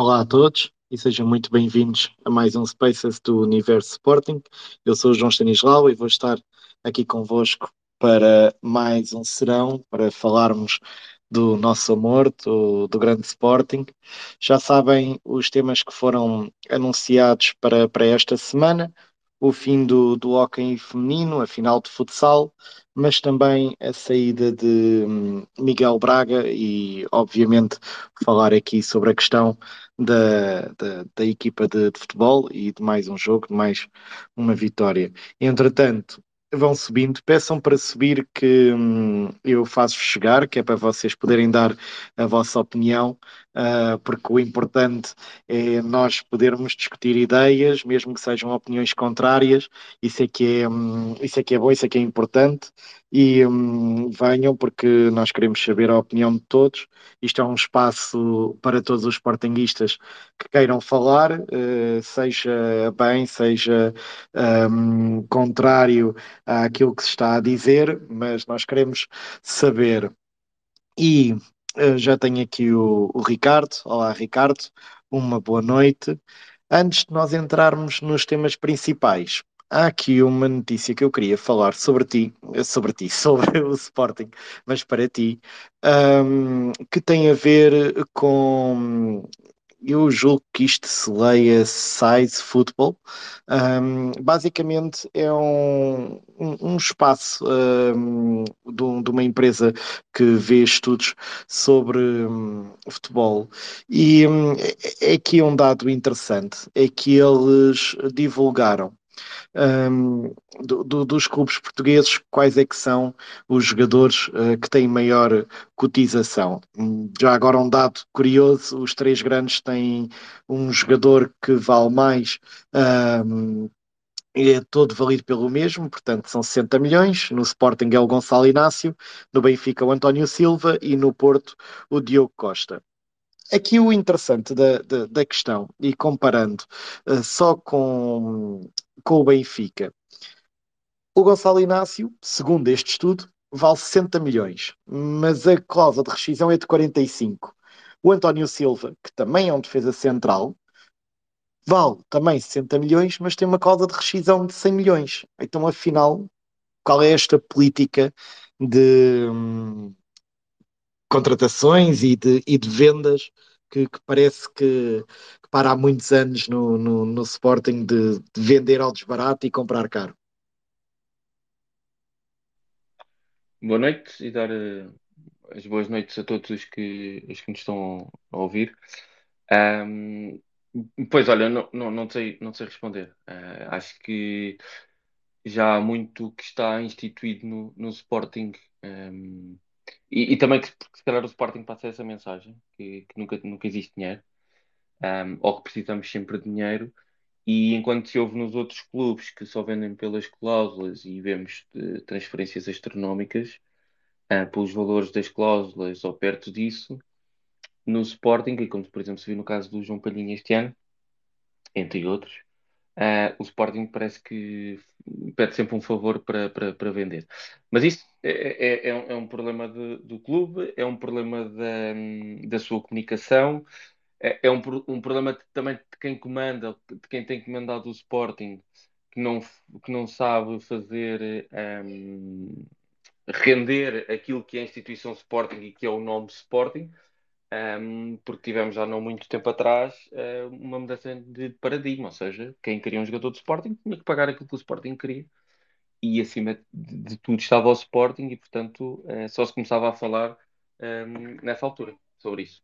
Olá a todos e sejam muito bem-vindos a mais um Spaces do Universo Sporting. Eu sou o João Stanislau e vou estar aqui convosco para mais um serão, para falarmos do nosso amor, do, do grande Sporting. Já sabem os temas que foram anunciados para, para esta semana o fim do, do hóquei feminino, a final de futsal, mas também a saída de hum, Miguel Braga e, obviamente, falar aqui sobre a questão da, da, da equipa de, de, futebol e de mais um jogo, de mais uma vitória. Entretanto, vão subindo, peçam para subir que hum, eu faço chegar, que é para vocês poderem dar a vossa opinião, uh, porque o importante é nós podermos discutir ideias, mesmo que sejam opiniões contrárias, isso é que é, hum, isso é, que é bom, isso é que é importante, e hum, venham porque nós queremos saber a opinião de todos. Isto é um espaço para todos os sportinguistas que queiram falar, uh, seja bem, seja um, contrário àquilo que se está a dizer, mas nós queremos saber. E uh, já tenho aqui o, o Ricardo. Olá, Ricardo, uma boa noite. Antes de nós entrarmos nos temas principais, há aqui uma notícia que eu queria falar sobre ti, sobre ti, sobre o Sporting, mas para ti, um, que tem a ver com. Eu julgo que isto se leia Size Football. Um, basicamente é um, um, espaço de, de, uma empresa que vê estudos sobre futebol. E é, é aqui um dado interessante: é que eles divulgaram um, do, do, dos clubes portugueses, quais é que são os jogadores uh, que têm maior cotização. Já agora um dado curioso, os três grandes têm um jogador que vale mais um, é todo valido pelo mesmo, portanto são 60 milhões. No Sporting é o Gonçalo Inácio, no Benfica o António Silva e no Porto o Diogo Costa. Aqui o interessante da, da, da questão, e comparando uh, só com, com o Benfica, o Gonçalo Inácio, segundo este estudo, vale 60 milhões, mas a cláusula de rescisão é de 45. O António Silva, que também é um defesa central, vale também 60 milhões, mas tem uma cláusula de rescisão de 100 milhões. Então, afinal, qual é esta política de, hum, contratações e de, e de vendas que, que parece que, que, para há muitos anos no, no, no Sporting de, de, vender ao desbarato e comprar caro. Boa noite e dar uh, as boas noites a todos os que, os que nos estão a ouvir. Um, pois olha, não, não, não, sei, não sei responder. Uh, acho que já há muito que está instituído no, no Sporting. Um, e, e também que, se calhar o Sporting passa essa mensagem, que, que nunca, nunca existe dinheiro, um, ou que precisamos sempre de dinheiro, e enquanto se ouve nos outros clubes que só vendem pelas cláusulas e vemos transferências astronómicas, uh, pelos valores das cláusulas ou perto disso, no Sporting, e como por exemplo se viu no caso do João Palhinha este ano, entre outros, Uh, o Sporting parece que pede sempre um favor para, para, para vender. Mas isso é, é, é, um, é um, problema de, do clube, é um problema da, da sua comunicação, é, é um, um problema também de quem comanda, de quem tem comandado o Sporting, que não, que não sabe fazer um, render aquilo que é a instituição Sporting e que é o nome Sporting um, porque tivemos já não muito tempo atrás uh, uma mudança de paradigma, ou seja, quem queria um jogador de Sporting tinha que pagar aquilo que o Sporting queria e acima de, tudo estava o Sporting e portanto uh, só se começava a falar um, nessa altura sobre isso.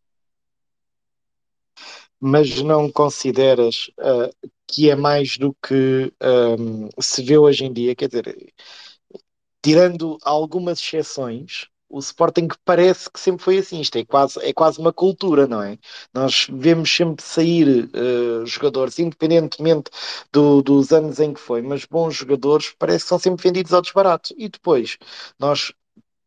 Mas não consideras uh, que é mais do que um, se vê hoje em dia, quer dizer, tirando algumas exceções, o Sporting parece que sempre foi assim. Isto é quase, é quase uma cultura, não é? Nós vemos sempre sair uh, jogadores, independentemente do, dos anos em que foi, mas bons jogadores parece que são sempre vendidos ao desbarato. E depois, nós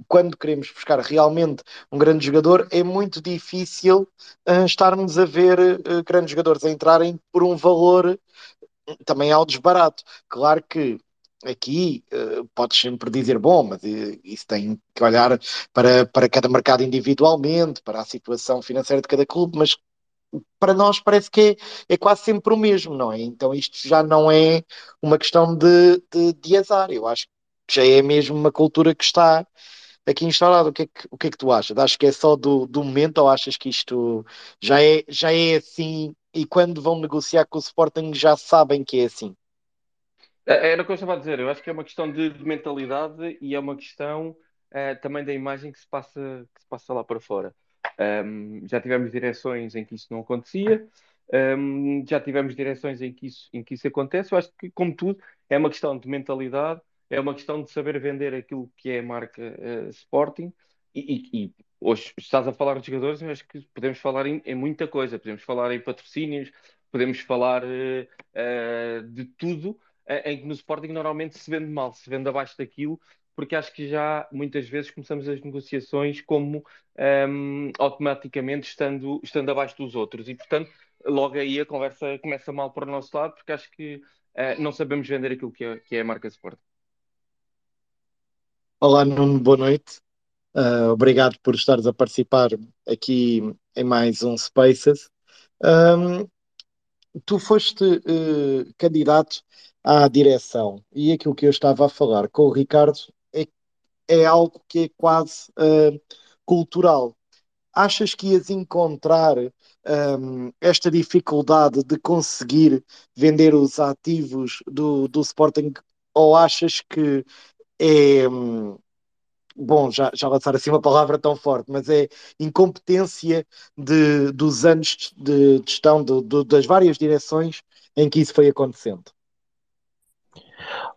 quando queremos buscar realmente um grande jogador, é muito difícil uh, estarmos a ver uh, grandes jogadores a entrarem por um valor também ao desbarato. Claro que aqui uh, podes sempre dizer, bom, mas isso tem que olhar para, para cada mercado individualmente, para a situação financeira de cada clube, mas para nós parece que é, é, quase sempre o mesmo, não é? Então isto já não é uma questão de, de, de azar, eu acho que já é mesmo uma cultura que está aqui instalada. O que é que, o que, é que tu achas? Achas que é só do, do momento ou achas que isto já é, já é assim e quando vão negociar com o Sporting já sabem que é assim? É, era o que eu estava a dizer, eu acho que é uma questão de, de mentalidade e é uma questão uh, também da imagem que se passa, que se passa lá para fora. Um, já tivemos direções em que isso não acontecia, um, já tivemos direções em que, isso, em que isso acontece. Eu acho que, como tudo, é uma questão de mentalidade, é uma questão de saber vender aquilo que é a marca uh, Sporting. E, e, e, hoje estás a falar de jogadores, mas acho que podemos falar em, em, muita coisa. Podemos falar em patrocínios, podemos falar uh, de tudo em que no Sporting normalmente se vende mal, se vende abaixo daquilo, porque acho que já muitas vezes começamos as negociações como um, automaticamente estando, estando abaixo dos outros e portanto logo aí a conversa começa mal para o nosso lado porque acho que uh, não sabemos vender aquilo que é, que é a marca Sporting. Olá Nuno, boa noite. Uh, obrigado por estares a participar aqui em mais um Spaces. Um, tu foste uh, candidato à direção e aquilo que eu estava a falar com o Ricardo é, é algo que é quase uh, cultural. Achas que ias encontrar um, esta dificuldade de conseguir vender os ativos do, do Sporting ou achas que é. Um, bom, já, já lançar assim uma palavra tão forte, mas é incompetência de, dos anos de gestão de, de, das várias direções em que isso foi acontecendo.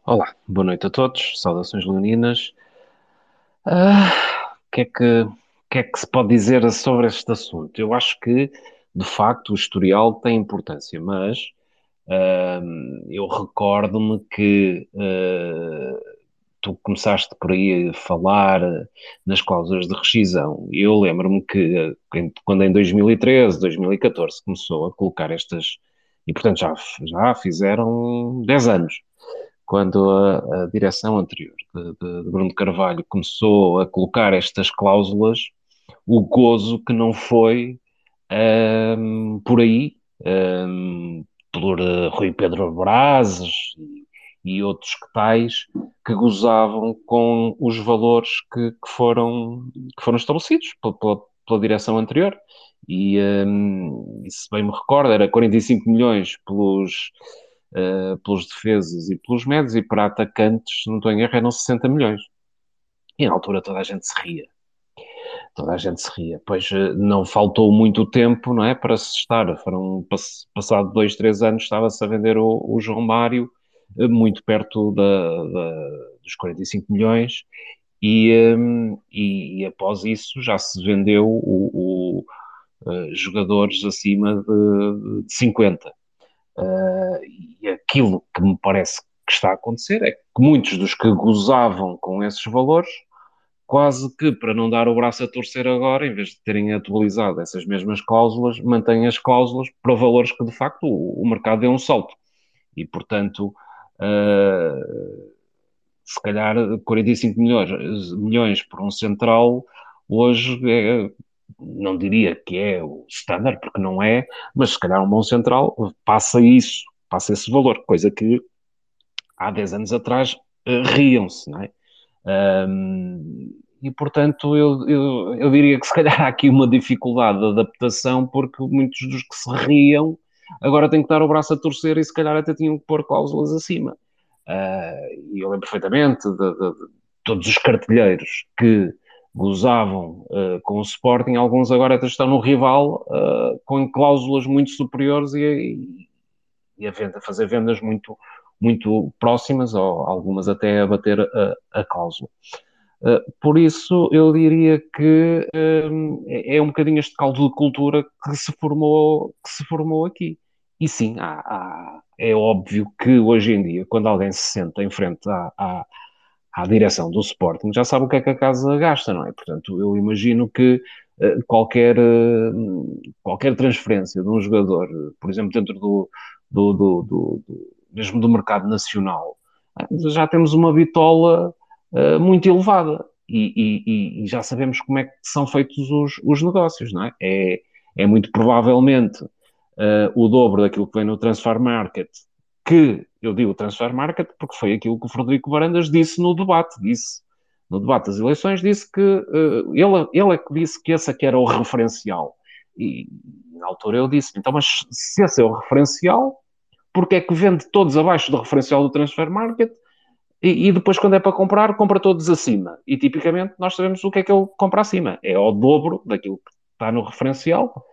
Olá, boa noite a todos, saudações leoninas. Ah, o que, é que, que é que se pode dizer sobre este assunto? Eu acho que, de facto, o historial tem importância, mas uh, eu recordo-me que uh, tu começaste por aí a falar nas cláusulas de rescisão. Eu lembro-me que quando em 2013, 2014 começou a colocar estas, e portanto já, já fizeram 10 anos, quando a, a direção anterior de, de, de, Bruno Carvalho começou a colocar estas cláusulas, o gozo que não foi um, por aí, um, por uh, Rui Pedro Brazes e outros que tais que gozavam com os valores que, que foram, que foram estabelecidos pela, pela, pela direção anterior. E, um, se bem me recordo, era 45 milhões pelos, uh, pelos defesas e pelos médios, e para atacantes, se não estou em erro, eram 60 milhões. E na altura toda a gente se ria. Toda a gente se ria. Pois uh, não faltou muito tempo, não é? Para se estar. Foram, passado dois, três anos, estava-se a vender o, o João Mário muito perto da, da, dos 45 milhões, e, um, e, e, após isso já se vendeu o, o uh, jogadores acima de, de 50. Eh, e aquilo que me parece que está a acontecer é que muitos dos que gozavam com esses valores, quase que para não dar o braço a torcer agora, em vez de terem atualizado essas mesmas cláusulas, mantêm as cláusulas para valores que de facto o, o mercado deu um salto. E portanto Uh, se calhar 45 milhões, milhões por um central, hoje é, não diria que é o standard, porque não é, mas se calhar um bom central passa isso, passa esse valor, coisa que há 10 anos atrás uh, riam-se, não é? Um, e portanto eu, eu, eu, diria que se calhar há aqui uma dificuldade de adaptação, porque muitos dos que se riam agora têm que dar o braço a torcer e se calhar até tinham que pôr cláusulas acima. Uh, e eu lembro perfeitamente de, de, de, todos os cartilheiros que gozavam uh, com o Sporting, alguns agora estão no rival uh, com cláusulas muito superiores e, e, a venda, fazer vendas muito, muito próximas, ou algumas até a bater a, a cláusula. Uh, por isso, eu diria que é, é um bocadinho este caldo de cultura que se formou, que se formou aqui. E sim, há, há, é óbvio que hoje em dia, quando alguém se senta em frente à, à, à, direção do Sporting, já sabe o que é que a casa gasta, não é? Portanto, eu imagino que uh, qualquer, uh, qualquer transferência de um jogador, por exemplo, dentro do, do, do, do, do mesmo do mercado nacional, já temos uma bitola muito elevada. E, e, e, já sabemos como é que são feitos os, os negócios, não é? É, é muito provavelmente o dobro daquilo que vem no Transfer Market, que eu digo Transfer Market porque foi aquilo que o Frederico Varandas disse no debate, disse no debate das eleições, disse que uh, ele, ele é que disse que esse aqui era o referencial. E na altura eu disse, então, mas se esse é o referencial, porque é que vende todos abaixo do referencial do Transfer Market e, e, depois, quando é para comprar, compra todos acima. E tipicamente nós sabemos o que é que ele compra acima. É ao dobro daquilo que está no referencial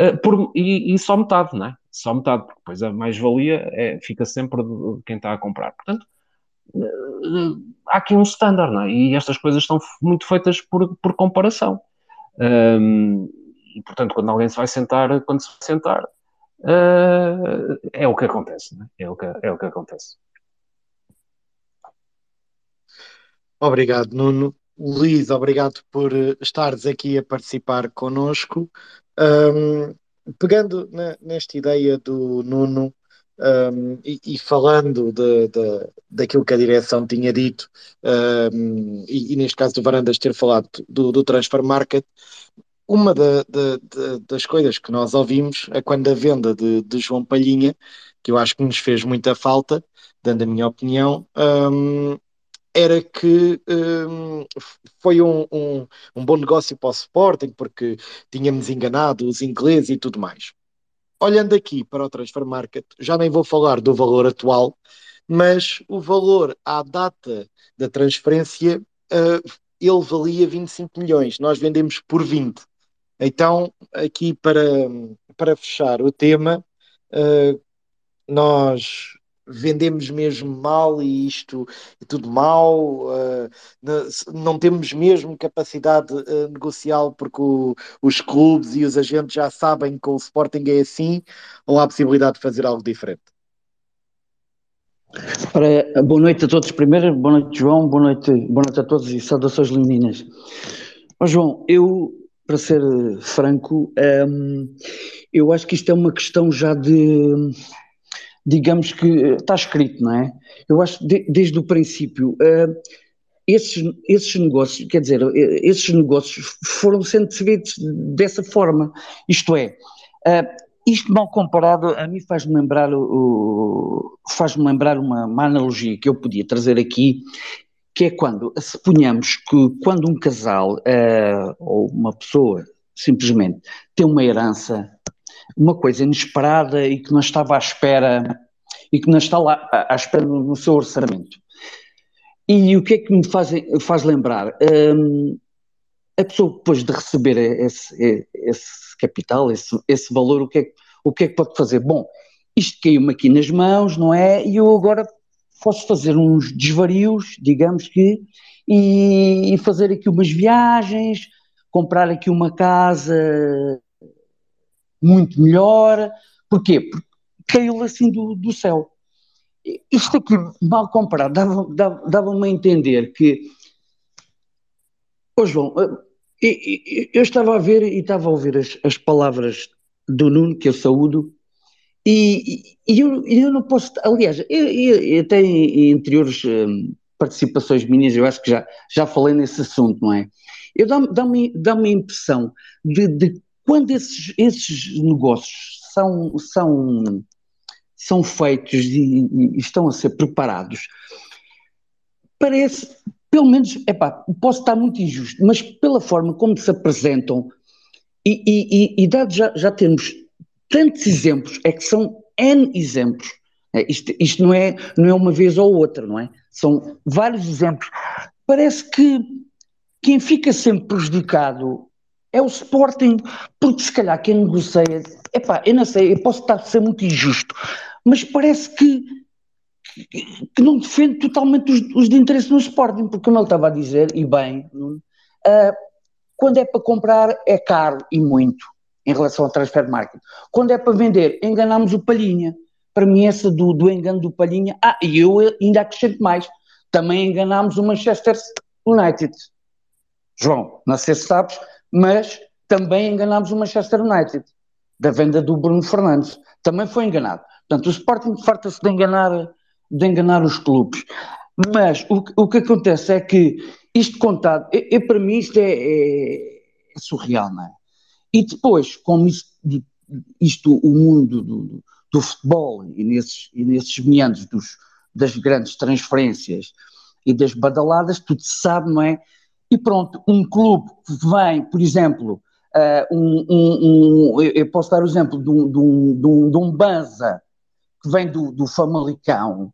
uh, por, e, e, só metade, não é? Só metade, porque depois a mais-valia é, fica sempre de quem está a comprar. Portanto, uh, há aqui um standard, não é? E estas coisas estão muito feitas por, por comparação. Um, e, portanto, quando alguém se vai sentar, quando se vai sentar, uh, é o que acontece, é? É o que, é o que acontece. Obrigado, Nuno. Luís, obrigado por eh, estares aqui a participar connosco. Um, pegando na, nesta ideia do Nuno um, e, e, falando de, de, daquilo que a direção tinha dito, um, e, e, neste caso do Varandas ter falado do, do Transfer Market, uma da, das coisas que nós ouvimos é quando a venda de, de, João Palhinha, que eu acho que nos fez muita falta, dando a minha opinião, um, era que um, foi um, um, um, bom negócio para o Sporting, porque tínhamos enganado os ingleses e tudo mais. Olhando aqui para o Transfer Market, já nem vou falar do valor atual, mas o valor à data da transferência, uh, ele valia 25 milhões, nós vendemos por 20. Então, aqui para, para fechar o tema, uh, nós vendemos mesmo mal e isto é tudo mal, uh, não temos mesmo capacidade uh, negocial porque o, os clubes e os agentes já sabem que o Sporting é assim, ou há possibilidade de fazer algo diferente? Ora, boa noite a todos primeiro, boa noite João, boa noite, boa noite a todos e saudações leoninas. Oh, João, eu, para ser franco, um, eu acho que isto é uma questão já de digamos que está escrito, não é? Eu acho de, desde o princípio uh, esses, esses negócios, quer dizer, esses negócios foram sendo servidos dessa forma. Isto é, uh, isto mal comparado a mim faz-me lembrar o, faz-me lembrar uma, uma analogia que eu podia trazer aqui, que é quando suponhamos que quando um casal uh, ou uma pessoa simplesmente tem uma herança uma coisa inesperada e que não estava à espera e que não está lá à espera no seu orçamento. E o que é que me faz, faz lembrar? Um, a pessoa depois de receber esse, esse capital, esse, esse valor, o que, é, o que é que pode fazer? Bom, isto caiu-me aqui nas mãos, não é? E eu agora posso fazer uns desvarios, digamos que, e, e fazer aqui umas viagens, comprar aqui uma casa muito melhor. Porquê? Porque caiu assim do, do céu. Isto aqui, mal comparado, dava-me dava, dava a entender que. Ô oh, João, eh, eu estava a ver e estava a ouvir as, as palavras do Nuno, que eu saúdo, e, e eu, eu, não posso. Aliás, eu, eu, até em, anteriores um, participações minhas, eu acho que já, já falei nesse assunto, não é? Eu dá-me dá dá a impressão de, de quando esses, esses negócios são, são, são feitos e, e estão a ser preparados, parece, pelo menos, epá, posso estar muito injusto, mas pela forma como se apresentam, e, e, e dado já, já temos tantos exemplos, é que são N exemplos, é, isto, isto não, é, não é uma vez ou outra, não é? São vários exemplos. Parece que quem fica sempre prejudicado é o Sporting, porque se calhar quem negocia, epá, eu não sei, eu posso estar a ser muito injusto, mas parece que, que não defende totalmente os, os de interesse no Sporting, porque como ele estava a dizer, e bem, uh, quando é para comprar é caro e muito, em relação ao transfer market. Quando é para vender, enganamos o Palhinha. Para mim, essa do, do engano do Palhinha, ah, e eu ainda acrescento mais, também enganámos o Manchester United. João, não sei se sabes, mas também enganámos o Manchester United, da venda do Bruno Fernandes. Também foi enganado. Portanto, o Sporting farta-se de enganar, de enganar os clubes. Mas o, o que acontece é que isto contado, e para mim isto é, é, é, surreal, não é? E depois, como isto, isto o mundo do, do futebol e nesses, e nesses meandros dos, das grandes transferências e das badaladas, tudo se sabe, não é? E pronto, um clube que vem, por exemplo, uh, um, um, um, eu posso dar o exemplo de um, de um, de um, Banza que vem do, do Famalicão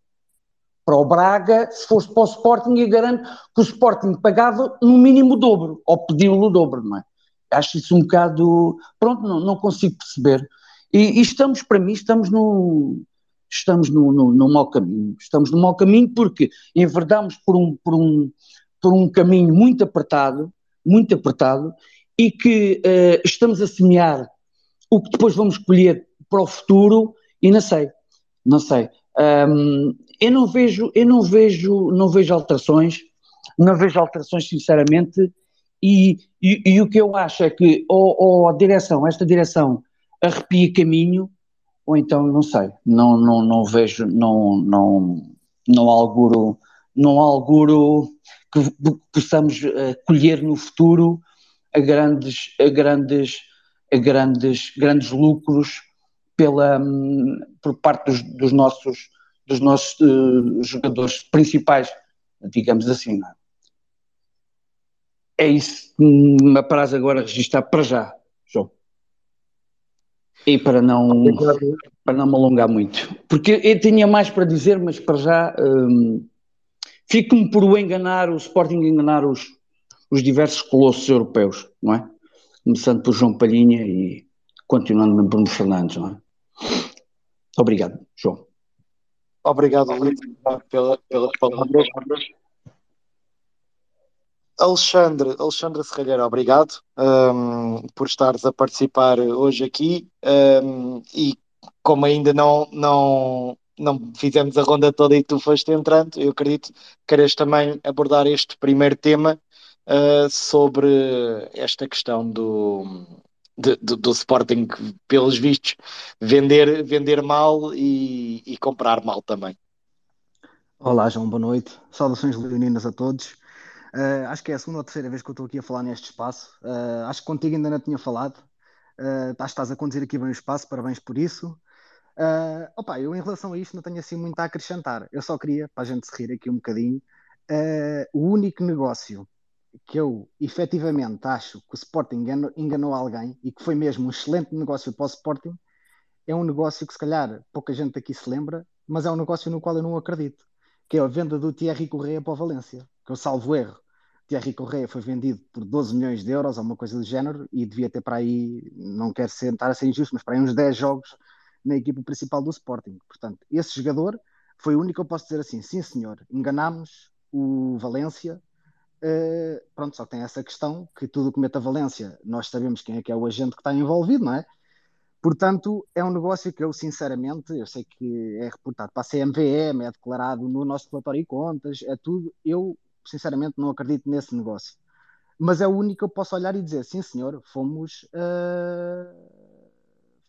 para o Braga, se fosse para o Sporting, eu garanto que o Sporting pagava no mínimo o dobro, ou pediu-lhe o dobro, não é? Acho isso um bocado. Pronto, não, não consigo perceber. E, e, estamos, para mim, estamos no. Estamos no, no, no mau caminho. Estamos no mau caminho porque enverdamos por um, por um, por um caminho muito apertado, muito apertado, e que uh, estamos a semear o que depois vamos colher para o futuro, e não sei, não sei. Um, eu não vejo, eu não vejo, não vejo alterações, não vejo alterações sinceramente, e, e, e o que eu acho é que ou, ou, a direção, esta direção arrepia caminho, ou então não sei, não, não, não vejo, não, não, não auguro, não auguro que possamos uh, colher no futuro a grandes, a grandes, a grandes, grandes lucros pela, um, por parte dos, dos nossos, dos nossos uh, jogadores principais, digamos assim. É? é isso que me apraz agora registrar para já, João. E para não, para não me alongar muito. Porque eu tinha mais para dizer, mas para já um, fico-me por o enganar, o Sporting enganar os, os diversos colossos europeus, não é? Começando por João Palhinha e continuando no Bruno Fernandes, não é? Obrigado, João. Obrigado, Luís, pela, pela palavra. Alexandre, Alexandre Serralheira, obrigado um, por estares a participar hoje aqui um, e como ainda não, não, não fizemos a ronda toda e tu foste entrando, eu acredito que queres também abordar este primeiro tema uh, sobre esta questão do, de, do, do, Sporting, pelos vistos, vender, vender mal e, e, comprar mal também. Olá, João, boa noite. Saudações leoninas a todos. Uh, acho que é a segunda ou terceira vez que eu estou aqui a falar neste espaço. Uh, acho que contigo ainda não tinha falado. Uh, estás a conduzir aqui bem o espaço, parabéns por isso. Uh, opa, eu em relação a isto não tenho assim muito a acrescentar. Eu só queria, para a gente se rir aqui um bocadinho, o único negócio que eu efetivamente acho que o Sporting enganou, enganou, alguém e que foi mesmo um excelente negócio para o Sporting, é um negócio que se calhar pouca gente aqui se lembra, mas é um negócio no qual eu não acredito, que é a venda do Thierry Correia para o Valência, que eu salvo erro. Thierry Correia foi vendido por 12 milhões de euros, ou uma coisa do género, e devia ter para aí, não quero sentar a ser injusto, mas para aí uns 10 jogos na equipa principal do Sporting. Portanto, esse jogador foi o único que eu posso dizer assim, sim senhor, enganámos o Valência, Uh, pronto, só tem essa questão que tudo o que mete a Valência, nós sabemos quem é que é o agente que está envolvido, não é? Portanto, é um negócio que eu, sinceramente, eu sei que é reportado para a CMVM, é declarado no nosso relatório e contas, é tudo. Eu, sinceramente, não acredito nesse negócio. Mas é o único que eu posso olhar e dizer: sim, senhor, fomos, uh,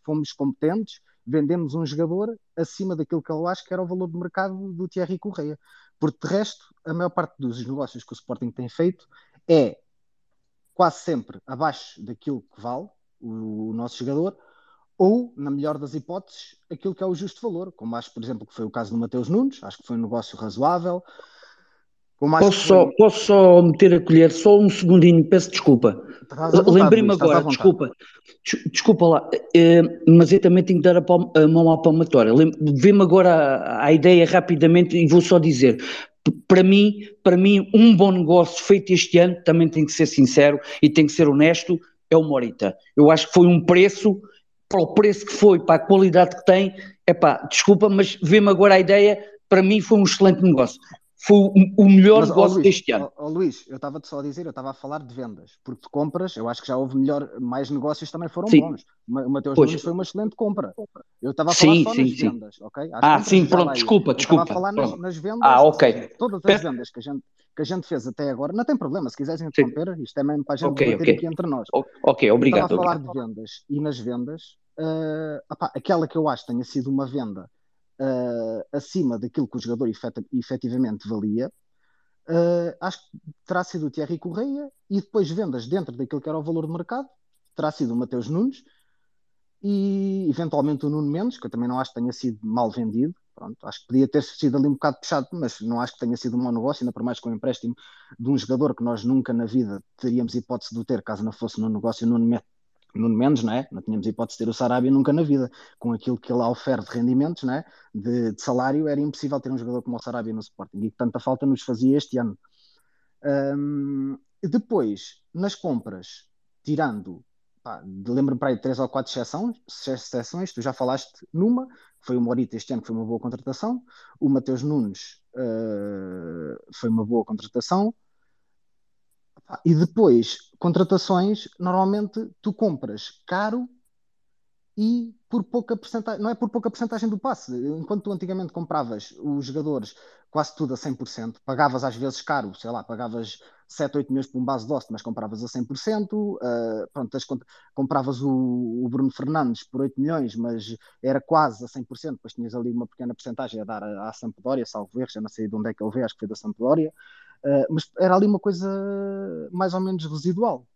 fomos competentes, vendemos um jogador acima daquilo que eu acho que era o valor de mercado do Thierry Correia. Porque de resto, a maior parte dos negócios que o Sporting tem feito é quase sempre abaixo daquilo que vale o, o nosso jogador, ou, na melhor das hipóteses, aquilo que é o justo valor, como acho, por exemplo, que foi o caso do Mateus Nunes, acho que foi um negócio razoável. Posso, só, posso só meter a colher só um segundinho, peço desculpa. Lembrei-me agora, desculpa, desculpa lá, eh, mas eu também tenho que dar a, mão à palmatória. Vê-me agora a, ideia rapidamente e vou só dizer, para mim, para mim, um bom negócio feito este ano, também tem que ser sincero e tem que ser honesto, é o Morita. Eu acho que foi um preço, para o preço que foi, para a qualidade que tem, é pá, desculpa, mas vê-me agora a ideia, para mim foi um excelente negócio foi o melhor Mas, negócio Luís, deste ano. Ó, Luís, eu estava só a dizer, eu estava a falar de vendas, porque de compras, eu acho que já houve melhor, mais negócios também foram sim. bons. O Mateus Nunes foi uma excelente compra. Eu estava a falar sim, só sim, nas sim. vendas, ok? ah, sim, pronto, desculpa, eu desculpa. Estava a falar nas, nas, vendas. Ah, ok. Todas as vendas que a gente que a gente fez até agora, não tem problema, se quiseres interromper, isto é mesmo para a gente okay, okay. aqui entre nós. Ok, obrigado. Eu estava a falar obrigado. de vendas, e nas vendas, uh, opá, aquela que eu acho tenha sido uma venda uh, acima daquilo que o jogador efetivamente valia, Uh, acho que terá sido o Thierry Correia e depois vendas dentro daquilo que era o valor de mercado, terá sido o Mateus Nunes e eventualmente o Nuno Mendes, que eu também não acho que tenha sido mal vendido. Pronto, acho que podia ter sido ali um bocado puxado, mas não acho que tenha sido um mau negócio, ainda por mais com o empréstimo de um jogador que nós nunca na vida teríamos hipótese de ter, caso não fosse no negócio Nuno, Nuno Mendes, não é? Não tínhamos hipótese de ter o Sarabia nunca na vida. Com aquilo que ele oferece de rendimentos, não é? de, de, salário, era impossível ter um jogador como o Sarabia no Sporting e que tanta falta nos fazia este ano. Um, depois, nas compras, tirando lembro-me para aí de três ou quatro exceções, tu já falaste numa, foi o Morita este ano, que foi uma boa contratação, o Mateus Nunes uh, foi uma boa contratação, e depois, contratações, normalmente tu compras caro e por pouca porcentagem, não é por pouca porcentagem do passe, enquanto tu antigamente compravas os jogadores quase tudo a 100%, pagavas às vezes caro, sei lá, pagavas 7, 8 milhões por um base de osso, mas compravas a 100%, uh, ah, pronto, as, compravas o, o, Bruno Fernandes por 8 milhões, mas era quase a 100%, depois tinhas ali uma pequena porcentagem a dar à, à Sampdoria, salvo erro, já não sei de onde é que ele veio, acho que foi da Sampdoria, uh, mas era ali uma coisa mais ou menos residual.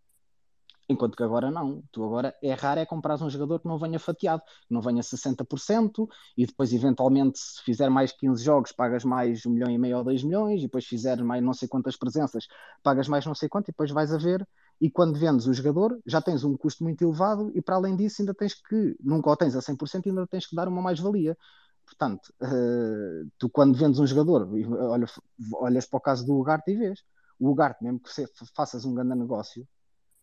Enquanto que agora não. Tu agora é raro é comprar um jogador que não venha fatiado, que não venha 60%, e depois, eventualmente, se fizer mais 15 jogos, pagas mais 1 milhão e meio ou 2 milhões, e depois fizer mais não sei quantas presenças, pagas mais não sei quanto, e depois vais a ver. E quando vendes o jogador, já tens um custo muito elevado, e para além disso, ainda tens que, nunca o tens a 100%, ainda tens que dar uma mais-valia. Portanto, uh, tu quando vendes um jogador, olha, olhas para o caso do Ugarte e vês. O Ugarte, mesmo que faças um grande negócio,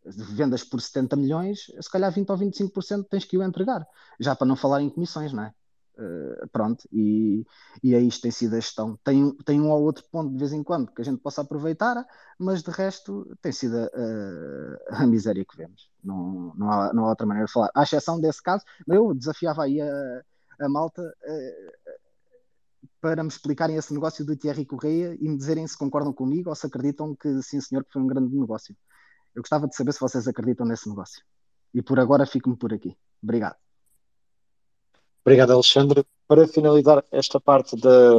vendas por 70 milhões, se calhar 20 ou 25% tens que o entregar, já para não falar em comissões, não é? Uh, pronto, e, e aí isto tem sido a gestão. Tem, tem um ou outro ponto de vez em quando que a gente possa aproveitar, mas de resto tem sido a, a miséria que vemos. Não, não, há, não há outra maneira de falar. À exceção desse caso, eu desafiava aí a, a malta uh, para me explicarem esse negócio do Thierry Correia e me dizerem se concordam comigo ou se acreditam que sim, senhor, que foi um grande negócio. Eu gostava de saber se vocês acreditam nesse negócio. E por agora fico-me por aqui. Obrigado. Obrigado, Alexandre. Para finalizar esta parte da,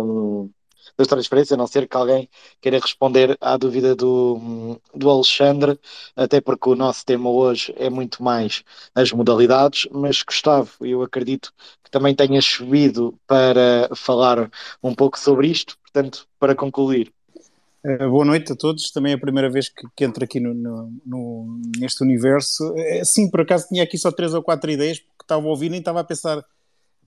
da transferência, a não ser que alguém queira responder à dúvida do, do Alexandre, até porque o nosso tema hoje é muito mais as modalidades, mas Gustavo, eu acredito que também tenha subido para falar um pouco sobre isto, portanto, para concluir, Uh, boa noite a todos. Também é a primeira vez que, que entro aqui no, no, no, neste universo. Uh, sim, por acaso tinha aqui só três ou quatro ideias, porque estava ouvir nem estava a pensar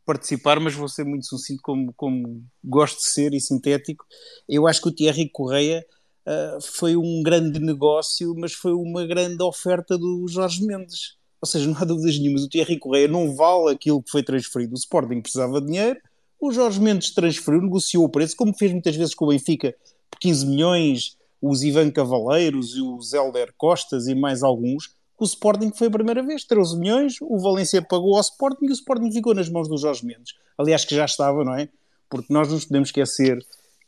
participar, mas vou ser muito sucinto como, como gosto de ser e sintético. Eu acho que o Thierry Correia uh, foi um grande negócio, mas foi uma grande oferta do Jorge Mendes. Ou seja, não há dúvidas nenhumas, o Thierry Correia não vale aquilo que foi transferido. O Sporting precisava de dinheiro, o Jorge Mendes transferiu, negociou o preço, como fez muitas vezes com o Benfica, por 15 milhões, os Ivan Cavaleiros e os Helder Costas e mais alguns, o Sporting foi a primeira vez, 13 milhões, o Valência pagou ao Sporting e o Sporting ficou nas mãos do Jorge Mendes. Aliás, que já estava, não é? Porque nós não podemos esquecer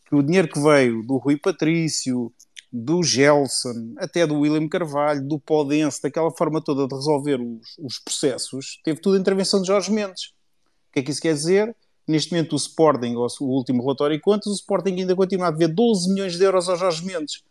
que o dinheiro que veio do Rui Patrício, do Gelson, até do William Carvalho, do Podense, daquela forma toda de resolver os, os processos, teve tudo a intervenção de Jorge Mendes. O que é que isso quer dizer? Neste momento, o Sporting, o último relatório e contas, o Sporting ainda continua a dever 12 milhões de euros ao Jorge Mendes.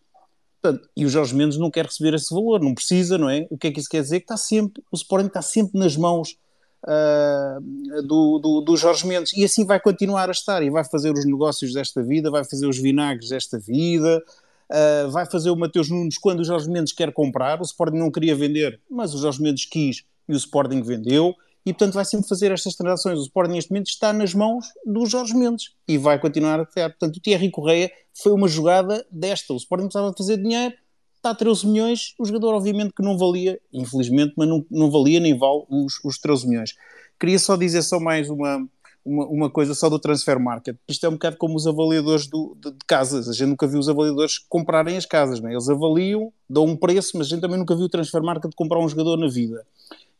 Portanto, e o Jorge Mendes não quer receber esse valor, não precisa, não é? O que é que isso quer dizer? Que está sempre, o Sporting está sempre nas mãos uh, do, do, do, Jorge Mendes e assim vai continuar a estar e vai fazer os negócios desta vida, vai fazer os vinagres desta vida, uh, vai fazer o Mateus Nunes quando o Jorge Mendes quer comprar. O Sporting não queria vender, mas o Jorge Mendes quis e o Sporting vendeu e portanto vai sempre fazer estas transações. O Sporting neste momento está nas mãos do Jorge Mendes e vai continuar a ter. Portanto, o Thierry Correia foi uma jogada desta. O Sporting precisava fazer dinheiro, está a 13 milhões, o jogador obviamente que não valia, infelizmente, mas não, não valia nem vale os, os 13 milhões. Queria só dizer só mais uma, uma, uma, coisa só do transfer market. Isto é um bocado como os avaliadores do, de, de, casas. A gente nunca viu os avaliadores comprarem as casas. Né? Eles avaliam, dão um preço, mas a gente também nunca viu o transfer market comprar um jogador na vida.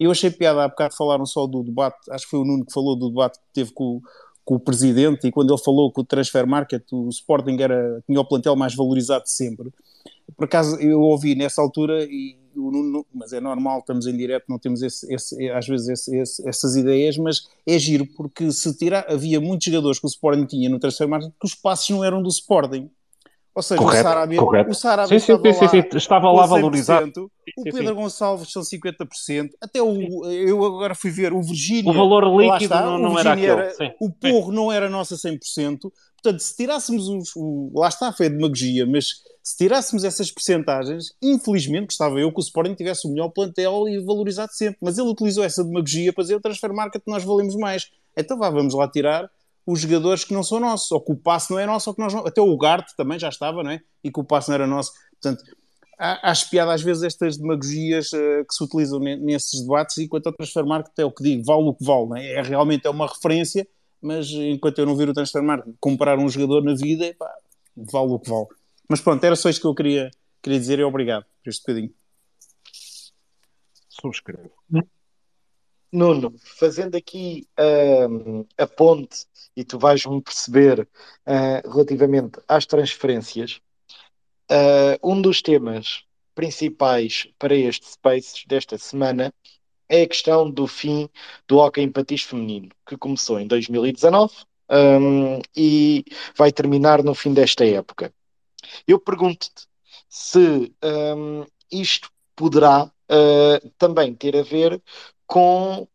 Eu achei piada, há bocado falaram só do debate, acho que foi o Nuno que falou do debate que teve com, com o presidente e quando ele falou que o transfer market, o Sporting era, tinha o plantel mais valorizado de sempre. Por acaso eu ouvi nessa altura, e o Nuno, mas é normal, estamos em direto, não temos esse, esse, às vezes esse, essas ideias, mas é giro, porque se tirar, havia muitos jogadores que o Sporting tinha no transfer market que os passos não eram do Sporting. Ou seja, Correto, o Sarabia, correto. o Sarabia Sim, estava, sim, sim, lá estava lá 100%, valorizado. o Pedro. Gonçalves são 50%, até o, eu agora fui ver, o Virgínia, O valor líquido está, não, o não era aquele. era, o Porro não era nossa 100%, portanto, se tirássemos os, o, lá está, foi a demagogia, mas se tirássemos essas percentagens, infelizmente gostava eu que o Sporting tivesse o melhor plantel e valorizado sempre, mas ele utilizou essa demagogia para dizer o transfer market nós valemos mais. Então vá, vamos lá tirar os jogadores que não são nossos, ou que o passe não é nosso, ou que nós não... Até o Garte também já estava, não é? E que o passe não era nosso. Portanto, há- acho piada às vezes estas demagogias eh, que se utilizam ne- nesses debates, e quanto ao transfer market é o que digo, vale o que vale, não é? é realmente é uma referência, mas enquanto eu não vir o transfer market comprar um jogador na vida, epá, vale o que vale. Mas pronto, era só isto que eu queria, queria dizer e obrigado por este bocadinho. Subscrevo. Nuno, fazendo aqui ahm, a ponte, e tu vais-me perceber ah, relativamente às transferências, ah, um dos temas principais para este Spaces desta semana é a questão do fim do hóquei em patins feminino, que começou em 2019 ahm, e vai terminar no fim desta época. Eu pergunto-te se ahm, isto poderá ah, também ter a ver com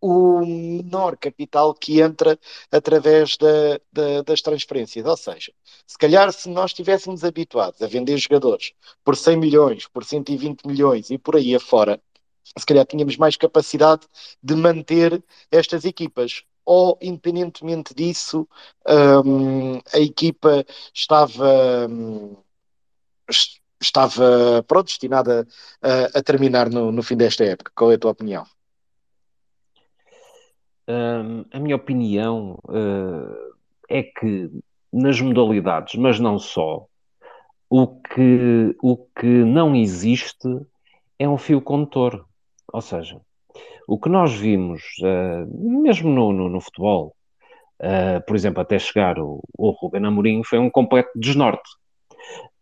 o menor capital que entra através da- da- das transferências. Ou seja, se calhar se nós estivéssemos habituados a vender jogadores por 100 milhões, por 120 milhões e por aí afora, se calhar tínhamos mais capacidade de manter estas equipas. Ou, independentemente disso, hum, a equipa estava, hum, estava destinada a, a terminar no, no fim desta época. Qual é a tua opinião? Hum, a minha opinião eh, é que nas modalidades, mas não só, o que, o que não existe é um fio condutor. Ou seja, o que nós vimos, eh, mesmo no, no- no futebol, eh, por exemplo, até chegar o, o Ruben Amorim, foi um completo desnorte.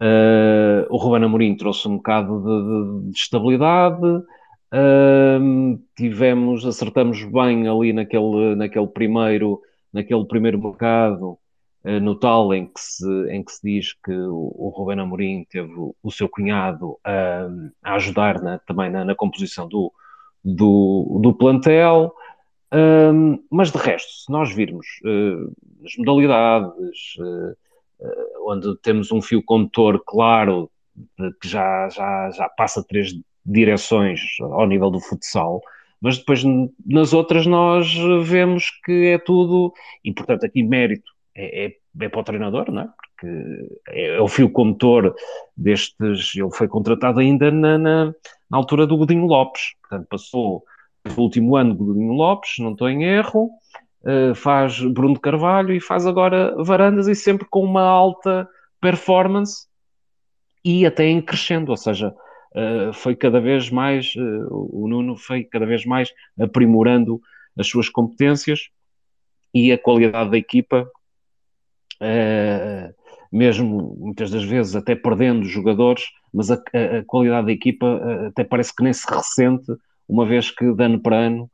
Eh, o Ruben Amorim trouxe um bocado de, de- de estabilidade, Ahm, tivemos, acertamos bem ali naquele, naquele primeiro, naquele primeiro mercado, eh, no tal em que se, em que se diz que o, o Ruben Amorim teve o, seu cunhado a, a ajudar na- também na, na composição do, do, do plantel. Ahm, mas de resto, se nós virmos eh, as modalidades, onde temos um fio condutor claro, de- que já, já, já passa três direções ao nível do futsal, mas depois nas outras nós vemos que é tudo, e portanto aqui mérito é, é, é para o treinador, não é? Porque é, é o fio condutor destes, ele foi contratado ainda na, na, na altura do Godinho Lopes, portanto passou o último ano do Godinho Lopes, não estou em erro, eh, faz Bruno de Carvalho e faz agora Varandas e sempre com uma alta performance e até em crescendo, ou seja, uh, foi cada vez mais, uh, o Nuno foi cada vez mais aprimorando as suas competências e a qualidade da equipa, mesmo muitas das vezes até perdendo jogadores, mas a, a, a qualidade da equipa até parece que nem se ressente, uma vez que de ano para ano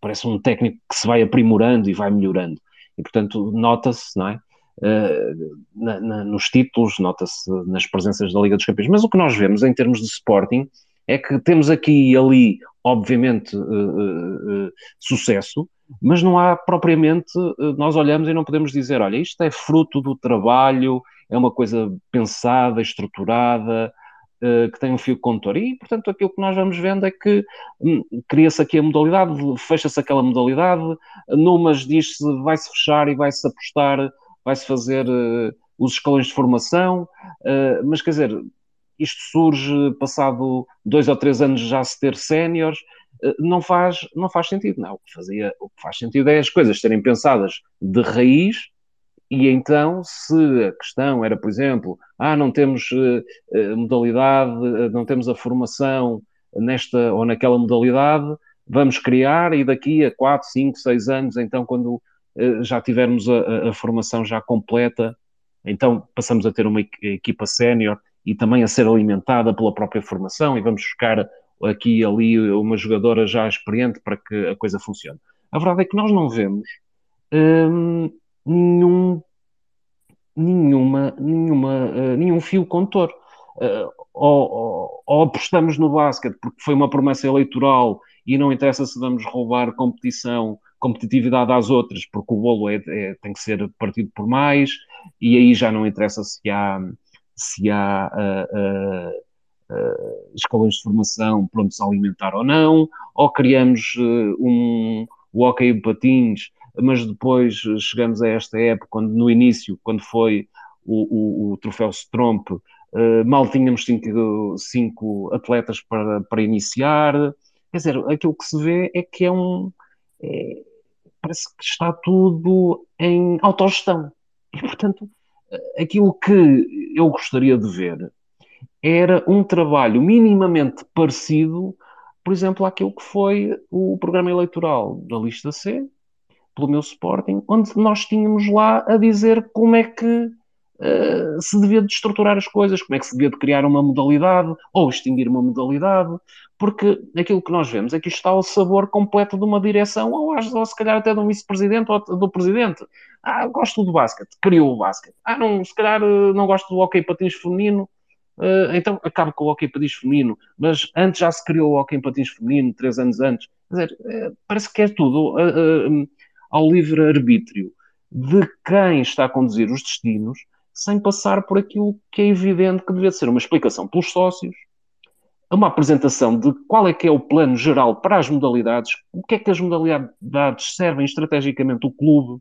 parece um técnico que se vai aprimorando e vai melhorando. E portanto nota-se, não é? Uh, na, na, nos títulos, nota-se nas presenças da Liga dos Campeões. Mas o que nós vemos em termos de Sporting é que temos aqui e ali, obviamente, uh, uh, sucesso, mas não há propriamente, nós olhamos e não podemos dizer, olha, isto é fruto do trabalho, é uma coisa pensada, estruturada, que tem um fio condutor. E, portanto, aquilo que nós vamos vendo é que hum, cria-se aqui a modalidade, fecha-se aquela modalidade, numas diz-se vai-se fechar e vai-se apostar vai-se fazer uh, os escalões de formação, uh, mas quer dizer, isto surge passado dois ou três anos já se ter séniores, uh, não, faz, não faz sentido. Não, o que, fazia, o que faz sentido é as coisas serem pensadas de raiz e então, se a questão era, por exemplo, ah, não temos modalidade, não temos a formação nesta ou naquela modalidade, vamos criar e daqui a 4, 5, 6 anos, então quando já tivermos a, a, formação já completa, então passamos a ter uma equipa sénior e também a ser alimentada pela própria formação e vamos buscar aqui e ali uma jogadora já experiente para que a coisa funcione. A verdade é que nós não vemos hum, nenhum, nenhuma, nenhuma, uh, nenhum fio condutor. Uh, ou, ou, ou, apostamos no basquete porque foi uma promessa eleitoral e não interessa se vamos roubar competição, competitividade às outras, porque o bolo é, é, tem que ser partido por mais, e aí já não interessa se há, se há uh, uh, escolas de formação prontos a alimentar ou não, ou criamos um o hockey patins, mas depois chegamos a esta época, quando no início, quando foi o, o, o troféu Stromp, uh, mal tínhamos cinco, cinco atletas para, para iniciar. Quer dizer, aquilo que se vê é que é um. É, parece que está tudo em autogestão. E, portanto, aquilo que eu gostaria de ver era um trabalho minimamente parecido, por exemplo, àquilo que foi o programa eleitoral da lista C, pelo meu Sporting, onde nós tínhamos lá a dizer como é que uh, se devia de estruturar as coisas, como é que se devia de criar uma modalidade ou extinguir uma modalidade, porque aquilo que nós vemos é que está ao sabor completo de uma direção, ou, ou se calhar até de um vice-presidente ou do presidente. Ah, gosto do basquete, criou o basquete. Ah, não, se calhar eh, não gosto do hockey patins feminino, Uh, então acaba com o hockey patins feminino, mas antes já se criou o hockey patins feminino, três anos antes. Quer dizer, uh, parece que é tudo uh, ao livre-arbítrio de quem está a conduzir os destinos, sem passar por aquilo que é evidente que devia ser uma explicação pelos sócios, uma apresentação de qual é que é o plano geral para as modalidades, o que é que as modalidades servem estrategicamente o clube.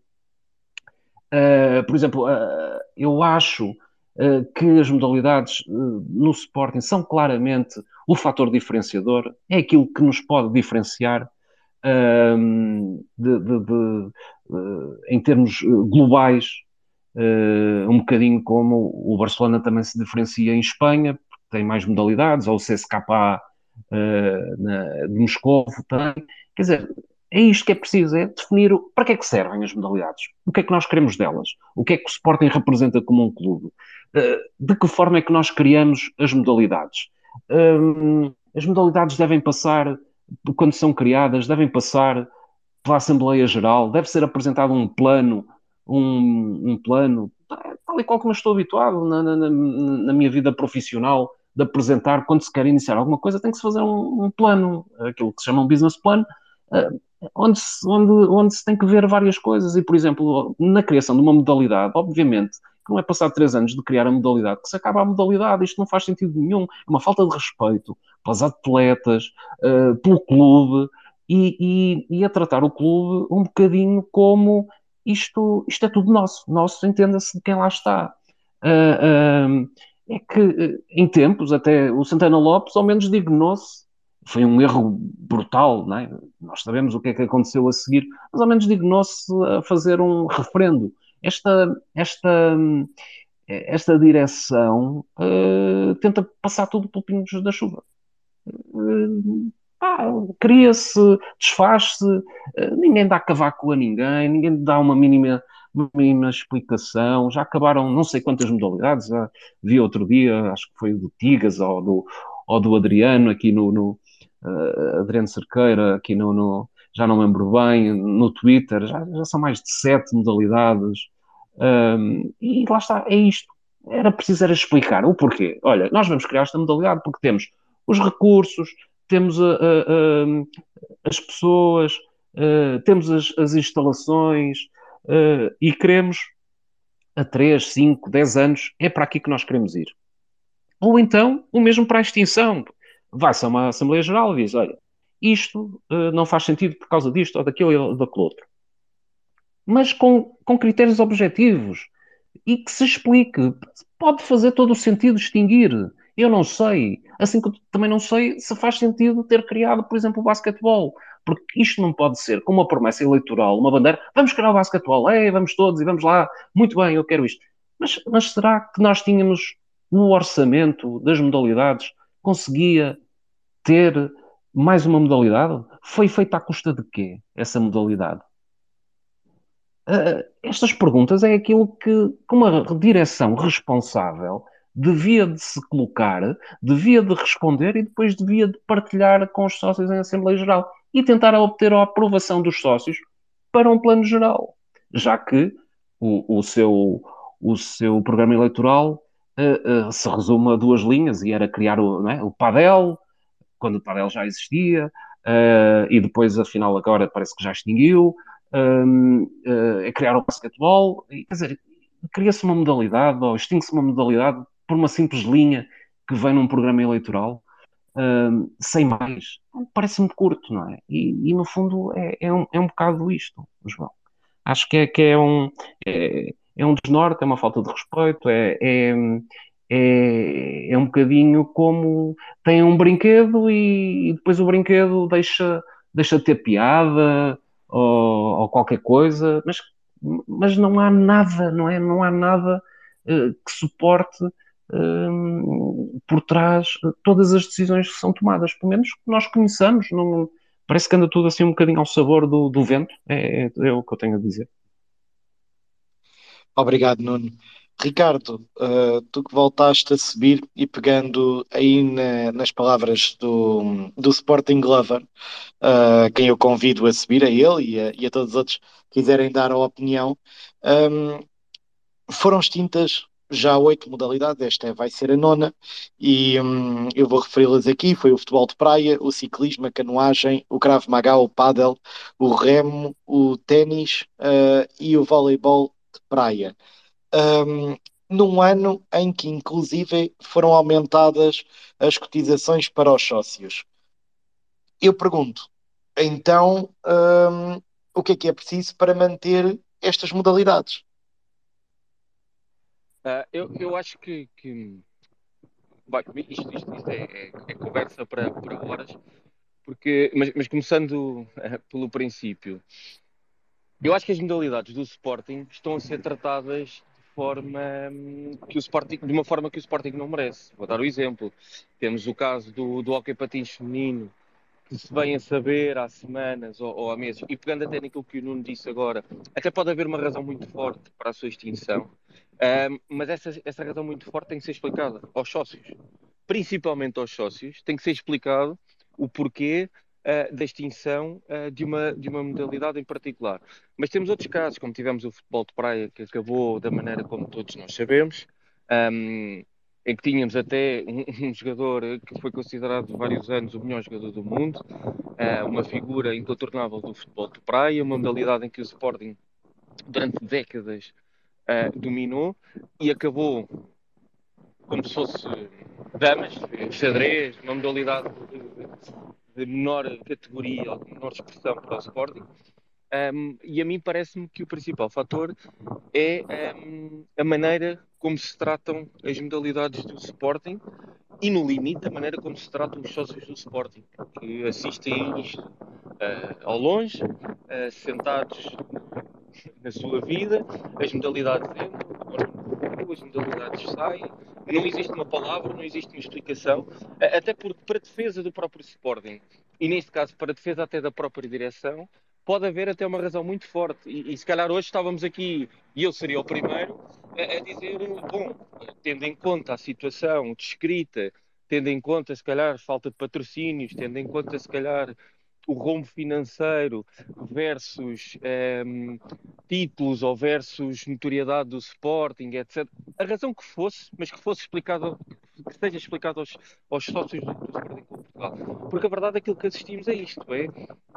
Uh, por exemplo, uh, eu acho uh, que as modalidades no Sporting são claramente o fator diferenciador, é aquilo que nos pode diferenciar de, de, de, em termos globais, uh, um bocadinho como o Barcelona também se diferencia em Espanha, porque tem mais modalidades, ou o CSKA uh, na, de Moscou também. Quer dizer, é isto que é preciso, é definir para que é que servem as modalidades, o que é que nós queremos delas, o que é que o Sporting representa como um clube, de que forma é que nós criamos as modalidades. as modalidades devem passar quando são criadas, devem passar pela Assembleia Geral, deve ser apresentado um plano, um, um plano, tal e qual como estou habituado na, na, na, minha vida profissional, de apresentar, quando se quer iniciar alguma coisa, tem que se fazer um, um plano, aquilo que se chama um business plan, uh, onde, se, onde, onde se tem que ver várias coisas. E, por exemplo, na criação de uma modalidade, obviamente, não é passar três anos de criar a modalidade, que se acaba a modalidade, isto não faz sentido nenhum, é uma falta de respeito pelas atletas, uh, pelo clube, e, e, e, a tratar o clube um bocadinho como isto, isto é tudo nosso, nosso entenda-se de quem lá está. Uh, uh, é que em tempos, até o Santana Lopes ao menos dignou-se, foi um erro brutal, não é? nós sabemos o que é que aconteceu a seguir, mas ao menos dignou-se a fazer um referendo. Esta, esta, esta direção uh, tenta passar tudo pelo pingos da chuva. Uh, cria-se, desfaz-se, uh, ninguém dá cavaco a ninguém, ninguém dá uma mínima, uma mínima explicação. Já acabaram não sei quantas modalidades, já vi outro dia, acho que foi do Tigas ou do, ou do Adriano aqui no, no uh, Adriano Cerqueira aqui no, no, já não lembro bem, no Twitter, já, já são mais de sete modalidades. Um, e lá está, é isto. Era preciso era explicar o porquê. Olha, nós vamos criar esta modalidade porque temos os recursos, temos a, a, a, as pessoas, uh, temos as, as instalações uh, e queremos a 3, 5, 10 anos, é para aqui que nós queremos ir. Ou então, o mesmo para a extinção. Vai-se a uma Assembleia Geral e diz: olha, isto uh, não faz sentido por causa disto ou daquilo ou daquele outro. Mas com, com critérios objetivos e que se explique. Pode fazer todo o sentido extinguir. Eu não sei. Assim que também não sei se faz sentido ter criado, por exemplo, o basquetebol. Porque isto não pode ser como uma promessa eleitoral, uma bandeira. Vamos criar o basquetebol, é, vamos todos e vamos lá. Muito bem, eu quero isto. Mas, mas será que nós tínhamos no orçamento das modalidades conseguia ter mais uma modalidade? Foi feita à custa de quê, essa modalidade? Uh, estas perguntas é aquilo que, que uma direção responsável devia de se colocar, devia de responder e depois devia de partilhar com os sócios em Assembleia Geral e tentar obter a aprovação dos sócios para um plano geral, já que o, o seu o seu programa eleitoral uh, uh, se resume a duas linhas e era criar o, é? o Padel, quando o Padel já existia, uh, e depois, afinal, agora parece que já extinguiu, um, é criar o basquetebol, e, quer dizer, cria-se uma modalidade, ou extingue-se uma modalidade por uma simples linha que vem num programa eleitoral, um, sem mais. Parece-me curto, não é? E, e no fundo é, é, um, é um bocado isto, João. Acho que é, que é um. É, é um desnorte, é uma falta de respeito, é, é, é, é um bocadinho como tem um brinquedo e, e, depois o brinquedo deixa, deixa de ter piada ou, ou, qualquer coisa, mas, mas não há nada, não é? Não há nada uh, que suporte uh, por trás todas as decisões que são tomadas, pelo menos que nós conheçamos, não, parece que anda tudo assim um bocadinho ao sabor do, do vento, é, é, é o que eu tenho a dizer. Obrigado, Nuno. Ricardo, uh, tu que voltaste a subir e pegando aí na, nas palavras do, do Sporting Glover, uh, quem eu convido a subir, a ele e a, e a todos os outros que quiserem dar a opinião, um, foram extintas já oito modalidades, esta é, vai ser a nona, e um, eu vou referi-las aqui, foi o futebol de praia, o ciclismo, a canoagem, o Krav Maga, o paddle, o remo, o ténis uh, e o voleibol de praia. Um, num ano em que, inclusive, foram aumentadas as cotizações para os sócios. Eu pergunto, então, um, o que é que é preciso para manter estas modalidades? Uh, eu, eu acho que, que... Bem, isto, isto, isto é, é, é, conversa para, para horas, porque, mas, mas começando uh, pelo princípio, eu acho que as modalidades do Sporting estão a ser tratadas forma hum, que o Sporting, de uma forma que o Sporting não merece. Vou dar o um exemplo. Temos o caso do, do hockey patins feminino, que se vem a saber há semanas ou, ou há meses, e pegando até naquilo que o Nuno disse agora, até pode haver uma razão muito forte para a sua extinção, um, mas essa, essa razão muito forte tem que ser explicada aos sócios, principalmente aos sócios, tem que ser explicado o porquê da extinção uh, de, uma, de uma modalidade em particular. Mas temos outros casos, como tivemos o futebol de praia, que acabou da maneira como todos nós sabemos, um, em que tínhamos até um, um, jogador que foi considerado vários anos o melhor jogador do mundo, uh, uma figura incontornável do futebol de praia, uma modalidade em que o Sporting durante décadas dominou e acabou como se fosse damas, xadrez, uma modalidade de menor categoria ou de menor expressão para o Sporting. Um, e a mim parece-me que o principal fator é um, a maneira como se tratam as modalidades do Sporting e, no limite, a maneira como se tratam os sócios do Sporting, que assistem a isto uh, ao longe, uh, sentados na sua vida, as modalidades as modalidades saem, não existe uma palavra, não existe uma explicação, até porque para defesa do próprio Sporting, e neste caso para defesa até da própria direção, pode haver até uma razão muito forte. E, e se calhar hoje estávamos aqui, e eu seria o primeiro, a, a dizer, bom, tendo em conta a situação descrita, tendo em conta, se calhar, falta de patrocínios, tendo em conta, se calhar, o rombo financeiro versus um, ehm, títulos ou versus notoriedade do Sporting, etc. A razão que fosse, mas que fosse explicado, que seja explicado aos, aos sócios do, do Sporting Clube Portugal. Porque a verdade é que assistimos é isto, é?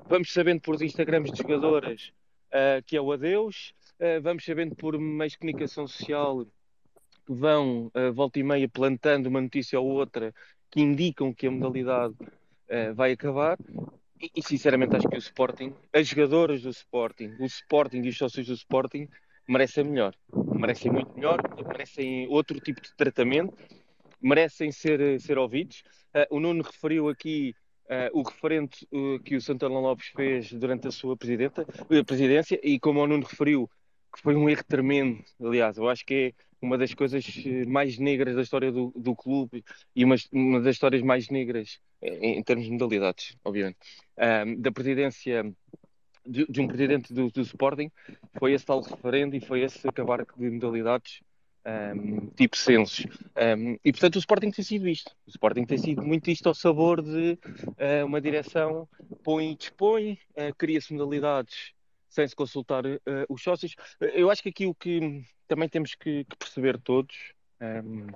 Vamos sabendo por Instagrams de jogadoras uh, que é o adeus, uh, vamos sabendo por meios de comunicação social que vão, uh, volta e meia, plantando uma notícia ou outra que indicam que a modalidade vai acabar e, sinceramente acho que o Sporting, as jogadoras do Sporting, o Sporting e os sócios do Sporting merecem melhor. Merecem muito melhor, merecem outro tipo de tratamento, merecem ser, ser ouvidos. Uh, o Nuno referiu aqui uh, o referente uh, que o Santana Lopes fez durante a sua presidência e como o Nuno referiu, que foi um erro tremendo, aliás, eu acho que é uma das coisas mais negras da história do, do clube e uma, uma das histórias mais negras em, em termos de modalidades, obviamente, um, da presidência de, de, um presidente do, do, Sporting, foi esse tal referendo e foi esse acabar de modalidades um, tipo censos. Um, e portanto o Sporting tem sido isto. O Sporting tem sido muito isto ao sabor de uh, uma direção põe e dispõe, uh, cria-se modalidades sem se consultar uh, os sócios. Eu acho que aqui o que também temos que, que perceber todos um,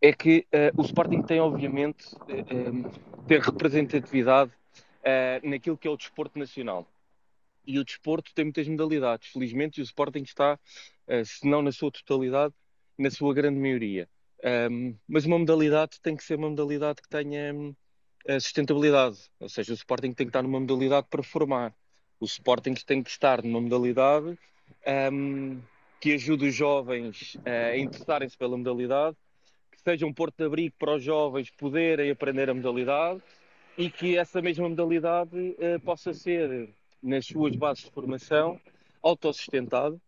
é que uh, o Sporting tem, obviamente, uh, ter representatividade naquilo que é o desporto nacional. E o desporto tem muitas modalidades, felizmente, o Sporting está, se não na sua totalidade, na sua grande maioria. Um, mas uma modalidade tem que ser uma modalidade que tenha um, sustentabilidade, ou seja, o Sporting tem que estar numa modalidade para formar. O Sporting tem que estar numa modalidade um, que ajude os jovens a interessarem-se pela modalidade, que seja um porto de abrigo para os jovens poderem aprender a modalidade e que essa mesma modalidade uh, possa ser, nas suas bases de formação, autossustentável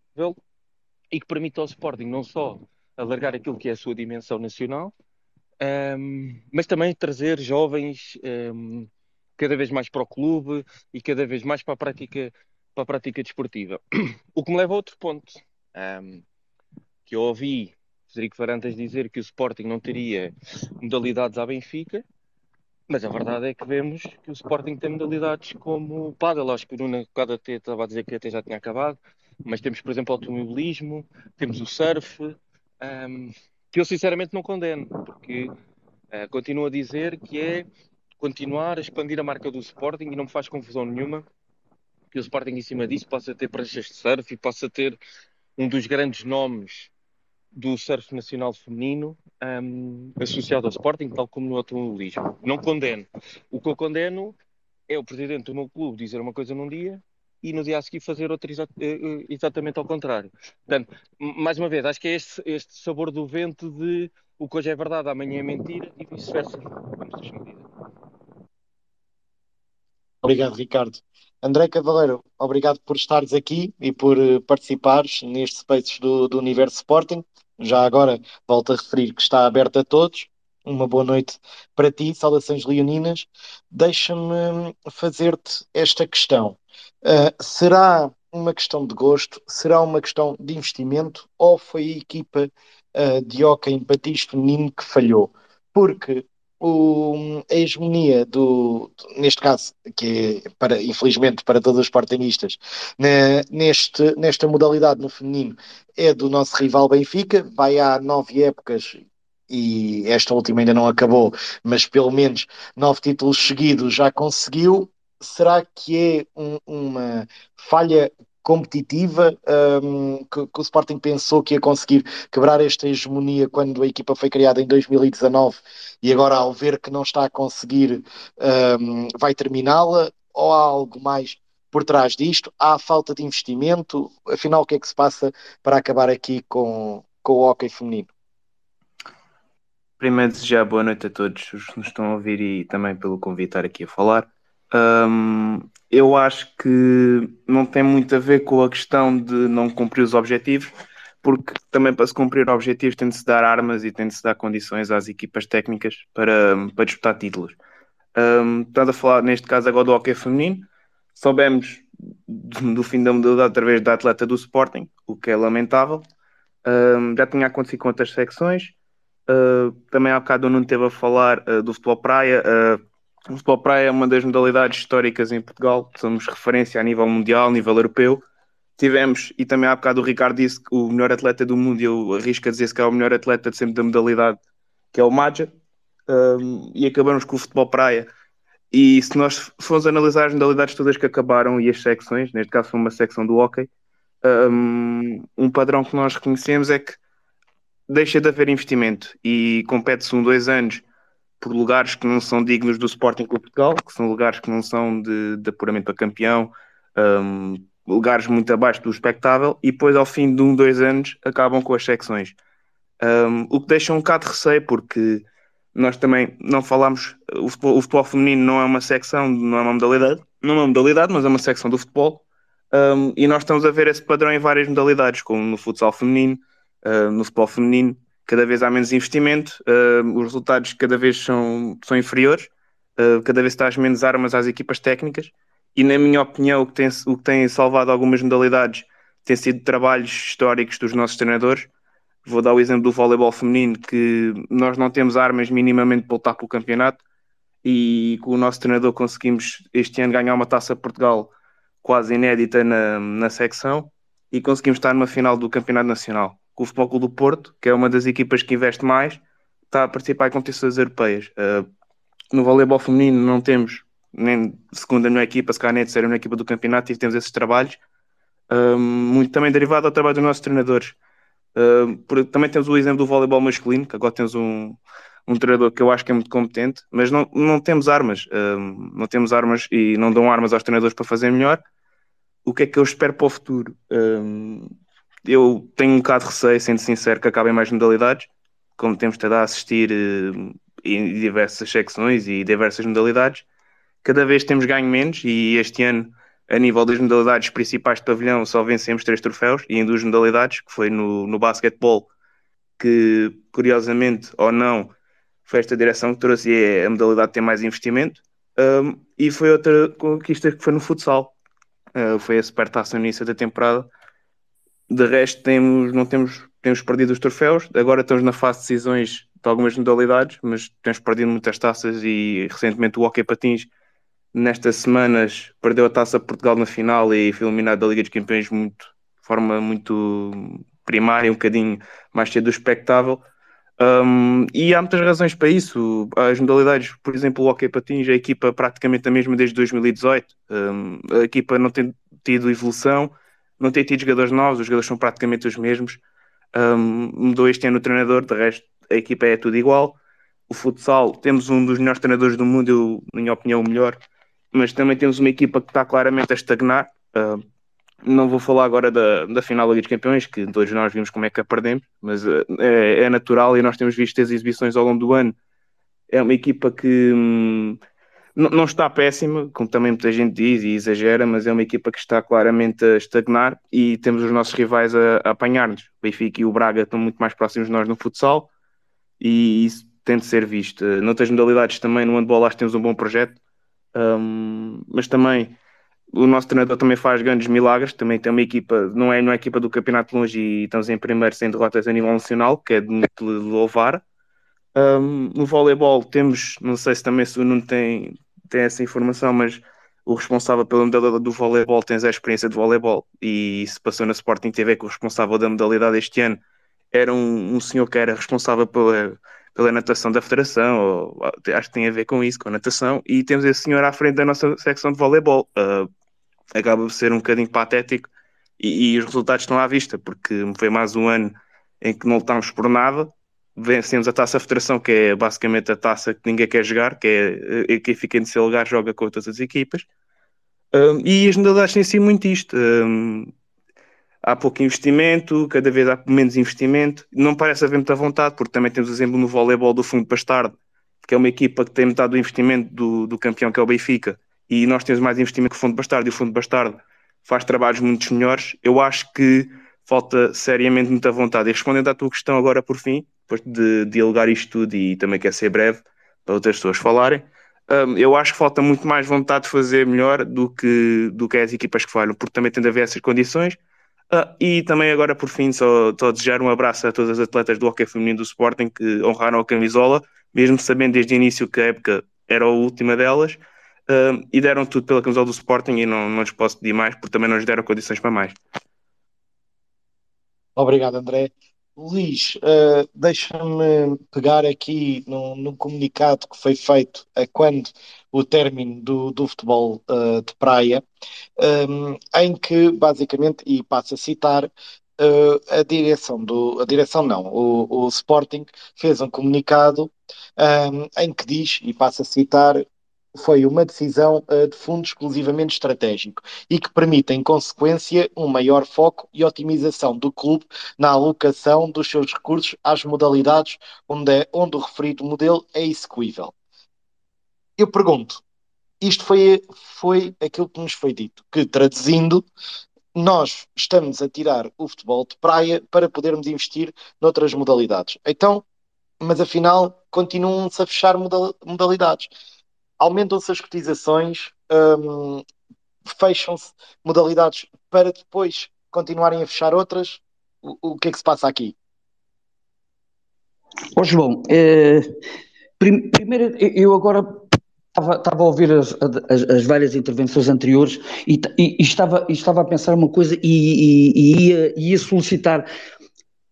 e que permita ao Sporting não só alargar aquilo que é a sua dimensão nacional, um, mas também trazer jovens um, cada vez mais para o clube e cada vez mais para a prática, para a prática desportiva. O que me leva a outro ponto, um, que eu ouvi Federico Varandas dizer que o Sporting não teria modalidades à Benfica, mas a verdade é que vemos que o Sporting tem modalidades como o paddle, acho que o Nuno até estava a dizer que até já tinha acabado, mas temos, por exemplo, o automobilismo, temos o surf, um, que eu sinceramente não condeno, porque uh, continuo a dizer que é continuar a expandir a marca do Sporting e não me faz confusão nenhuma que o Sporting em cima disso possa ter pranchas de surf e possa ter um dos grandes nomes do surf nacional feminino um, associado ao Sporting, tal como no automobilismo. Não condeno. O que eu condeno é o presidente do meu clube dizer uma coisa num dia e no dia a seguir fazer outra exa eh, eh, exatamente ao contrário. Portanto, mais uma vez, acho que é este, este sabor do vento de o que hoje é verdade, amanhã é mentira e vice-versa. Obrigado, Ricardo. André Cavaleiro, obrigado por estares aqui e por eh, participares neste Spaces do, do Universo Sporting. Já agora volto a referir que está aberto a todos. Uma boa noite para ti, saudações leoninas. Deixa-me fazer-te esta questão. Uh, será uma questão de gosto? Será uma questão de investimento? Ou foi a equipa uh, de hockey em patins feminino que falhou? Porque o, a hegemonia do, neste caso, que é para, infelizmente para todos os sportingistas, né, neste, nesta modalidade no feminino, é do nosso rival Benfica, vai há nove épocas e esta última ainda não acabou, mas pelo menos nove títulos seguidos já conseguiu. Será que é um, uma falha competitiva um, que, que, o Sporting pensou que ia conseguir quebrar esta hegemonia quando a equipa foi criada em 2019 e agora ao ver que não está a conseguir um, vai terminá-la ou há algo mais por trás disto? Há falta de investimento? Afinal, o que é que se passa para acabar aqui com, com o hockey feminino? Primeiro desejar boa noite a todos os que nos estão a ouvir e também pelo convite aqui a falar. Um, eu acho que não tem muito a ver com a questão de não cumprir os objetivos, porque também para se cumprir objetivos tem de se dar armas e tem de se dar condições às equipas técnicas para, para disputar títulos. Um, a falar neste caso agora do hockey feminino, soubemos do fim da modalidade através da atleta do Sporting, o que é lamentável. Um, já tinha acontecido com outras secções. Uh, também há bocado não teve a falar uh, do futebol praia. Uh, futebol praia é uma das modalidades históricas em Portugal, somos referência a nível mundial, a nível europeu. Tivemos, e também há bocado o Ricardo disse que o melhor atleta do mundo, eu arrisco a dizer que é o melhor atleta de sempre da modalidade, que é o Madja, um, e acabamos com o futebol praia. E se nós formos analisar as modalidades todas que acabaram e as secções, neste caso foi uma secção do hockey, um, um padrão que nós reconhecemos é que deixa de haver investimento e compete-se um, dois anos por lugares que não são dignos do Sporting Clube Portugal, que são lugares que não são de, de apuramento para campeão, um, lugares muito abaixo do expectável, e depois, ao fim de um, dois anos, acabam com as secções. Um, o que deixa um bocado de receio, porque nós também não falamos, o futebol, o futebol, feminino não é uma secção, não é uma modalidade, não é uma modalidade, mas é uma secção do futebol, um, e nós estamos a ver esse padrão em várias modalidades, como no futsal feminino, uh, no futebol feminino, cada vez há menos investimento, uh, os resultados cada vez são, são inferiores, uh, cada vez estás menos armas às equipas técnicas, e na minha opinião o que tem, o que tem salvado algumas modalidades tem sido trabalhos históricos dos nossos treinadores. Vou dar o exemplo do voleibol feminino, que nós não temos armas minimamente para lutar pelo campeonato, e com o nosso treinador conseguimos este ano ganhar uma taça Portugal quase inédita na, na secção e conseguimos estar numa final do Campeonato Nacional. Com o Futebol Clube do Porto, que é uma das equipas que investe mais, está a participar em competições europeias. Uh, no voleibol feminino não temos nem segunda na equipa, se calhar nem terceira na equipa do campeonato e temos esses trabalhos. Uh, muito também derivado ao trabalho dos nossos treinadores. Uh, por, também temos o exemplo do voleibol masculino, que agora temos um, um treinador que eu acho que é muito competente, mas não, não temos armas. Não temos armas e não dão armas aos treinadores para fazer melhor. O que é que eu espero para o futuro? Eu tenho um bocado de receio, sendo sincero, que acabem mais modalidades, como temos estado a assistir em diversas secções e diversas modalidades. Cada vez temos ganho menos e este ano, a nível das modalidades principais de pavilhão, só vencemos três troféus e em duas modalidades, que foi no, no basquetebol, que curiosamente ou não, foi esta direção que trouxe é a modalidade que tem mais investimento. Um, e foi outra conquista que foi no futsal. Uh, foi a supertaça no início da temporada. De resto, temos, não temos, temos perdido os troféus. Agora estamos na fase de decisões de algumas modalidades, mas temos perdido muitas taças e recentemente o Hockey Patins nestas semanas perdeu a taça Portugal na final e foi eliminado da Liga dos Campeões muito, de forma muito primária, um bocadinho mais cedo do espectável. Um, e há muitas razões para isso. As modalidades, por exemplo, o Hockey Patins, a equipa praticamente a mesma desde 2018. Um, a equipa não tem tido evolução, não tem tido jogadores novos, os jogadores são praticamente os mesmos. Um, mudou este ano o treinador, de resto, a equipa é tudo igual. O futsal, temos um dos melhores treinadores do mundo, eu, na minha opinião, o melhor, mas também temos uma equipa que está claramente a estagnar. Uh, não vou falar agora da, da final da Liga dos Campeões, que todos nós vimos como é que a perdemos, mas uh, é, é, natural e nós temos visto as exibições ao longo do ano. É uma equipa que hum, não está péssima, como também muita gente diz e exagera, mas é uma equipa que está claramente a estagnar e temos os nossos rivais a, a apanhar-nos. O Benfica e o Braga estão muito mais próximos de nós no futsal e isso tem de ser visto. Noutras modalidades também, no handball, acho que temos um bom projeto, um, mas também o nosso treinador também faz grandes milagres, também tem uma equipa, não é, não é equipa do Campeonato Longe e estamos em primeiro sem derrotas a nível nacional, que é de muito louvar. Um, no voleibol temos, não sei se também se o Nuno tem, tem essa informação, mas o responsável pela modalidade do voleibol tem a experiência de voleibol e se passou na Sporting TV que o responsável da modalidade este ano era um, um senhor que era responsável pela, pela natação da federação, ou, acho que tem a ver com isso, com a natação, e temos esse senhor à frente da nossa secção de voleibol. Uh, acaba de ser um bocadinho patético e, e, os resultados estão à vista, porque foi mais um ano em que não lutamos por nada, vencemos a taça federação, que é basicamente a taça que ninguém quer jogar, que é, é quem fica em terceiro lugar joga com todas as equipas. Um, e as modalidades têm sido muito isto. Um, há pouco investimento, cada vez há menos investimento. Não parece haver muita vontade, porque também temos o exemplo no voleibol do Fundo Bastardo, que é uma equipa que tem metade do investimento do, do campeão, que é o Benfica, e nós temos mais investimento que o Fundo Bastardo, e o Fundo Bastardo faz trabalhos muito melhores. Eu acho que falta seriamente muita vontade. E respondendo à tua questão agora por fim, depois de dialogar isto tudo e também quer ser breve para outras pessoas falarem, um, eu acho que falta muito mais vontade de fazer melhor do que, do que as equipas que falham, porque também tem de haver essas condições ah, e também agora por fim só, só desejar um abraço a todas as atletas do hockey feminino do Sporting que honraram a camisola, mesmo sabendo desde o início que a época era a última delas, uh, e deram tudo pela camisola do Sporting e não, não lhes posso pedir mais, porque também não lhes deram condições para mais. Obrigado, André. Luís, uh, deixa-me pegar aqui no, comunicado que foi feito a quando o término do, do futebol uh, de praia, um, ehm, em que basicamente, e passo a citar, uh, a direção do. A direção não, o, o Sporting fez um comunicado um, ehm, em que diz, e passo a citar, foi uma decisão uh, de fundo exclusivamente estratégico e que permite, em consequência, um maior foco e otimização do clube na alocação dos seus recursos às modalidades onde, é, onde o referido modelo é execuível. Eu pergunto, isto foi, foi aquilo que nos foi dito, que traduzindo, nós estamos a tirar o futebol de praia para podermos investir noutras modalidades. Então, mas afinal, continuam-se a fechar modalidades aumentam-se as cotizações, um, fecham-se modalidades para depois continuarem a fechar outras. O, o que é que se passa aqui? Ó oh, João, eh, prim, primeiro eu agora estava, estava a ouvir as, as, as, várias intervenções anteriores e, e, e, estava, e estava a pensar uma coisa e, e ia, ia, solicitar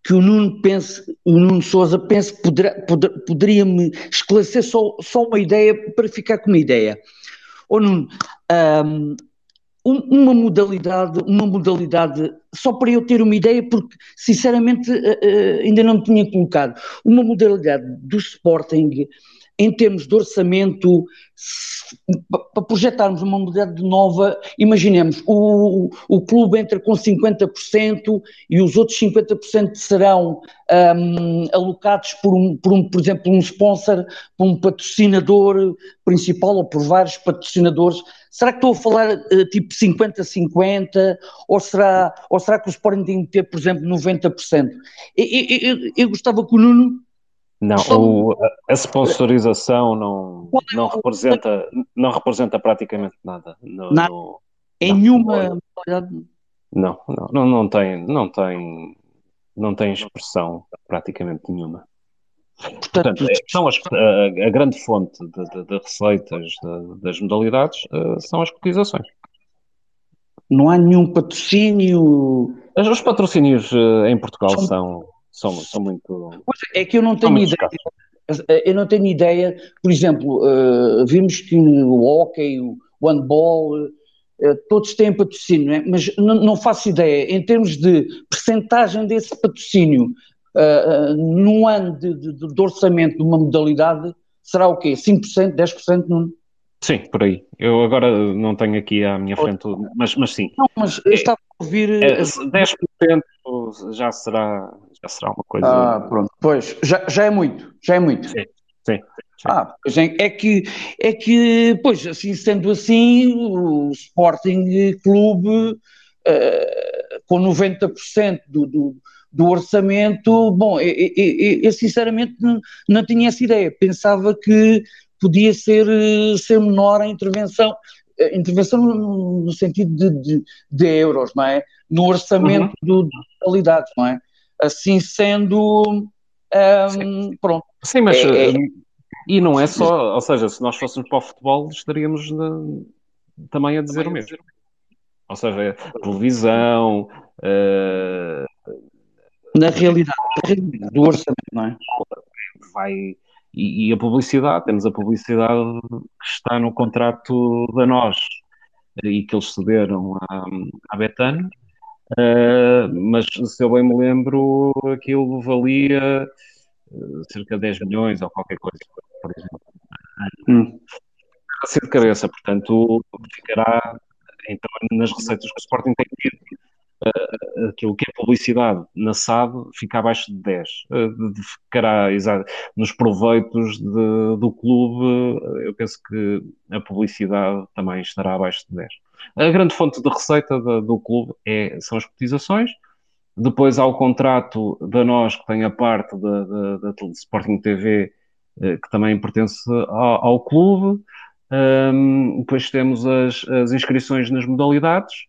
que o Nuno pense, o Nuno Souza pense que poderá, poder, poderia-me esclarecer só, só uma ideia para ficar com uma ideia. Ô Nuno, um, uma modalidade, uma modalidade, só para eu ter uma ideia, porque sinceramente eh, eh, ainda não me tinha colocado, uma modalidade do Sporting em termos de orçamento, para projetarmos uma modalidade nova, imaginemos, o, o clube entra com 50% e os outros 50% serão um, alocados por, um, por, um, por exemplo, um sponsor, por um patrocinador principal ou por vários patrocinadores. Será que estou a falar uh, tipo 50-50 ou será, ou será que o Sporting tem que ter, por exemplo, 90%? Eu, eu, eu, eu gostava que o Nuno não, o, a sponsorização não, não, representa, não representa praticamente nada. No, nada. No, em não, nenhuma. Não, não, não, não, tem, não, tem, não tem expressão praticamente nenhuma. Portanto, é, são as, a, a, grande fonte de, de, de receitas de, das modalidades uh, são as cotizações. Não há nenhum patrocínio. Os patrocínios uh, em Portugal são, são são, são muito. É que eu não tenho ideia. Eu não tenho ideia, por exemplo, uh, vimos que o hockey, o handball, uh, todos têm patrocínio, é? mas não, faço ideia, em termos de percentagem desse patrocínio uh, num ano de, de, de, orçamento de uma modalidade, será o quê? 5%, 10%? Não? Sim, por aí. Eu agora não tenho aqui à minha frente, mas, mas sim. Não, mas eu estava a ouvir. É, 10% já será, já será uma coisa. Ah, pronto. Pois, já, já é muito, já é muito. Sim, sim. Ah, pois é, é, que, é que, pois, assim, sendo assim, o Sporting Clube, uh, com 90% do, do, do, orçamento, bom, eu, eu, eu, sinceramente não, não tinha essa ideia, pensava que podia ser, ser menor a intervenção, a intervenção no, no sentido de, de, de, euros, não é? No orçamento uhum. do, de qualidade, não é? Assim sendo, um, pronto. Sim, mas é, é, e não é só, ou seja, se nós fôssemos para o futebol, estaríamos de, também a dizer também o mesmo. Ou seja, televisão. Uh, na realidade, na realidade do orçamento, não é? Vai, e, e, a publicidade, temos a publicidade que está no contrato da nós e que eles cederam à, à Betano, Uh, mas se eu bem me lembro, aquilo valia uh, cerca de 10 milhões ou qualquer coisa, por exemplo. Hum. Assim de cabeça, portanto, ficará então nas receitas que o Sporting tem tido. Uh, aquilo que é publicidade na SAD fica abaixo de 10. Uh, ficará exato, nos proveitos de, do clube, eu penso que a publicidade também estará abaixo de 10. A grande fonte de receita da, do clube é, são as cotizações. Depois há o contrato da nós, que tem a parte da, da, da Sporting TV, eh, que também pertence ao, ao clube. Um, depois temos as, as, inscrições nas modalidades.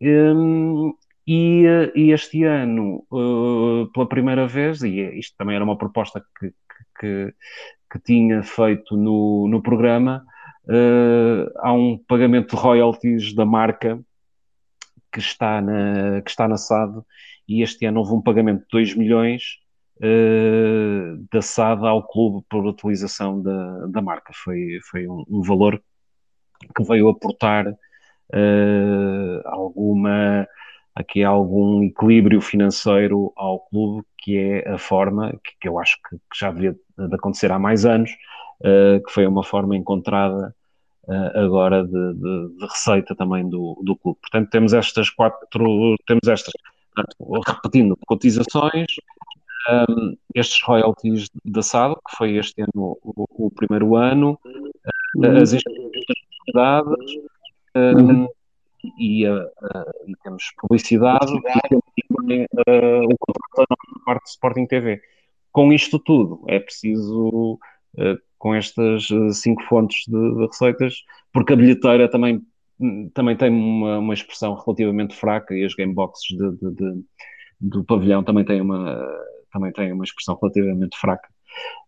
Um, e, e, este ano, uh, pela primeira vez, e isto também era uma proposta que, que, que tinha feito no, no programa, uh, há um pagamento de royalties da marca que está na, que está na SAD e este ano houve um pagamento de 2 milhões uh, da SAD ao clube por utilização da, da marca. Foi, foi um, um valor que veio aportar uh, alguma aqui algum equilíbrio financeiro ao clube, que é a forma que, que eu acho que, que, já devia de acontecer há mais anos, uh, que foi uma forma encontrada uh, agora de, de, de, receita também do, do clube. Portanto, temos estas quatro, temos estas, portanto, repetindo, cotizações, um, estes royalties da SAD, que foi este ano o, o primeiro ano, uh, as instituições um, e, uh, e, temos publicidade e também uh, o contrato da parte do Sporting TV. Com isto tudo, é preciso uh, com estas cinco fontes de, de, receitas, porque a bilheteira também, também tem uma, uma expressão relativamente fraca e as gameboxes de, de, de, do pavilhão também têm uma, também têm uma expressão relativamente fraca.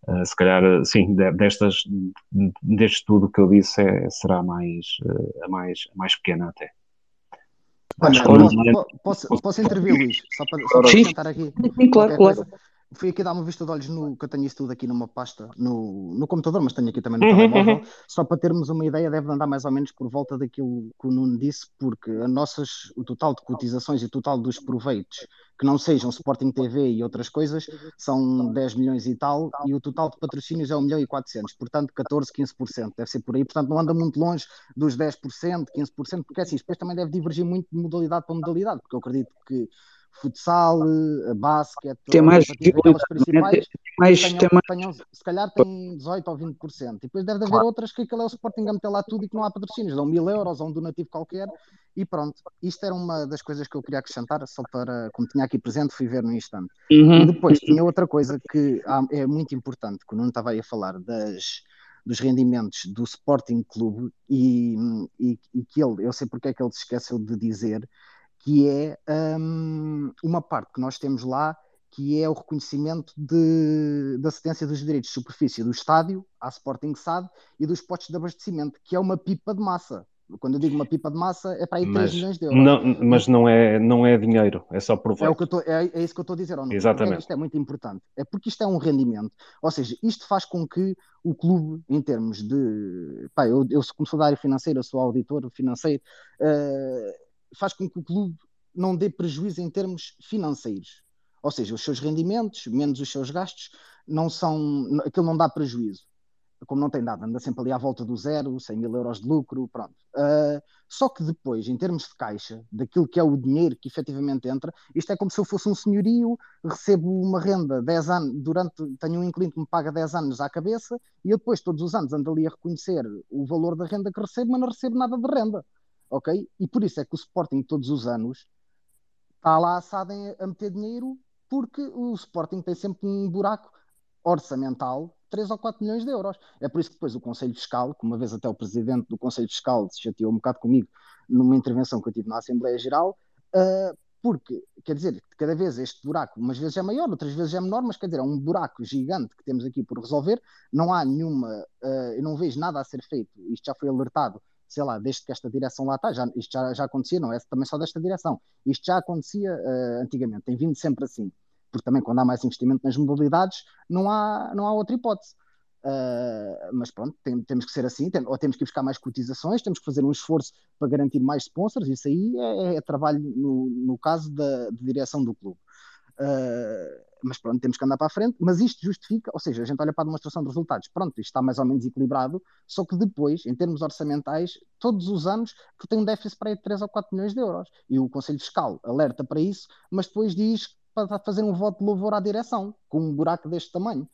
Uh, se calhar, sim, destas, deste tudo que eu disse, é, será mais, uh, a, mais, a mais pequena até. Olha, posso, posso, posso intervir, Luís? Só para, só para acrescentar aqui. Sim, claro, claro. Coisa. Fui aqui dar uma vista de olhos no que eu tenho isso tudo aqui numa pasta no, no computador, mas tenho aqui também no telemóvel. Só para termos uma ideia, deve andar mais ou menos por volta daquilo que o Nuno disse, porque a nossas, o total de cotizações e o total dos proveitos que não sejam Sporting TV e outras coisas são 10 milhões e tal, e o total de patrocínios é 1 milhão e 400, portanto 14, 15%, deve ser por aí, portanto não anda muito longe dos 10%, 15%, porque assim, depois também deve divergir muito de modalidade para modalidade, porque eu acredito que futsal, eh, basquete, Tem mais aquelas principais, mais, tenham, tem mais tenham, se calhar tem 18 ou 20%. E depois deve haver Claro. outras que aquele é o Sporting a meter lá tudo e que não há patrocínios, dão mil euros ou um donativo qualquer e pronto. Isto era uma das coisas que eu queria acrescentar, só para, como tinha aqui presente, fui ver no instante. E Uhum. depois tinha outra coisa que há- é muito importante, que o Nuno estava aí a falar das, dos rendimentos do Sporting Clube e, e, e que ele, eu sei porque é que ele se esqueceu de dizer, que é hum, uma parte que nós temos lá que é o reconhecimento de, da cedência dos direitos de superfície do estádio à Sporting SAD e dos postos de abastecimento, que é uma pipa de massa. Quando eu digo uma pipa de massa, é para aí 3 Mas, milhões de euros. não, mas não, é, não é dinheiro, é só É, o proveito. que eu tô, é, é isso que eu estou a dizer, não? Exatamente. Isto é muito importante. É porque isto é um rendimento. Ou seja, isto faz com que o clube, em termos de. Pá, eu, eu sou financeira, eu sou auditor financeiro, eh, faz com que o clube não dê prejuízo em termos financeiros. Ou seja, os seus rendimentos, menos os seus gastos, não são. Aquilo não dá prejuízo. Como não tem dado, anda sempre ali à volta do zero, 100 mil euros de lucro, pronto. Uh, só que depois, em termos de caixa, daquilo que é o dinheiro que efetivamente entra, isto é como se eu fosse um senhorio, recebo uma renda 10 anos, durante, tenho um inquilino que me paga 10 anos à cabeça, e eu depois, todos os anos, ando ali a reconhecer o valor da renda que recebo, mas não recebo nada de renda. Ok? E por isso é que o Sporting, todos os anos, está lá assado a meter dinheiro, porque o Sporting tem sempre um buraco orçamental 3 ou 4 milhões de euros. É por isso que depois o Conselho Fiscal, que uma vez até o presidente do Conselho Fiscal se chateou um bocado comigo numa intervenção que eu tive na Assembleia Geral, ah, porque, quer dizer, cada vez este buraco, umas vezes é maior, outras vezes é menor, mas quer dizer, é um buraco gigante que temos aqui por resolver, não há nenhuma, ah, eu não vejo nada a ser feito, isto já foi alertado, sei lá, desde que esta direção lá está, já, isto já, já acontecia, não é também só desta direção, isto já acontecia ah, antigamente, tem vindo sempre assim porque também quando há mais investimento nas modalidades não há, não há outra hipótese. Uh, mas pronto, tem, temos que ser assim, tem, ou temos que buscar mais cotizações, temos que fazer um esforço para garantir mais sponsors, isso aí é, é trabalho no, no caso da, direção do clube. Uh, mas pronto, temos que andar para a frente, mas isto justifica, ou seja, a gente olha para a demonstração de resultados, pronto, isto está mais ou menos equilibrado, só que depois, em termos orçamentais, todos os anos que tem um déficit para aí de 3 ou 4 milhões de euros, e o Conselho Fiscal alerta para isso, mas depois diz para fazer um voto de louvor à direção, com um buraco deste tamanho.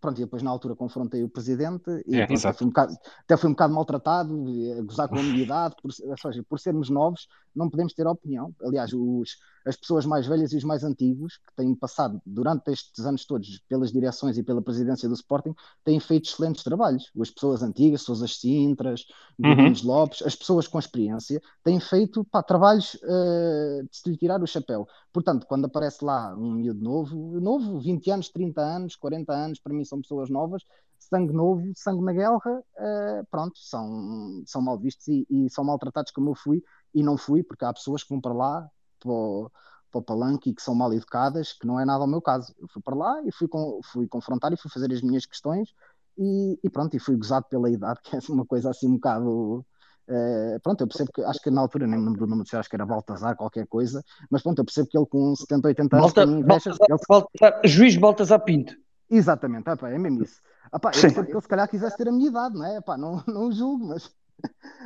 Pronto, e depois na altura confrontei o presidente e É, pronto, fui um bocado- até fui um bocado maltratado, a gozar com a minha idade, por, ou seja, por sermos novos, não podemos ter opinião. Aliás, os, as pessoas mais velhas e os mais antigos, que têm passado durante estes anos todos pelas direções e pela presidência do Sporting, têm feito excelentes trabalhos. As pessoas antigas, Sousa Sintras, Uhum. Godinhos Lopes, as pessoas com experiência, têm feito pá, trabalhos eh, de se lhe tirar o chapéu. Portanto, quando aparece lá um miúdo novo, novo, 20 anos, 30 anos, 40 anos, para mim são pessoas novas, sangue novo, sangue na guerra, eh, pronto, são, são mal vistos e, e são maltratados como eu fui e não fui, porque há pessoas que vão para lá, para o, para o palanque e que são mal educadas, que não é nada o meu caso. Eu fui para lá e fui, com, fui confrontar e fui fazer as minhas questões e, e pronto, e fui gozado pela idade, que é uma coisa assim um bocado. eh, pronto, eu percebo que acho que na altura nem me lembro do nome do senhor, acho que era Baltazar, qualquer coisa, mas pronto, eu percebo que ele com 70, 80 anos Balta, tem invejas. Baltazar, Ele, Baltazar, juiz Baltazar Pinto. exatamente, epá, é mesmo isso. Percebo que ele se calhar quisesse ter a minha idade, não é? Epá, não, não julgo, mas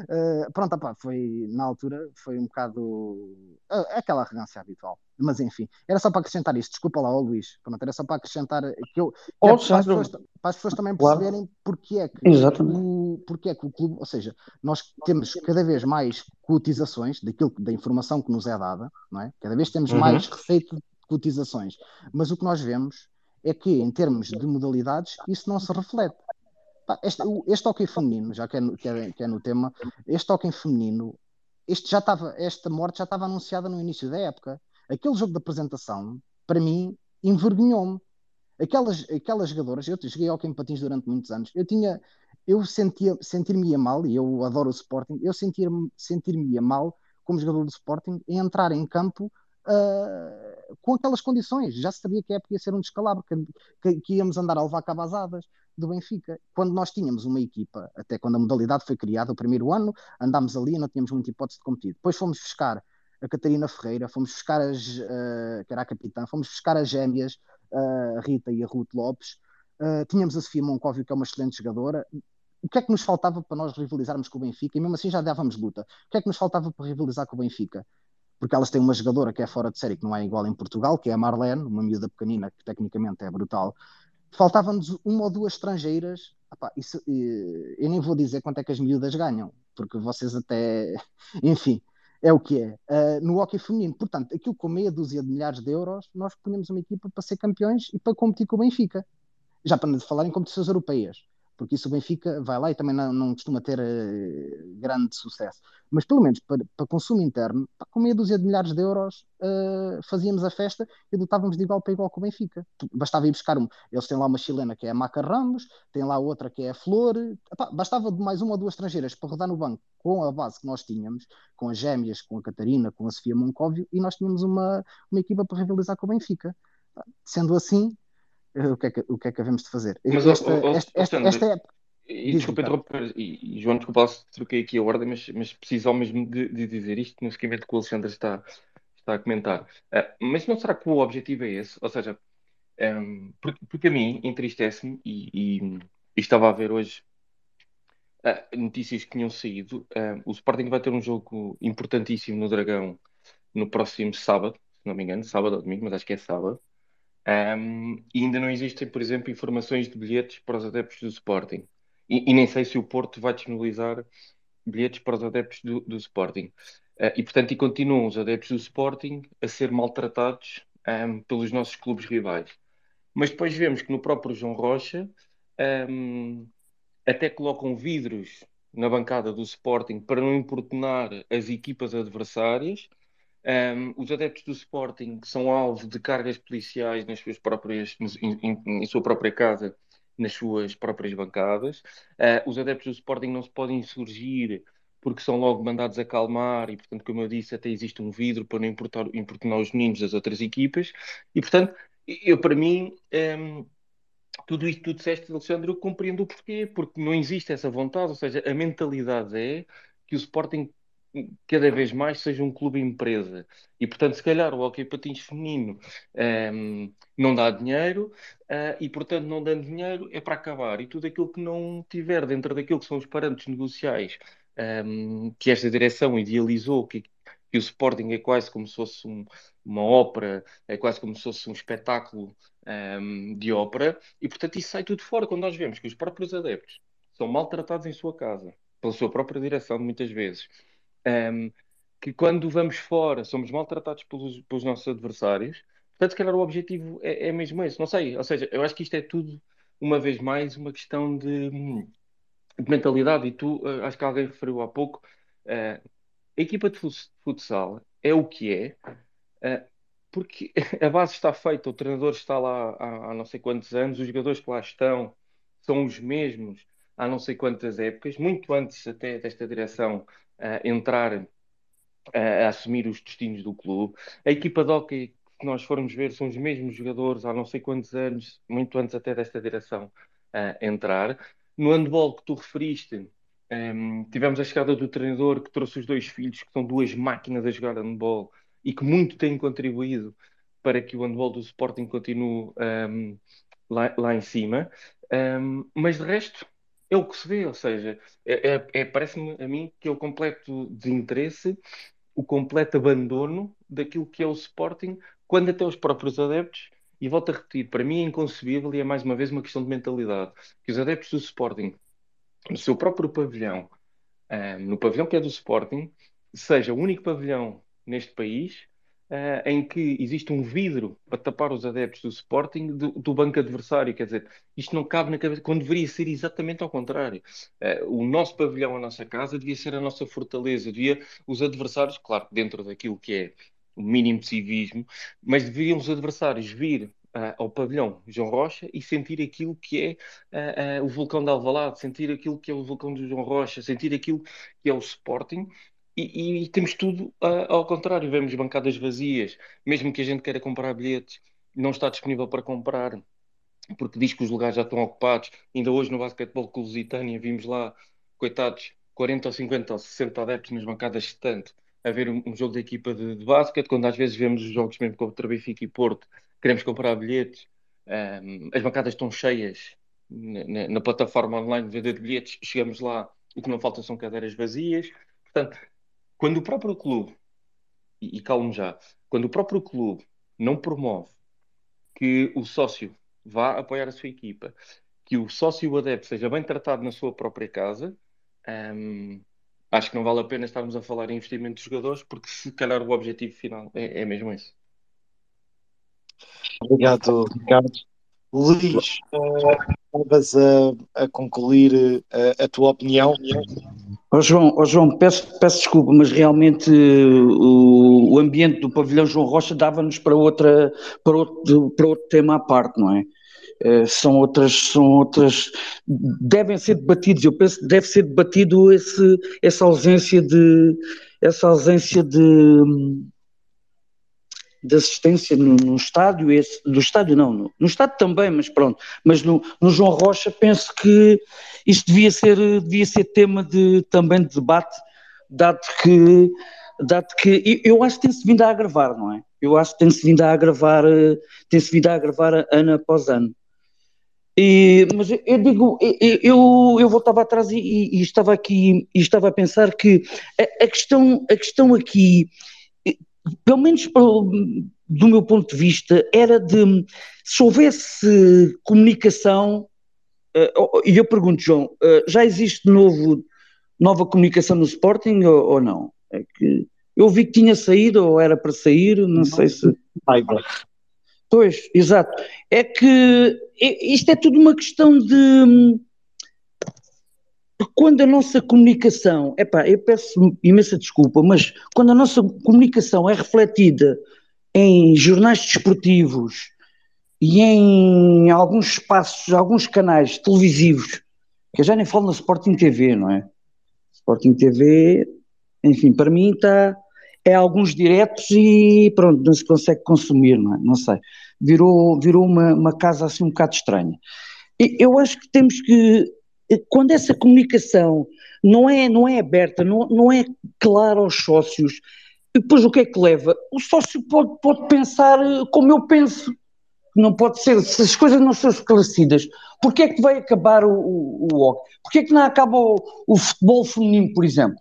eh, pronto, foi na altura foi um bocado eh, aquela arrogância habitual. Mas enfim, era só para acrescentar isto. Desculpa lá, ó Luís. Pronto, era só para acrescentar que eu que é Oh, para, as pessoas, para as pessoas também Claro. perceberem porque é que Exatamente. o, porque é que o clube, ou seja, nós temos cada vez mais cotizações daquilo, da informação que nos é dada, não é? Cada vez temos Uhum. mais receita de cotizações. Mas o que nós vemos é que, em termos de modalidades, isso não se reflete. Este, este hockey feminino, já que é, no, que, é, que é no tema, este hockey feminino, este já estava, esta morte já estava anunciada no início da época. Aquele jogo de apresentação, para mim, envergonhou-me. Aquelas, aquelas jogadoras, eu joguei hockey em patins durante muitos anos, eu tinha, eu sentia, sentir-me mal, e eu adoro o Sporting, eu sentir-me sentir mal como jogador do Sporting em entrar em campo uh, com aquelas condições. Já se sabia que a época ia ser um descalabro, que, que, que íamos andar a levar cavazadas do Benfica. Quando nós tínhamos uma equipa, até quando a modalidade foi criada, o primeiro ano, andámos ali e não tínhamos muita hipótese de competir. Depois fomos buscar a Catarina Ferreira, fomos buscar as, uh, que era a capitã, fomos buscar as gêmeas, uh, a Rita e a Ruth Lopes, uh, tínhamos a Sofia Moncóvio, que é uma excelente jogadora. O que é que nos faltava para nós rivalizarmos com o Benfica? E mesmo assim já dávamos luta. O que é que nos faltava para rivalizar com o Benfica? Porque elas têm uma jogadora que é fora de série, que não é igual em Portugal, que é a Marlene, uma miúda pequenina, que tecnicamente é brutal. Faltavam-nos uma ou duas estrangeiras. Epá, isso, eu nem vou dizer quanto é que as miúdas ganham, porque vocês até. Enfim, é o que é. Uh, no hockey feminino, portanto, aquilo com meia dúzia de milhares de euros, nós ponhamos uma equipa para ser campeões e para competir com o Benfica. Já para falar em competições europeias porque isso o Benfica vai lá e também não, não costuma ter uh, grande sucesso. Mas pelo menos para, para consumo interno, com meia dúzia de milhares de euros, uh, fazíamos a festa e lutávamos de igual para igual com o Benfica. Bastava ir buscar um. Eles têm lá uma chilena que é a Maca Ramos, tem lá outra que é a Flor. Epá, bastava de mais uma ou duas estrangeiras para rodar no banco com a base que nós tínhamos, com as gêmeas, com a Catarina, com a Sofia Moncóvio, e nós tínhamos uma, uma equipa para rivalizar com o Benfica. Sendo assim, o que é que, o que, é que havemos de fazer? Mas, esta, oh, oh, esta, esta, esta é... E, desculpa interromper, e, e, João, desculpa se troquei aqui a ordem, mas, mas preciso ao mesmo de, de dizer isto no seguimento que o Alexandre está, está a comentar. Uh, mas não será que o objetivo é esse? Ou seja, um, porque, porque, a mim entristece-me e, e, e, estava a ver hoje uh, notícias que tinham saído. Uh, o Sporting vai ter um jogo importantíssimo no Dragão no próximo sábado, se não me engano, sábado ou domingo, mas acho que é sábado. Um, e ainda não existem, por exemplo, informações de bilhetes para os adeptos do Sporting. E, e nem sei se o Porto vai disponibilizar bilhetes para os adeptos do, do Sporting. Uh, e, portanto, e continuam os adeptos do Sporting a ser maltratados um, pelos nossos clubes rivais. Mas depois vemos que no próprio João Rocha um, até colocam vidros na bancada do Sporting para não importunar as equipas adversárias um, os adeptos do Sporting são alvo de cargas policiais nas suas próprias, em, em, em sua própria casa, nas suas próprias bancadas. Uh, os adeptos do Sporting não se podem insurgir porque são logo mandados a calmar e, portanto, como eu disse, até existe um vidro para não importar, importunar os meninos das outras equipas. E, portanto, eu, para mim, um, tudo isto que tu disseste, Alexandre, eu compreendo o porquê, porque não existe essa vontade, ou seja, a mentalidade é que o Sporting cada vez mais seja um clube empresa. E, portanto, se calhar o hockey patins feminino um, ehm, não dá dinheiro uh, e, portanto, não dando dinheiro é para acabar. E tudo aquilo que não tiver dentro daquilo que são os parâmetros negociais um, ehm, que esta direção idealizou, que, que, o Sporting é quase como se fosse um, uma ópera, é quase como se fosse um espetáculo ehm, de ópera, e, portanto, isso sai tudo fora quando nós vemos que os próprios adeptos são maltratados em sua casa, pela sua própria direção, muitas vezes um, que quando vamos fora somos maltratados pelos, pelos nossos adversários. Portanto, se calhar o objetivo é, é, mesmo esse, não sei. Ou seja, eu acho que isto é tudo, uma vez mais, uma questão de, de mentalidade. E tu, uh, acho que alguém referiu há pouco, uh, a equipa de futsal é o que é, uh, porque a base está feita, o treinador está lá há, há não sei quantos anos, os jogadores que lá estão são os mesmos há não sei quantas épocas, muito antes até desta direção entrar a assumir os destinos do clube. A equipa de hockey, se nós formos ver, são os mesmos jogadores há não sei quantos anos, muito antes até desta direção uh, entrar. No handball que tu referiste, um, ehm, tivemos a chegada do treinador que trouxe os dois filhos, que são duas máquinas a jogar handball e que muito têm contribuído para que o handball do Sporting continue um, ehm, lá, lá, em cima. Um, ehm, mas de resto, é o que se vê, ou seja, é, é, é parece-me a mim que é o completo desinteresse, o completo abandono daquilo que é o Sporting, quando até os próprios adeptos, e volto a repetir, para mim é inconcebível e é mais uma vez uma questão de mentalidade, que os adeptos do Sporting, no seu próprio pavilhão, um, eh, no pavilhão que é do Sporting, seja o único pavilhão neste país uh, em que existe um vidro para tapar os adeptos do Sporting do, do, banco adversário. Quer dizer, isto não cabe na cabeça, quando deveria ser exatamente ao contrário. Uh, o nosso pavilhão, a nossa casa, devia ser a nossa fortaleza, devia os adversários, claro, dentro daquilo que é o mínimo de civismo, mas deviam os adversários vir uh, ao pavilhão João Rocha e sentir aquilo que é uh, uh, o vulcão de Alvalade, sentir aquilo que é o vulcão do João Rocha, sentir aquilo que é o Sporting. E, e, temos tudo ao contrário, vemos bancadas vazias, mesmo que a gente queira comprar bilhetes, não está disponível para comprar porque diz que os lugares já estão ocupados. Ainda hoje no basquetebol com Lusitânia vimos lá, coitados, 40 ou 50 ou 60 adeptos nas bancadas de tanto a ver um, um jogo da equipa de, de basquete, quando às vezes vemos os jogos mesmo contra Benfica e Porto, queremos comprar bilhetes, um, as bancadas estão cheias na, na, plataforma online de venda de bilhetes, chegamos lá, o que não falta são cadeiras vazias. Portanto, quando o próprio clube, e, e calmo já, quando o próprio clube não promove que o sócio vá apoiar a sua equipa, que o sócio adepto seja bem tratado na sua própria casa, um, acho que não vale a pena estarmos a falar em investimento de jogadores, porque se calhar o objetivo final é, é mesmo esse. Obrigado, Ricardo. Luís, estavas uh, a, a, concluir uh, a tua opinião? Oh, João, oh, João peço, peço desculpa, mas realmente uh, o, o, ambiente do pavilhão João Rocha dava-nos para, outra, para, outro, para outro tema à parte, não é? Eh, são outras, são outras, devem ser debatidos, eu penso que deve ser debatido esse, essa ausência de, essa ausência de, de assistência no, no estádio, esse, do estádio não, no, no, estádio também, mas pronto, mas no, no João Rocha penso que isto devia ser, devia ser tema de, também de debate, dado que, dado que eu acho que tem-se vindo a agravar, não é? Eu acho que tem-se vindo a agravar, eh, tem-se vindo a agravar ano após ano. E, mas eu digo, eu, eu voltava atrás e, e, estava aqui e estava a pensar que a, a, questão, a questão aqui, pelo menos do meu ponto de vista, era de se houvesse comunicação, eh, e eu pergunto, João, eh, já existe novo, nova comunicação no Sporting ou, ou não? É que eu vi que tinha saído ou era para sair, não, não sei se. Pois, exato. É que isto é tudo uma questão de. Quando a nossa comunicação, epá, eu peço imensa desculpa, mas quando a nossa comunicação é refletida em jornais desportivos e em alguns espaços, alguns canais televisivos, que eu já nem falo na Sporting TV, não é? Sporting TV, enfim, para mim está é alguns diretos e pronto, não se consegue consumir, não, é? não sei. Virou, virou uma, uma casa assim um bocado estranha. E eu acho que temos que, quando essa comunicação não é, não é aberta, não, não é clara aos sócios, depois o que é que leva? O sócio pode, pode pensar como eu penso, não pode ser, se as coisas não são esclarecidas, porquê é que vai acabar o, o, hockey? Porquê é que não acaba o, o futebol feminino, por exemplo?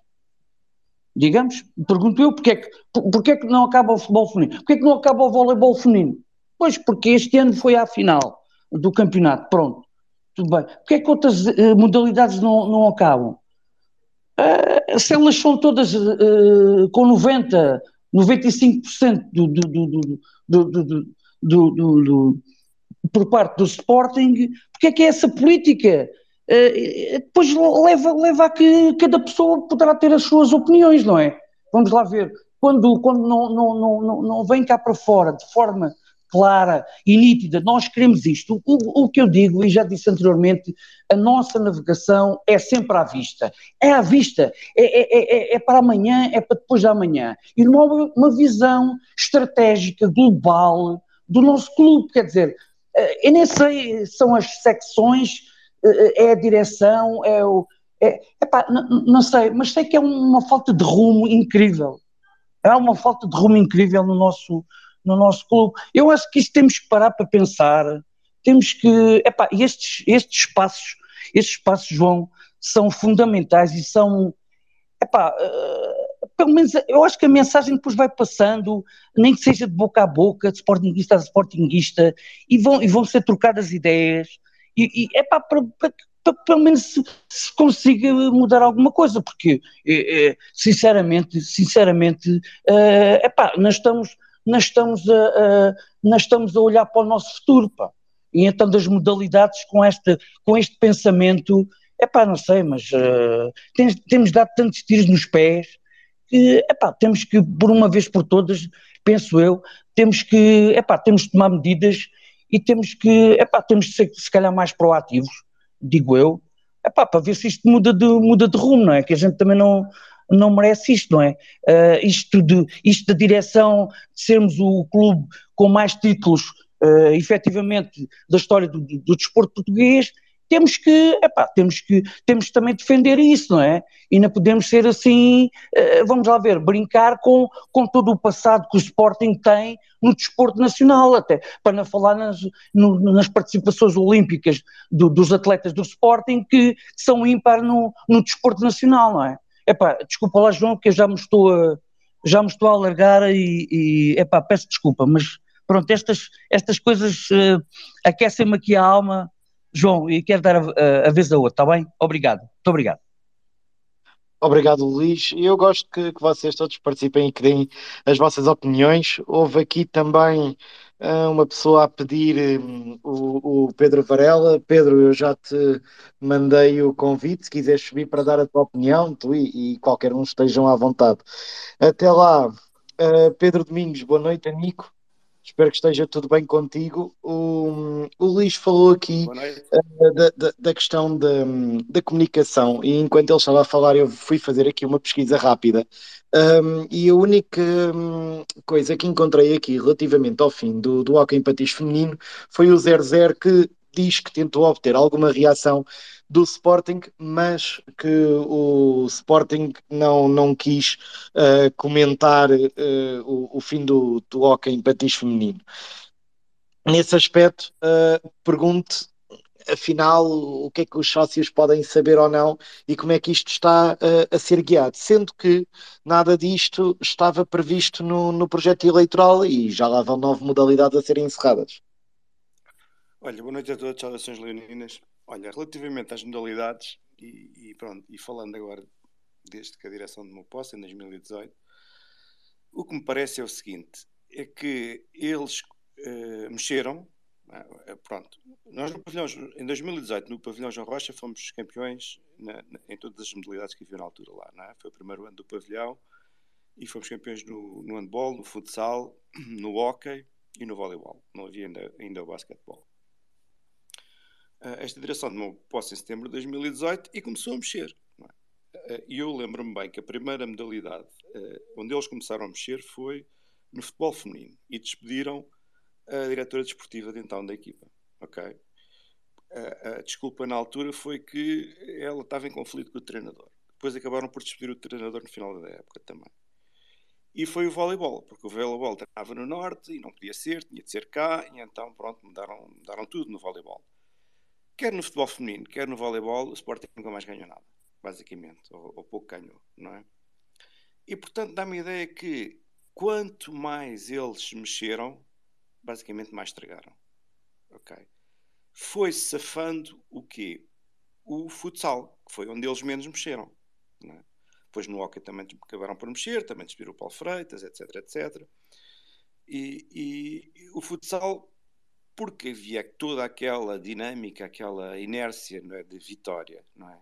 digamos, pergunto eu, porque é, que, porque é que não acaba o futebol feminino? Porque é que não acaba o voleibol feminino? Pois, porque este ano foi à final do campeonato, pronto, tudo bem. Porque é que outras uh, modalidades não, não acabam? Uh, se elas são todas uh, com 90, 95% do, do, do, do, do, por parte do Sporting, porque é que é essa política? Eh, depois leva, leva a que cada pessoa poderá ter as suas opiniões, não é? Vamos lá ver. Quando, quando não, não, não, não vem cá para fora de forma clara e nítida, nós queremos isto. O, o, que eu digo, e já disse anteriormente, a nossa navegação é sempre à vista. É à vista, é, é, é, é para amanhã, é para depois de amanhã. E não há uma visão estratégica, global do nosso clube. Quer dizer, eh, eu nem sei, são as secções é a direção, é o. É, epá, não, não sei, mas sei que é uma falta de rumo incrível. Há uma falta de rumo incrível no nosso, no nosso clube. Eu acho que isso temos que parar para pensar. Temos que. Epá, estes, estes espaços, estes espaços, João, são fundamentais e são. Epá, uh, pelo menos eu acho que a mensagem depois vai passando, nem que seja de boca a boca, de sportinguista a sportinguista, e vão, e vão ser trocadas ideias e, é para, para, para, pelo menos se, se, consiga mudar alguma coisa, porque é, é, sinceramente, sinceramente, é pá, nós estamos, nós estamos a, a, estamos a olhar para o nosso futuro, pá. E então das modalidades com, esta, com este pensamento, é pá, não sei, mas uh, temos, temos dado tantos tiros nos pés que, é pá, temos que, por uma vez por todas, penso eu, temos que, é pá, temos de tomar medidas e temos que, epá, temos de ser se calhar mais proativos, digo eu, epá, para ver se isto muda de, muda de rumo, não é? Que a gente também não, não merece isto, não é? Uh, isto, de, isto da direção, de sermos o clube com mais títulos, uh, efetivamente, da história do, do, desporto português, temos que, epá, temos que, temos também defender isso, não é? E não podemos ser assim, uh, vamos lá ver, brincar com, com todo o passado que o Sporting tem no desporto nacional, até para não falar nas, no, nas participações olímpicas do, dos atletas do Sporting que são ímpar no, no desporto nacional, não é? Epá, desculpa lá, João, que eu já me estou a, já me estou a alargar e, e epá, peço desculpa, mas pronto, estas, estas coisas uh, aquecem-me aqui a alma, João, e quero dar a, a, a vez a outra, está bem? Obrigado, muito obrigado. Obrigado, Luís. Eu gosto que, que, vocês todos participem e deem as vossas opiniões. Houve aqui também uma pessoa a pedir um, o, o, Pedro Varela. Pedro, eu já te mandei o convite, se quiseres subir para dar a tua opinião, tu e, e qualquer um estejam à vontade. Até lá, uh, Pedro Domingos, boa noite, amigo. Espero que esteja tudo bem contigo. O, o Luís falou aqui uh, da, da, da, questão da, da comunicação, e enquanto ele estava a falar, eu fui fazer aqui uma pesquisa rápida. Um, e a única um, coisa que encontrei aqui relativamente ao fim do, do hockey em patins feminino foi o 0-0 que diz que tentou obter alguma reação do Sporting, mas que o Sporting não, não quis uh, comentar uh, o, o, fim do, do hockey em patins feminino. Nesse aspecto, uh, pergunto afinal o que é que os sócios podem saber ou não e como é que isto está a ser guiado, sendo que nada disto estava previsto no, no projeto eleitoral e já lá vão nove modalidades a serem encerradas. Olha, boa noite a todos, saudações leoninas. Olha, relativamente às modalidades, e, e, pronto, e falando agora desde que a direção de posse, em 2018, o que me parece é o seguinte, é que eles uh, mexeram, uh, pronto, nós no pavilhão, em 2018, no pavilhão João Rocha, fomos campeões na, na, em todas as modalidades que havia na altura lá, é? Foi o primeiro ano do pavilhão, e fomos campeões no, no handball, no futsal, no hockey e no voleibol. Não havia ainda, ainda o basquetebol esta direção tomou posse em setembro de 2018 e começou a mexer. É? E eu lembro-me bem que a primeira modalidade eh, onde eles começaram a mexer foi no futebol feminino e despediram a diretora desportiva de então da equipa. Ok? A, desculpa na altura foi que ela estava em conflito com o treinador. Depois acabaram por despedir o treinador no final da época também. E foi o voleibol, porque o voleibol estava no norte e não podia ser, tinha de ser cá, e então pronto, mudaram, mudaram tudo no voleibol quer no futebol feminino, quer no voleibol, o Sporting nunca mais ganhou nada, basicamente, ou, ou pouco ganhou, não é? E portanto dá-me a ideia que quanto mais eles mexeram, basicamente mais estragaram. Ok? Foi-se safando o quê? O futsal, que foi onde eles menos mexeram. Não é? Depois no hockey também acabaram por mexer, também despiram o Paulo Freitas, etc, etc. E, e, o futsal porque havia toda aquela dinâmica, aquela inércia é, de vitória, não é?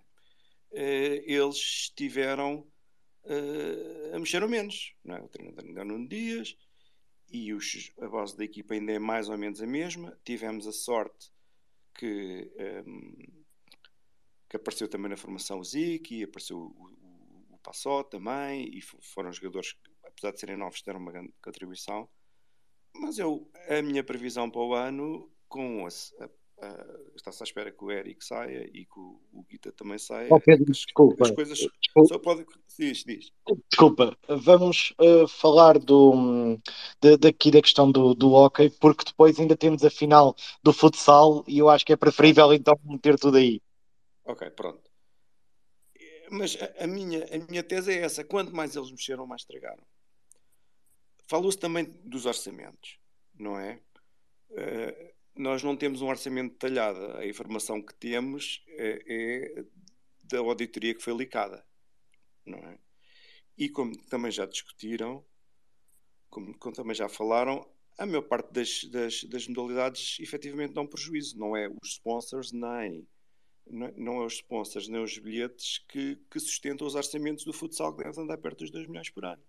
Uh, eles tiveram uh, a mexer menos, não é? O treinador ainda Nuno Dias e os, a base da equipa ainda é mais ou menos a mesma. Tivemos a sorte que, um, ehm, que apareceu também na formação o Ziki, apareceu o, o, o Passó também, e foram jogadores que, apesar de serem novos, deram uma grande contribuição. Mas eu, a minha previsão para o ano, com a, está-se à espera que o Eric saia e que o, o Guita também saia. Oh, Pedro, desculpa. As coisas desculpa. só podem. Diz, diz. Desculpa, vamos uh, falar do, de, daqui da questão do, do hockey, porque depois ainda temos a final do futsal e eu acho que é preferível então meter tudo aí. Ok, pronto. Mas a, a minha, a minha tese é essa: quanto mais eles mexeram, mais estragaram. Falou-se também dos orçamentos, não é? Uh, nós não temos um orçamento detalhado. A informação que temos é, é da auditoria que foi licada, não é? E como também já discutiram, como, como também já falaram, a maior parte das, das, das, modalidades efetivamente dão prejuízo. Não é os sponsors, nem não, não é os sponsors, nem os bilhetes que, que sustentam os orçamentos do futsal que devem andar perto dos 2 milhões por ano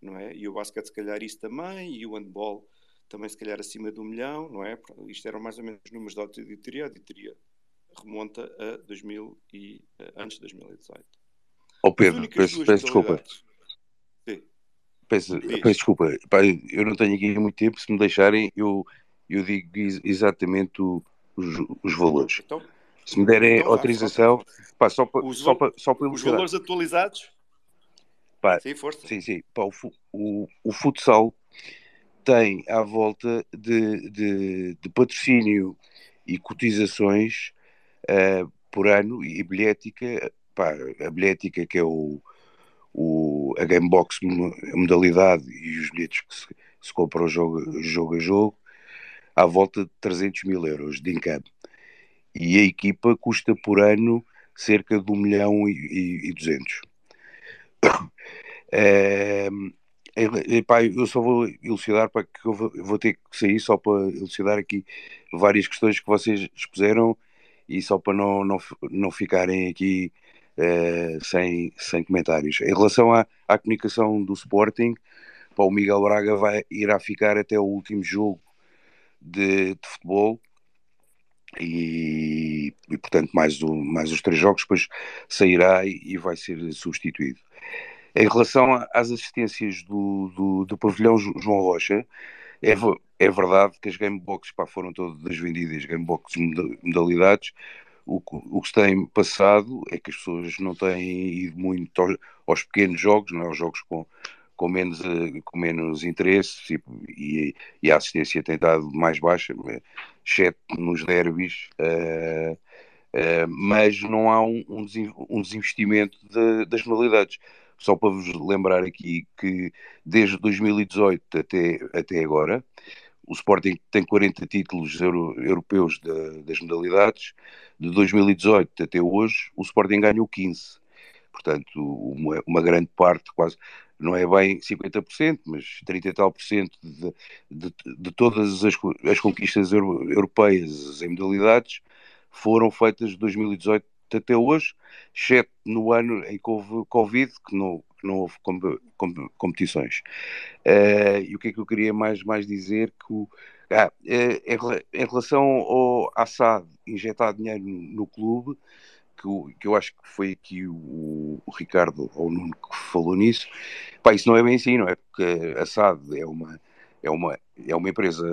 não é? E o basquete, se calhar, isso também, e o handball também se calhar acima de um milhão, não é? Isto eram mais ou menos números da auditoria, a auditoria remonta a 2000 e, antes de 2018. Ó oh Pedro, peço, peço desculpa. Sim. Peço, peço desculpa, Pá, eu não tenho aqui muito tempo, se me deixarem, eu, eu digo exatamente o, os, os valores. Então, se me derem então, autorização, pá, só para só para só para Os valores atualizados? Pá, sim, força. Sim, sim. Pá, o, o, o futsal tem à volta de, de, de patrocínio e cotizações uh, por ano e bilhética, pá, a bilhética que é o, o, a Gamebox a modalidade e os bilhetes que se, se compram jogo, jogo a jogo, à volta de 300 mil euros de income e a equipa custa por ano cerca de 1 milhão e, e 200. É, eu só vou elucidar para que vou, eu vou, ter que sair só para elucidar aqui várias questões que vocês expuseram e só para não, não, não ficarem aqui é, sem, sem comentários. Em relação à, à comunicação do Sporting, pá, o Miguel Braga vai, irá ficar até o último jogo de, de futebol e, e, portanto mais, o, mais os três jogos depois sairá e, e vai ser substituído. Em relação às assistências do, do, do pavilhão João Rocha, é, é verdade que as gameboxes pá, foram todas vendidas, gameboxes modalidades. O, o que se tem passado é que as pessoas não têm ido muito aos, aos pequenos jogos, não é? aos jogos com, com menos, eh, com menos interesse tipo, e, e, a assistência tem estado mais baixa, exceto nos derbys, uh, uh, mas não há um, um desinvestimento de, das modalidades. Só para vos lembrar aqui que desde 2018 até, até agora, o Sporting tem 40 títulos euro, europeus de, das modalidades. De 2018 até hoje, o Sporting ganhou 15. Portanto, uma, uma grande parte, quase não é bem 50%, mas 30 e tal por cento de, de, de todas as, as conquistas europeias em modalidades foram feitas de 2018 até hoje, exceto no ano em que houve Covid, que não, não houve com, com, competições. Uh, e o que é que eu queria mais, mais dizer? Que o, ah, uh, em, relação ao Assad injetar dinheiro no, clube, que, que eu acho que foi aqui o, o, Ricardo ou o Nuno que falou nisso, pá, isso não é bem assim, não é? Porque a SAD é uma, é uma, é uma empresa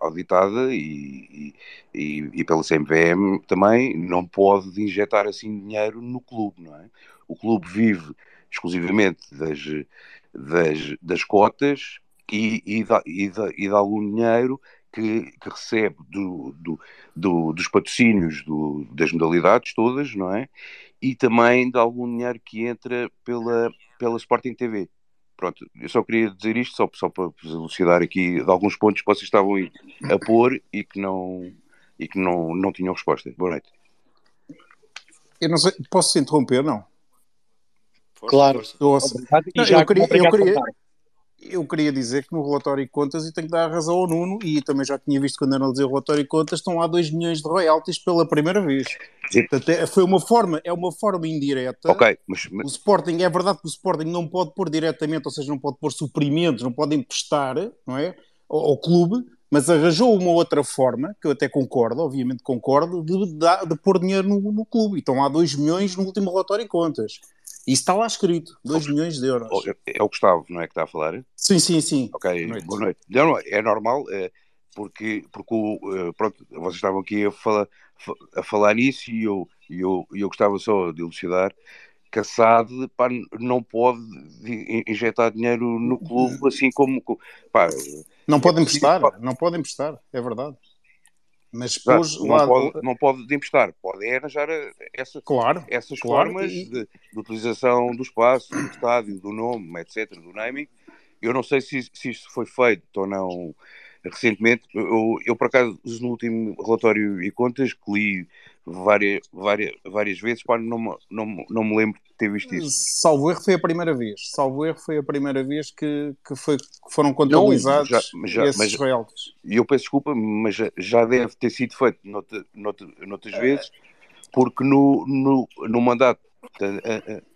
auditada e, e, e pela CMVM também não pode injetar assim dinheiro no clube, não é? O clube vive exclusivamente das, das, das cotas e, e, dá, e, dá, e dá algum dinheiro que, que recebe do, do, do, dos patrocínios das modalidades todas, não é? E também de algum dinheiro que entra pela, pela Sporting TV. Pronto, eu só queria dizer isto só, só para elucidar aqui de alguns pontos que vocês estavam a pôr e que não, e que não, não tinham resposta. Boa noite. Eu não sei, posso interromper, não? Claro. Eu, eu, queria, eu, queria, eu queria dizer que no relatório de contas, e tenho que dar razão ao Nuno, e também já tinha visto quando analisei o relatório de contas, estão lá 2 milhões de royalties pela primeira vez. Portanto, é, foi uma forma, é uma forma indireta. Ok, mas, O Sporting, é verdade que o Sporting não pode pôr diretamente, ou seja, não pode pôr suprimentos, não pode emprestar, não é? Ao, ao clube, mas arranjou uma outra forma, que eu até concordo, obviamente concordo, de, de, de pôr dinheiro no, no clube. Então há 2 milhões no último relatório de contas. Isso está lá escrito, 2 milhões de euros. É o Gustavo, não é que está a falar? Sim, sim, sim. Ok, noite. boa noite. Não, é normal, é, porque, porque o, pronto, vocês estavam aqui a falar, a falar nisso e eu, eu, eu gostava só de elucidar que a SAD pá, não pode injetar dinheiro no clube assim como. Pá, não pode é emprestar, não pode emprestar, é verdade. Mas depois, não, pode, não pode emprestar, pode arranjar essa, claro, essas claro, formas e... de, de, utilização do espaço, do estádio, do nome, etc., do naming. Eu não sei se, se isso foi feito ou não recentemente. Eu, eu, por acaso, no último relatório e contas que li várias, várias, várias vezes, pá, não, me, não, não me lembro ter visto isso. Salvo erro foi a primeira vez. Salvo erro foi a primeira vez que, que, foi, que foram contabilizados não, já, já, esses mas, royalties. E eu peço desculpa, mas já, deve ter sido feito noutra, noutra, noutras vezes, porque no, no, no mandato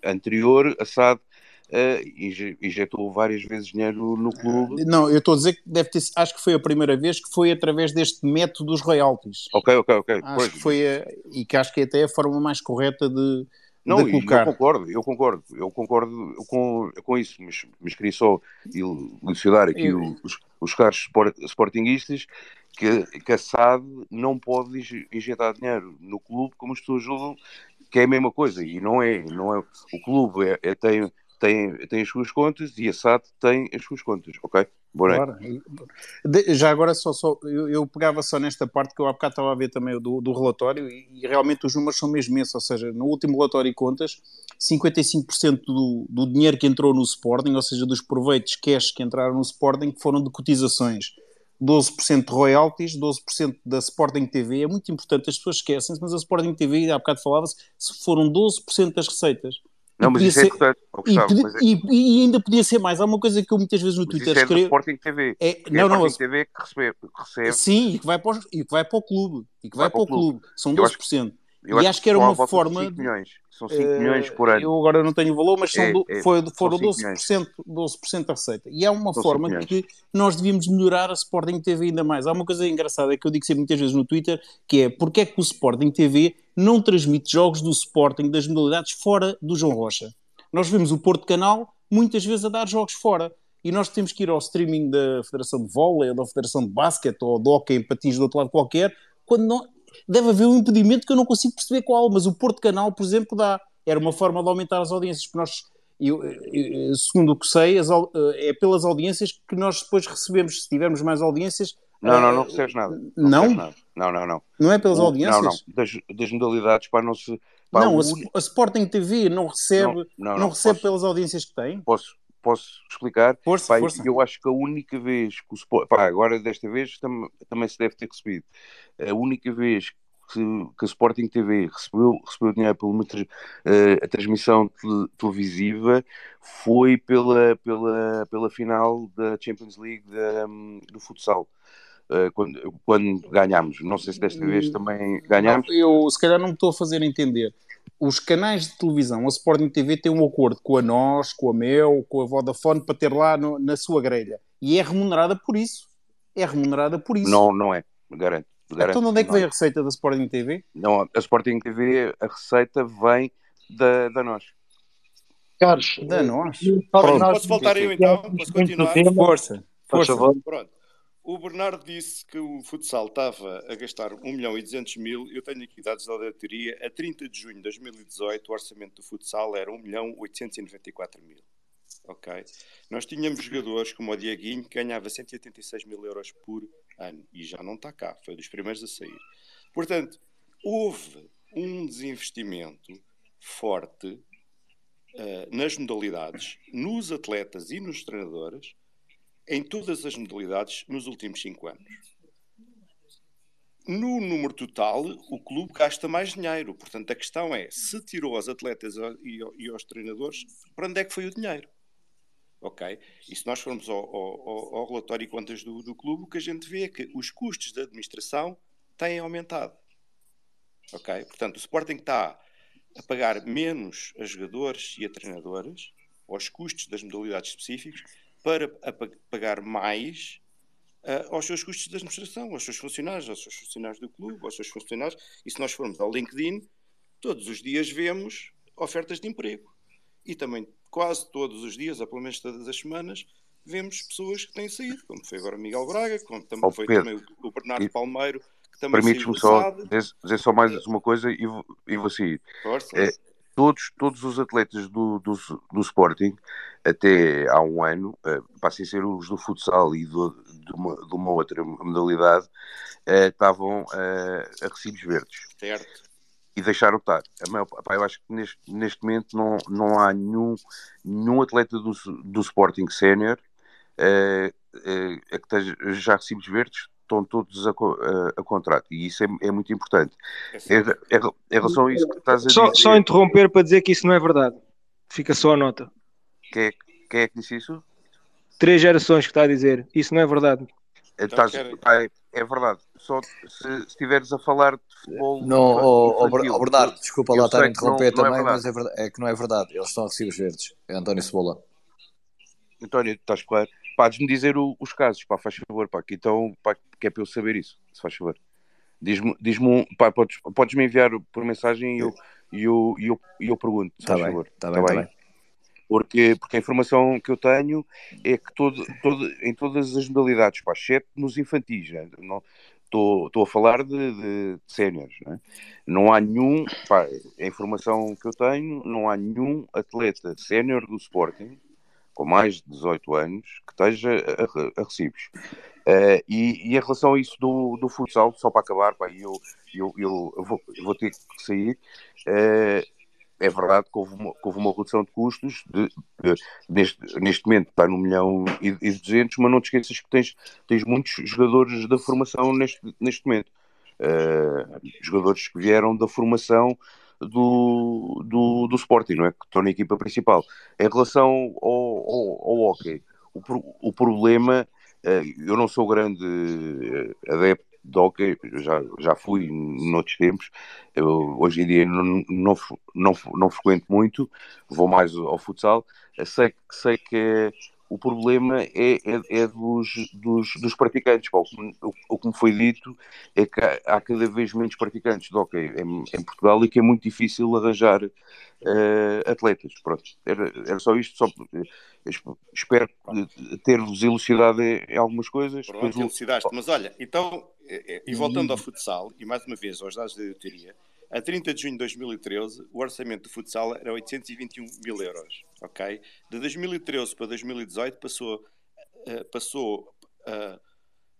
anterior a SAD uh, injetou várias vezes dinheiro no clube. Não, eu estou a dizer que deve ter, acho que foi a primeira vez que foi através deste método dos royalties. Ok, ok, ok. Acho Pois, que foi a, e que acho que é até a forma mais correta de, Não, de eu concordo, eu concordo, eu concordo com, com isso, mas, mas queria só elucidar aqui Eu- os, os caros sport, sportinguistas que, que a SAD não pode inje- injetar dinheiro no clube como as pessoas julgam que é a mesma coisa, e não é, não é. O clube é, é- tem, tem, tem as suas contas e a SAD tem as suas contas, ok? E- de- Já agora só, só eu, eu pegava só nesta parte que eu há bocado estava a ver também do, do relatório e, e realmente os números são mesmo esses, ou seja, no último relatório de contas 55% do, do dinheiro que entrou no Sporting, ou seja, dos proveitos cash que entraram no Sporting foram de cotizações. 12% de royalties, 12% da Sporting TV, é muito importante, as pessoas esquecem-se, mas a Sporting TV, há bocado falava-se, se foram 12% das receitas. Não, mas isso é ser- importante, ó, E, podia- é- e- e ainda podia ser mais. Há uma coisa que eu muitas vezes no mas Twitter é escrevo. Sporting TV. É, não, é não, Sporting TV que recebe, que recebe Sim, e que vai para, os- e que vai para o clube. E que vai, para o clube. São Eu acho- 12%. Eu e acho que era uma forma. 5 milhões. São 5 eh, milhões por ano. Eu agora não tenho o valor, mas são É, do- é, foi- foram 5 12%, 12% da receita. E há uma São forma 5 que nós devíamos melhorar a Sporting TV ainda mais. Há uma coisa engraçada que eu digo sempre muitas vezes no Twitter, que é porque é que o Sporting TV não transmite jogos do Sporting das modalidades fora do João Rocha. Nós vemos o Porto Canal muitas vezes a dar jogos fora. E nós temos que ir ao streaming da Federação de Vôlei, ou da Federação de Basquete, ou do Hockey em patins do outro lado qualquer, quando não... deve haver um impedimento que eu não consigo perceber qual, mas o Porto Canal, por exemplo, dá. Era uma forma de aumentar as audiências, porque nós, eu- eu- segundo o que sei, as au- é pelas audiências que nós depois recebemos. Se tivermos mais audiências, Não, não, eh, não recebes nada. Não? recebes nada. Não, não, não. não é pelas O- audiências? Não, não. Das, das modalidades, para não se. pá, Não, a, a Sporting TV não recebe, Não, não, não, não, recebe posso- pelas audiências que tem? Posso, posso explicar? Força, Pá, força. eu acho que a única vez que o Sport. Pá, agora desta vez tam- também se deve ter recebido. A única vez que, que a Sporting TV recebeu, recebeu dinheiro uma tra- eh, a transmissão tele- televisiva foi pela, pela, pela final da Champions League da, hum, do futsal. Eh, quando, quando ganhámos. Não sei se desta vez também ganhámos. Eu se calhar não me estou a fazer entender. Os canais de televisão, a Sporting TV tem um acordo com a Nós, com a Mel, com a Vodafone para ter lá no- na sua grelha. E é remunerada por isso. É remunerada por isso. Não, não é. Garanto. garanto então de onde é que não vem a receita da Sporting TV? Não, a Sporting TV, a receita vem da, da nós. Carlos, Da Nós. Pronto. Posso voltar eu então? Posso continuar? Força. Força. favor. Pronto. O Bernardo disse que o futsal estava a gastar 1 milhão e 200 mil. Eu tenho aqui dados da auditoria. A 30 de junho de 2018, o orçamento do futsal era 1 milhão 894 mil. Ok? Nós tínhamos jogadores como o Dieguinho, que ganhava 186 mil euros por ano. E já não está cá. Foi dos primeiros a sair. Portanto, houve um desinvestimento forte eh, nas modalidades, nos atletas e nos treinadores, em todas as modalidades nos últimos cinco anos. No número total, o clube gasta mais dinheiro. Portanto, a questão é: se tirou aos atletas e aos treinadores, para onde é que foi o dinheiro? Ok? E se nós formos ao, ao- ao- relatório e contas do, do clube, o que a gente vê é que os custos de administração têm aumentado. Ok? Portanto, o Sporting está a pagar menos a jogadores e a treinadores, aos custos das modalidades específicas, para pagar mais ah, aos seus custos de administração, aos seus funcionários, aos seus funcionários do clube, aos seus funcionários. E se nós formos ao LinkedIn, todos os dias vemos ofertas de emprego. E também, quase todos os dias, ou pelo menos todas as semanas, vemos pessoas que têm saído, como foi agora Miguel Braga, como também Ó, foi Pedro, também o, Bernardo e- Palmeiro, que também Permites-me só dizer, dizer só mais uma coisa e vou, e sair. Força. É, todos, todos os atletas do, do, do Sporting, até há um ano, eh, passem a ser os do futsal e do, de, uma, de uma outra modalidade, eh, estavam eh, a recibos verdes. Certo. e deixaram estar. A maior, pá, eu acho que neste, neste momento não, não há nenhum, nenhum atleta do, do Sporting Sénior a que esteja, já recibos verdes, estão todos a, a- a contrato. E isso é, é muito importante. É Em, certo. em- relação a isso que estás a Só, dizer, só interromper para dizer que isso não é verdade. Fica só a nota. quem, é, quem é que disse isso? Três gerações que está a dizer. Isso não é verdade. Estás- quero- pá, é, é verdade. Só se estiveres a falar de futebol Não, ó, infantil, ó, Bernardo, desculpa eu lá estar a não- interromper não é também, verdade. mas é, verdade, é que não é verdade. Eles estão a recibos verdes. É António Cebola. António, estás claro? Podes-me dizer o- os casos, pá, faz favor, pá, que então, pá, que é para eu saber isso, se faz favor. Diz-me, diz-me um, pá, podes, podes-me enviar por mensagem e eu, e eu, e eu, e eu pergunto, se Tá faz bem, favor. tá bem, tá bem. Porque, porque a informação que eu tenho é que todo, todo, em todas as modalidades, pá, exceto nos infantis, né? não estou a falar de, de séniores, né? não há nenhum, pá, a informação que eu tenho, não há nenhum atleta sénior do Sporting com mais de 18 anos que esteja a, a recibos. Eh, e, e em relação a isso do, do futsal, só para acabar, pá, eu, eu, eu, vou, eu vou ter que sair. eh, é verdade que houve uma, houve uma redução de custos de, de- neste, neste momento está no milhão e, e 200, mas não te esqueças que tens, tens muitos jogadores da formação neste, neste momento. Eh, jogadores que vieram da formação do, do, do Sporting, não é? Que estão na equipa principal. Em relação ao, ao, ao hockey, o, o problema, eh, eu não sou grande eh, adepto de hockey, já, já fui noutros tempos, eu, hoje em dia não, não, não, não frequento muito, vou mais ao futsal, sei, sei que é- o problema é, é, é dos, dos, dos praticantes. pá. O, o, que me foi dito é que há, há cada vez menos praticantes de hockey em, em Portugal e que é muito difícil arranjar eh, atletas. Pronto, era, era só isto. Só, eh, esp- espero ter-vos elucidado em, em algumas coisas. Pronto, Depois elucidaste. Mas olha, então, eh, e voltando Hum. ao futsal, e mais uma vez aos dados da editoria, a 30 de junho de 2013, o orçamento do futsal era 821 mil euros, ok? De 2013 para 2018 passou, eh, passou eh,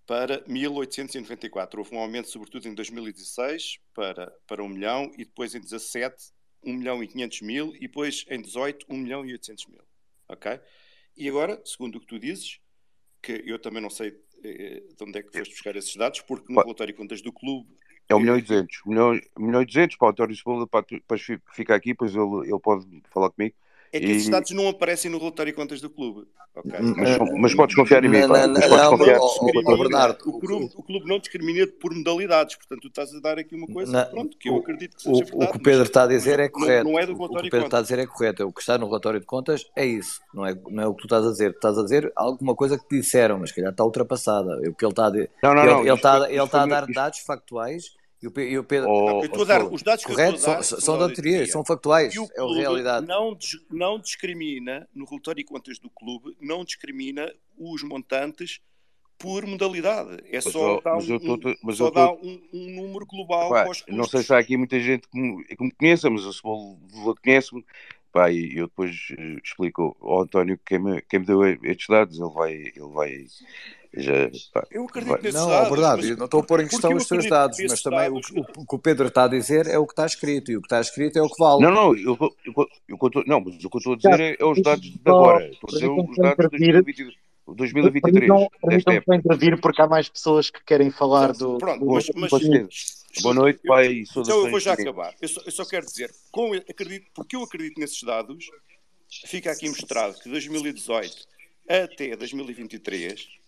para 1894. Houve um aumento, sobretudo em 2016, para, para 1 milhão, e depois em 17, 1 milhão e 500 mil, e depois em 18, 1 milhão e 800 mil, ok? E agora, segundo o que tu dizes, que eu também não sei eh, de onde é que foste buscar esses dados, porque no relatório de contas do clube É 1 milhão e 200. 1 milhão, 1 milhão e 200 para o António Cebola, para ficar aqui, depois ele, ele pode falar comigo. É que E- esses dados não aparecem no relatório de contas do clube. ok? Mas, mas podes confiar em mim, Não, não, Mas não, podes não, confiar. o, clube, o clube não discrimina por modalidades, portanto, tu estás a dar aqui uma coisa Na- pronto, que eu o- acredito que o, seja o verdade. que o Pedro está a dizer é correto. Não, não é do O que o relatório Pedro está a dizer é correto. O que está no relatório de contas é isso. Não é, não é o que tu estás a dizer. Tu estás a dizer alguma coisa que te disseram, mas que calhar está ultrapassada. O que ele está a dizer. Não, não, ele, não, ele está, ele está a dar isto- dados factuais e o, Pe- e o Pedro. Oh, Eu estou a dar, os dados que Correto? eu estou a dar São- são, auditoria. são factuais. E o É a realidade. não, não discrimina, no relatório de contas do clube, não discrimina os montantes por modalidade. É Mas, só mas um, tô- um- mas só eu tô- dar um, um número global Pá, para os não sei se há aqui muita gente que me, que me conheça, mas o Cebola conhece-me. E eu depois eh, explico ao António quem me, quem me deu estes dados. Ele vai. Ele vai já, pá, Eu acredito vai- nesses Não, dados, é verdade, mas eu não estou a pôr em questão os teus acredito dados, mas também o, dados. o- o que o Pedro está a dizer é o que está escrito, e o que está escrito é o que vale. Não, não, eu, eu, eu, eu, não, mas o que eu estou a dizer é, é os dados de agora. Estou a dizer os dados de intervir. 2022, 2023, Permitam- desta Permitam-me só época. intervir porque há mais pessoas que querem falar do. Pronto, do- mas, mas. Boa noite, eu- pai, então eu vou já acabar. Eu só, eu só quero dizer, com, acredito, porque eu acredito nesses dados, fica aqui mostrado que 2018 até 2023, eh,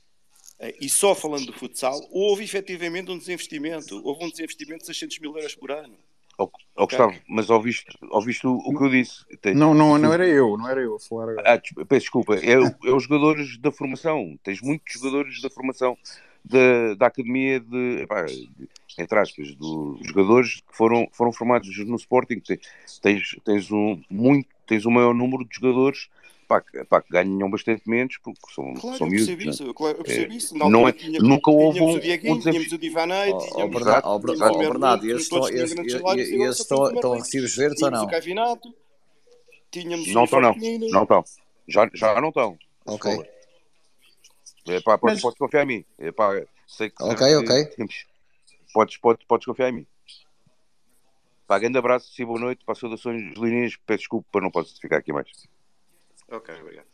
e só falando do futsal, houve efetivamente um desinvestimento. Houve um desinvestimento de 600 mil euros por ano. Ó ó, Gustavo, mas ouviste, ouviste o, o que eu disse? Tem- Não, não, não era eu, não era eu a falar agora. Ah, peço desculpa, é, é os jogadores da formação. Tens muitos jogadores da formação da, da academia de, epá, de- entre aspas, dos jogadores que foram, foram formados no Sporting. Te- Tens, tens, um, muito, tens um maior número de jogadores pá, que, pá, ganham bastante menos porque são, Claro, são eu miúdos. percebo né? isso. Eu, claro, eu percebo É, isso. Na não é- tinha- nunca houve tínhamos um- o Dieguinho, um tínhamos o Divanei, Ó, ó, tínhamos, Bernardo, ó, tínhamos Ber- o ó, Merlin, Bernardo, e esses estão, recibos verdes ou Tínhamos o não? Cavinato, tínhamos Não o estão, não. Não estão. Já, já não estão. Ok. É, pá, podes, Mas- podes confiar em mim. É, pá, sei que, Ok, ok. temos- Podes, podes, podes confiar em mim. Pá, grande abraço, sim, boa noite. Pá, saudações linhas. Peço desculpa, não posso ficar aqui mais. Ok, obrigado.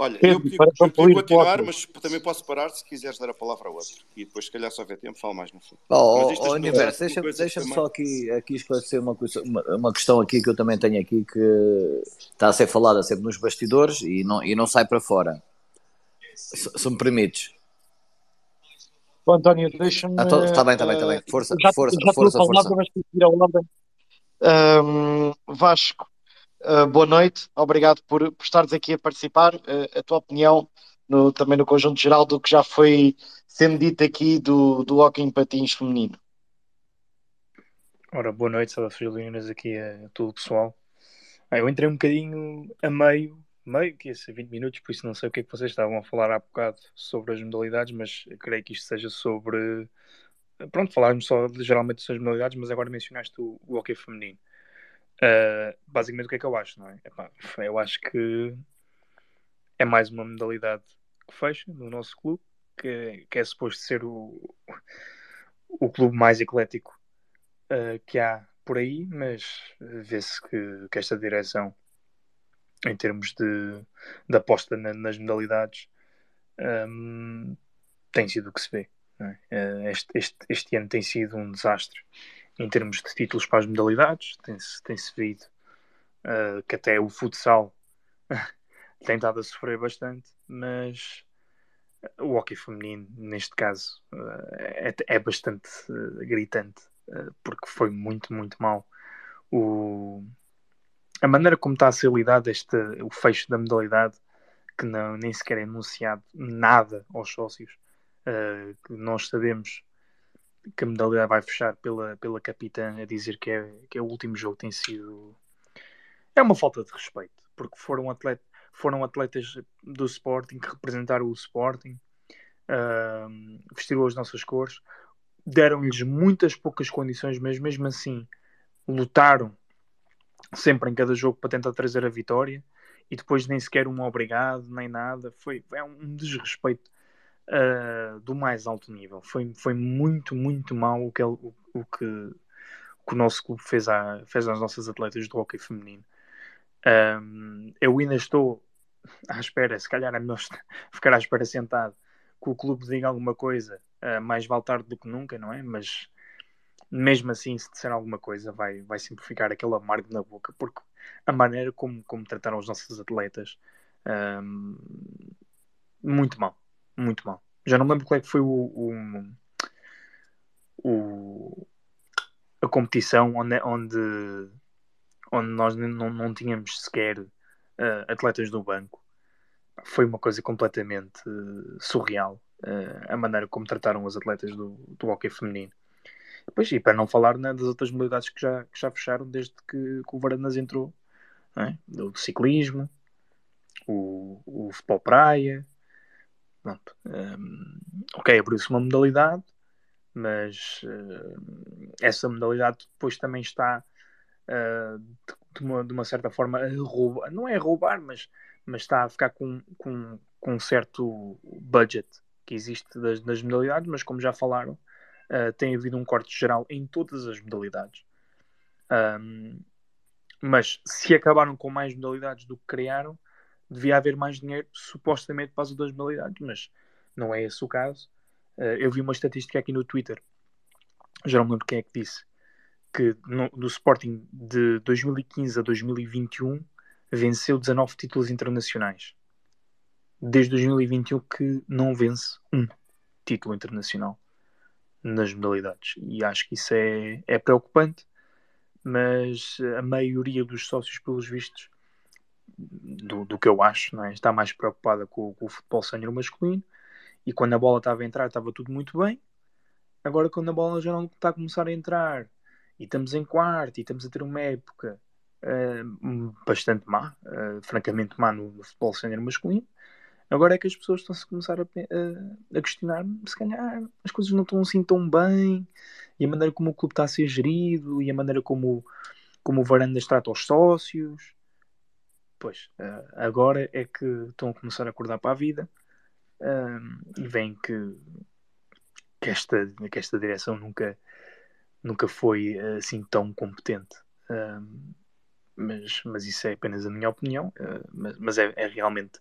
Olha, Pedro, eu podia, para eu podia continuar, pode. mas também posso parar se quiseres dar a palavra a outro. E depois, se calhar, se houver tempo, falo mais no fim. Mas isto ó, das Universo, deixa-me deixa também- só aqui, aqui esclarecer uma, coisa, uma, uma questão aqui que eu também tenho aqui que está a ser falada sempre nos bastidores e não, e não sai para fora. Se, se me permites. Bom, António, deixa-me. Está ah, tá bem, está bem, está bem. Força, já, força, já força, força. Mas seguir a ordem. Um, Vasco, uh, boa noite. Obrigado por, por estares aqui a participar. Uh, a tua opinião no, também no conjunto geral do que já foi sendo dito aqui do, do hockey em patins feminino. Ora, boa noite, saudações leoninas aqui a todo o pessoal. Ah, eu entrei um bocadinho a meio, meio, que ia ser 20 minutos, por isso não sei o que é que vocês estavam a falar há bocado sobre as modalidades, mas creio que isto seja sobre. Pronto, falarmos só geralmente sobre as modalidades, mas agora mencionaste o, o hockey feminino. Uh, basicamente, o que é que eu acho, não é? Epá, eu acho que é mais uma modalidade que fecha no nosso clube, que, que é suposto ser o, o clube mais eclético uh, que há por aí, mas vê-se que, que, esta direção, em termos de, de aposta na, nas modalidades, um, tem sido o que se vê. É? Este, este, este, ano tem sido um desastre em termos de títulos para as modalidades. Tem-se tem -se uh, que até o futsal tem estado a sofrer bastante, mas o hockey feminino, neste caso, uh, é, é, bastante uh, gritante. Porque foi muito, muito mal. O... A maneira como está a ser lidado este, o fecho da modalidade, que não, nem sequer é anunciado nada aos sócios, nós sabemos que a modalidade vai fechar pela, pela capitã a dizer que é, que é o último jogo tem sido. É uma falta de respeito, porque foram, atleta, foram atletas do Sporting que representaram o Sporting, uh, vestiram as nossas cores deram-lhes muitas poucas condições, mas mesmo assim lutaram sempre em cada jogo para tentar trazer a vitória e depois nem sequer um obrigado, nem nada. Foi é um desrespeito uh, do mais alto nível. Foi, foi muito, muito mal o que, ele, o, o, que, o que o nosso clube fez, à, fez às nossas atletas do hockey feminino. Um, eu ainda estou à espera, se calhar é melhor ficar à espera sentado que o clube diga alguma coisa uh, mais vale tarde do que nunca, não é? Mas mesmo assim, se disser alguma coisa, vai, vai simplificar aquele amargo na boca, porque a maneira como, como trataram os nossos atletas, um, muito mal, muito mal. Já não lembro qual é que foi o, o, o a competição onde, onde, onde nós não, não tínhamos sequer uh, atletas do banco. Foi uma coisa completamente uh, surreal uh, a maneira como trataram os atletas do, do hockey feminino. Depois, e para não falar né, das outras modalidades que já, que já fecharam desde que, que o Varandas entrou, é? o ciclismo, o, o futebol praia. Pronto. Um, ok, abriu-se uma modalidade, mas uh, essa modalidade depois também está uh, de, de, uma, de, uma, certa forma a roubar, não é a roubar, mas, mas está a ficar com, com, com um certo budget que existe das, das modalidades, mas como já falaram, uh, tem havido um corte geral em todas as modalidades. Um, mas se acabaram com mais modalidades do que criaram, devia haver mais dinheiro supostamente para as outras modalidades, mas não é esse o caso. Uh, eu vi uma estatística aqui no Twitter, já não lembro quem é que disse, que no, do Sporting de 2015 a 2021 venceu 19 títulos internacionais desde 2021 que não vence um título internacional nas modalidades. E acho que isso é, é preocupante, mas a maioria dos sócios, pelos vistos, do, do que eu acho, é? está mais preocupada com, com o futebol sénior masculino. E quando a bola estava a entrar, estava tudo muito bem. Agora, quando a bola já não está a começar a entrar, e estamos em quarto, e estamos a ter uma época uh, bastante má, uh, francamente má no, no futebol sénior masculino, Agora é que as pessoas estão-se a começar a, a, a, questionar se calhar as coisas não estão assim tão bem e a maneira como o clube está a ser gerido e a maneira como, como o Varandas trata os sócios. Pois, uh, agora é que estão a começar a acordar para a vida uh, e veem que, que, esta, que esta direção nunca, nunca foi assim tão competente. Uh, mas, mas isso é apenas a minha opinião, mas, mas é, é realmente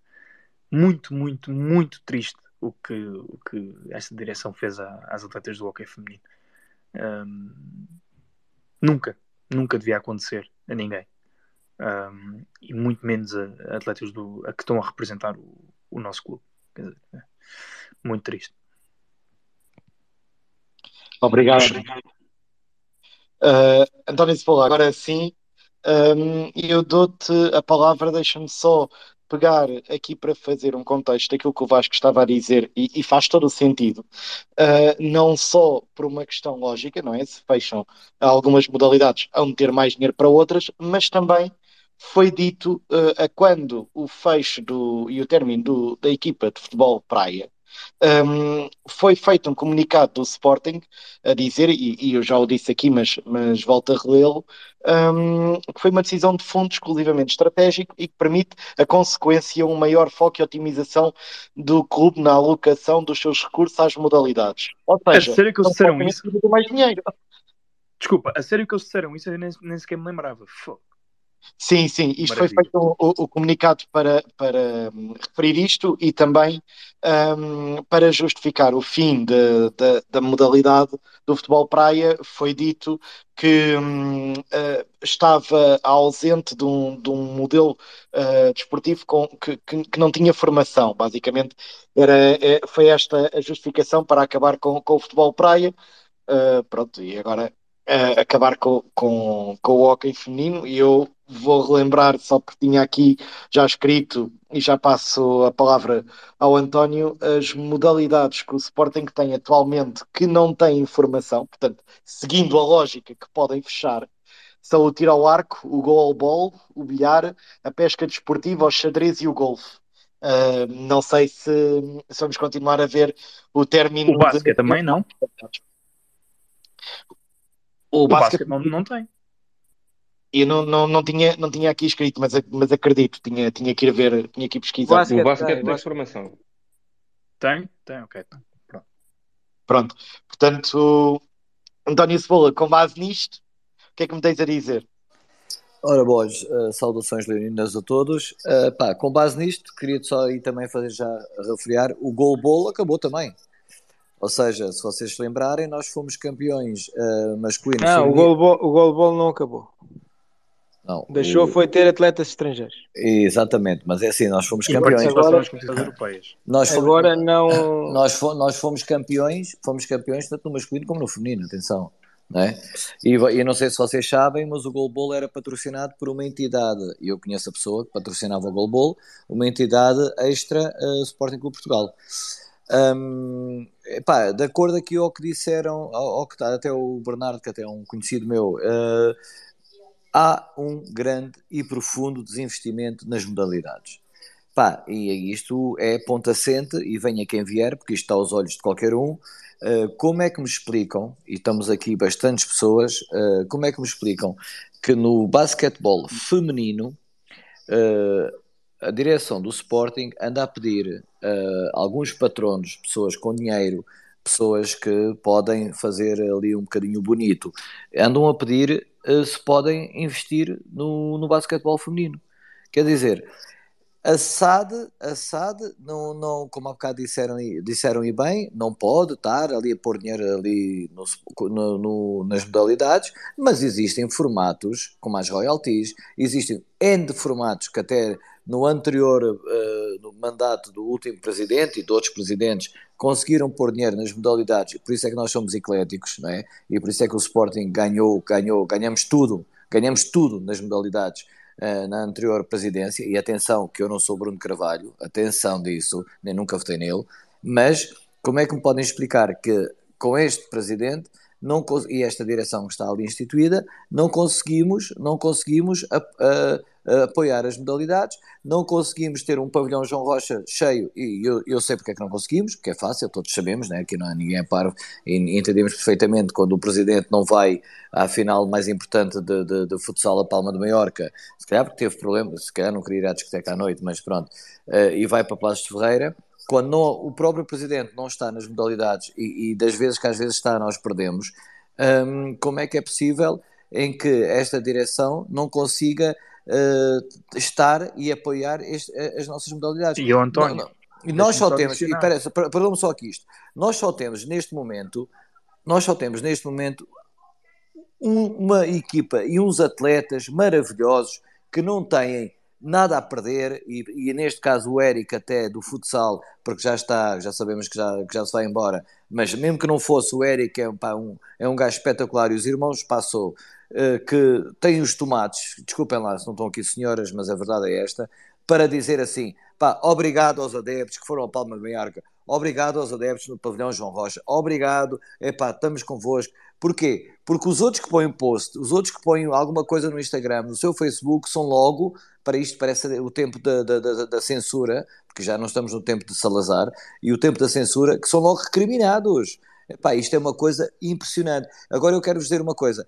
muito, muito, muito triste o que, o que esta direção fez às atletas do hockey feminino. Um, nunca, nunca devia acontecer a ninguém. Um, e muito menos a, a, atletas do, a que estão a representar o, o nosso clube. Dizer, é muito triste. Obrigado. Uh, António Cebola, agora sim, um, eu dou-te a palavra, deixa-me só pegar aqui para fazer um contexto daquilo que o Vasco estava a dizer e, e faz todo o sentido, uh, não só por uma questão lógica, não é? Se fecham algumas modalidades, hão de ter mais dinheiro para outras, mas também foi dito uh, a quando o fecho do, e o término do, da equipa de futebol praia um, foi feito um comunicado do Sporting a dizer, e, e eu já o disse aqui, mas, mas volto a relê-lo, um, que foi uma decisão de fundo exclusivamente estratégico e que permite a consequência um maior foco e otimização do clube na alocação dos seus recursos às modalidades. Ou seja, a sério que eles disseram isso? Mais dinheiro. Desculpa, a sério que eles disseram isso? Eu nem, nem sequer me lembrava. Fogo. Sim, sim, isto Maravilha. foi feito o, o, comunicado para, para um, referir isto e também um, para justificar o fim de, de, da modalidade do futebol praia. Foi dito que um, uh, estava ausente de um, de um modelo uh, desportivo com, que, que, que, não tinha formação. Basicamente, era, é, foi esta a justificação para acabar com, com o futebol praia. Uh, pronto, e agora acabar com, com, com o hockey feminino e eu vou relembrar, só porque tinha aqui já escrito e já passo a palavra ao António, as modalidades que o Sporting tem atualmente que não têm informação, portanto, seguindo a lógica que podem fechar, são o tiro ao arco, o goalball, o bilhar, a pesca desportiva, o xadrez e o golfe. Uh, não sei se, se, vamos continuar a ver o término. O basquete de... também não. O, o basquete, basquete não, não tem. Eu não, não, não, tinha, não tinha aqui escrito, mas, mas acredito, tinha, tinha que ir ver, tinha que ir pesquisar. O basquete, o basquete tem informação. Tem? Tem, ok. Tem. Pronto. Pronto. Portanto, António Cebola, com base nisto, o que é que me tens a dizer? Ora, boas, uh, saudações leoninas a todos. Uh, pá, com base nisto, queria só aí também fazer já refriar, o gol ball acabou também. Ou seja, se vocês se lembrarem, nós fomos campeões uh, masculinos. Não, o goalball, o goalball não acabou. Não, Deixou o... foi ter atletas estrangeiros. Exatamente, mas é assim, nós fomos campeões. Agora, nós fomos, agora não. Nós fomos, nós fomos campeões, fomos campeões tanto no masculino como no feminino, atenção. Não é? E eu não sei se vocês sabem, mas o Golbol era patrocinado por uma entidade, e eu conheço a pessoa que patrocinava o Golbol, uma entidade extra uh, Sporting Clube Portugal. Um, epá, de acordo aqui ao que disseram, ao, ao que está, até o Bernardo, que até é um conhecido meu, uh, há um grande e profundo desinvestimento nas modalidades. Pá, e isto é ponto assente, e venha quem vier, porque isto está aos olhos de qualquer um. Uh, como é que me explicam, e estamos aqui bastantes pessoas, uh, como é que me explicam que no basquetebol feminino uh, a direção do Sporting anda a pedir alguns patronos, pessoas com dinheiro, pessoas que podem fazer ali um bocadinho bonito, andam a pedir uh, se podem investir no, no basquetebol feminino. Quer dizer, a SAD, a SAD não, não, como há bocado disseram, disseram e bem, não pode estar ali a pôr dinheiro ali no, no, no, nas modalidades, mas existem formatos como as royalties, existem N formatos que até no anterior uh, no mandato do último presidente e de outros presidentes conseguiram pôr dinheiro nas modalidades, por isso é que nós somos ecléticos, não é? E por isso é que o Sporting ganhou, ganhou, ganhamos tudo, ganhamos tudo nas modalidades uh, na anterior presidência, e atenção que eu não sou Bruno Carvalho, atenção disso, nem nunca votei nele, mas como é que me podem explicar que com este presidente não, e esta direção que está ali instituída, não conseguimos, não conseguimos a, a, apoiar as modalidades. Não conseguimos ter um pavilhão João Rocha cheio, e eu, eu sei porque é que não conseguimos, porque é fácil, todos sabemos, né? aqui não há ninguém é parvo, e entendemos perfeitamente quando o presidente não vai à final mais importante de, de, de futsal a Palma de Maiorca, se calhar porque teve problemas, se calhar não queria ir à discoteca à noite, mas pronto, uh, e vai para de Ferreira, quando não, o próprio presidente não está nas modalidades e, e, das vezes que às vezes está nós perdemos, um, como é que é possível em que esta direção não consiga uh, estar e apoiar este, as nossas modalidades. E o António. Não, não. E nós só temos, e parece, perdão-me só aqui isto, nós só temos neste momento, nós só temos neste momento um, uma equipa e uns atletas maravilhosos que não têm nada a perder, e, e, neste caso o Eric até do futsal, porque já está, já sabemos que já, que já se vai embora, mas mesmo que não fosse o Eric, é, pá, um, é um gajo espetacular, e os irmãos passou, uh, que têm os tomates, desculpem lá se não estão aqui senhoras, mas a verdade é esta, para dizer assim, pá, obrigado aos adeptos que foram ao Palma de Maiorca, obrigado aos adeptos no pavilhão João Rocha, obrigado, epá, estamos convosco, Porquê? Porque os outros que põem post, os outros que põem alguma coisa no Instagram, no seu Facebook, são logo, para isto parece o tempo da, da, da, da, censura, porque já não estamos no tempo de Salazar, e o tempo da censura, que são logo recriminados. Epá, isto é uma coisa impressionante. Agora eu quero vos dizer uma coisa.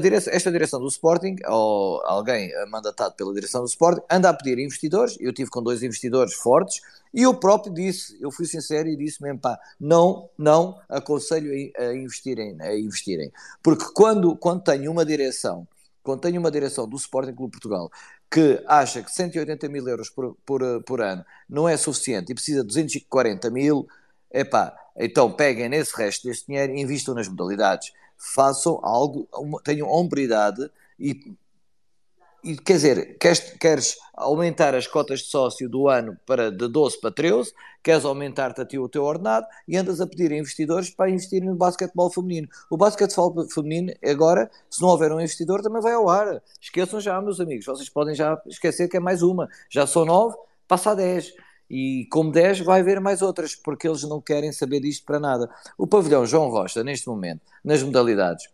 Direção, esta direção do Sporting, ou alguém mandatado pela direção do Sporting, anda a pedir investidores. Eu tive com dois investidores fortes e eu próprio disse, eu fui sincero e disse mesmo, pá, não, não aconselho a investirem, a investirem. Porque quando, quando tenho uma direção, quando tenho uma direção do Sporting Clube Portugal que acha que 180 mil euros por, por, por ano não é suficiente e precisa de 240 mil, epá, então peguem nesse resto desse dinheiro e invistam nas modalidades. Façam algo, tenham hombridade e quer dizer, queres, queres aumentar as cotas de sócio do ano para de 12 para 13, queres aumentar-te a ti o teu ordenado e andas a pedir investidores para investir no basquetebol feminino. O basquetebol feminino, agora, se não houver um investidor, também vai ao ar. Esqueçam já, meus amigos, vocês podem já esquecer que é mais uma. Já são 9, passa a 10 e como 10 vai haver mais outras, porque eles não querem saber disto para nada. O pavilhão João Rocha, neste momento, nas modalidades,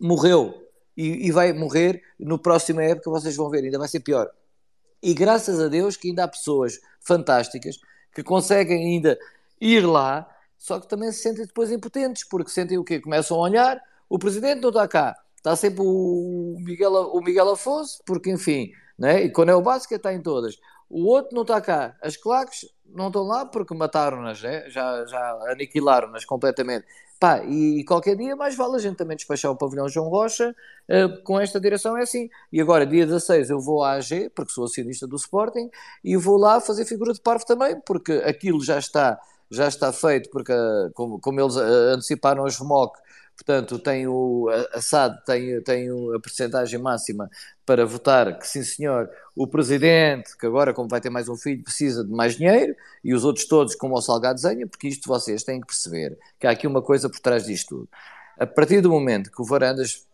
morreu e, e vai morrer no próximo época, vocês vão ver, ainda vai ser pior. E graças a Deus que ainda há pessoas fantásticas que conseguem ainda ir lá, só que também se sentem depois impotentes, porque sentem o quê? Começam a olhar, o presidente não está cá, está sempre o Miguel, o Miguel Afonso, porque enfim, né? e quando é o básico está em todas o outro não está cá. As claques não estão lá porque mataram-nas, né? já, já aniquilaram-nas completamente. Pá, e qualquer dia mais vale a gente também despachar o pavilhão João Rocha uh, com esta direção, é assim. E agora, dia 16, eu vou à AG, porque sou acionista do Sporting, e vou lá fazer figura de parvo também, porque aquilo já está, já está feito, porque uh, como, como eles uh, anteciparam as VMOC, portanto, tem o, a SAD tem, tem a percentagem máxima para votar que, sim senhor, o presidente, que agora, como vai ter mais um filho, precisa de mais dinheiro, e os outros todos, como o Salgado Zenha, porque isto vocês têm que perceber, que há aqui uma coisa por trás disto tudo. A partir do momento que o Varandas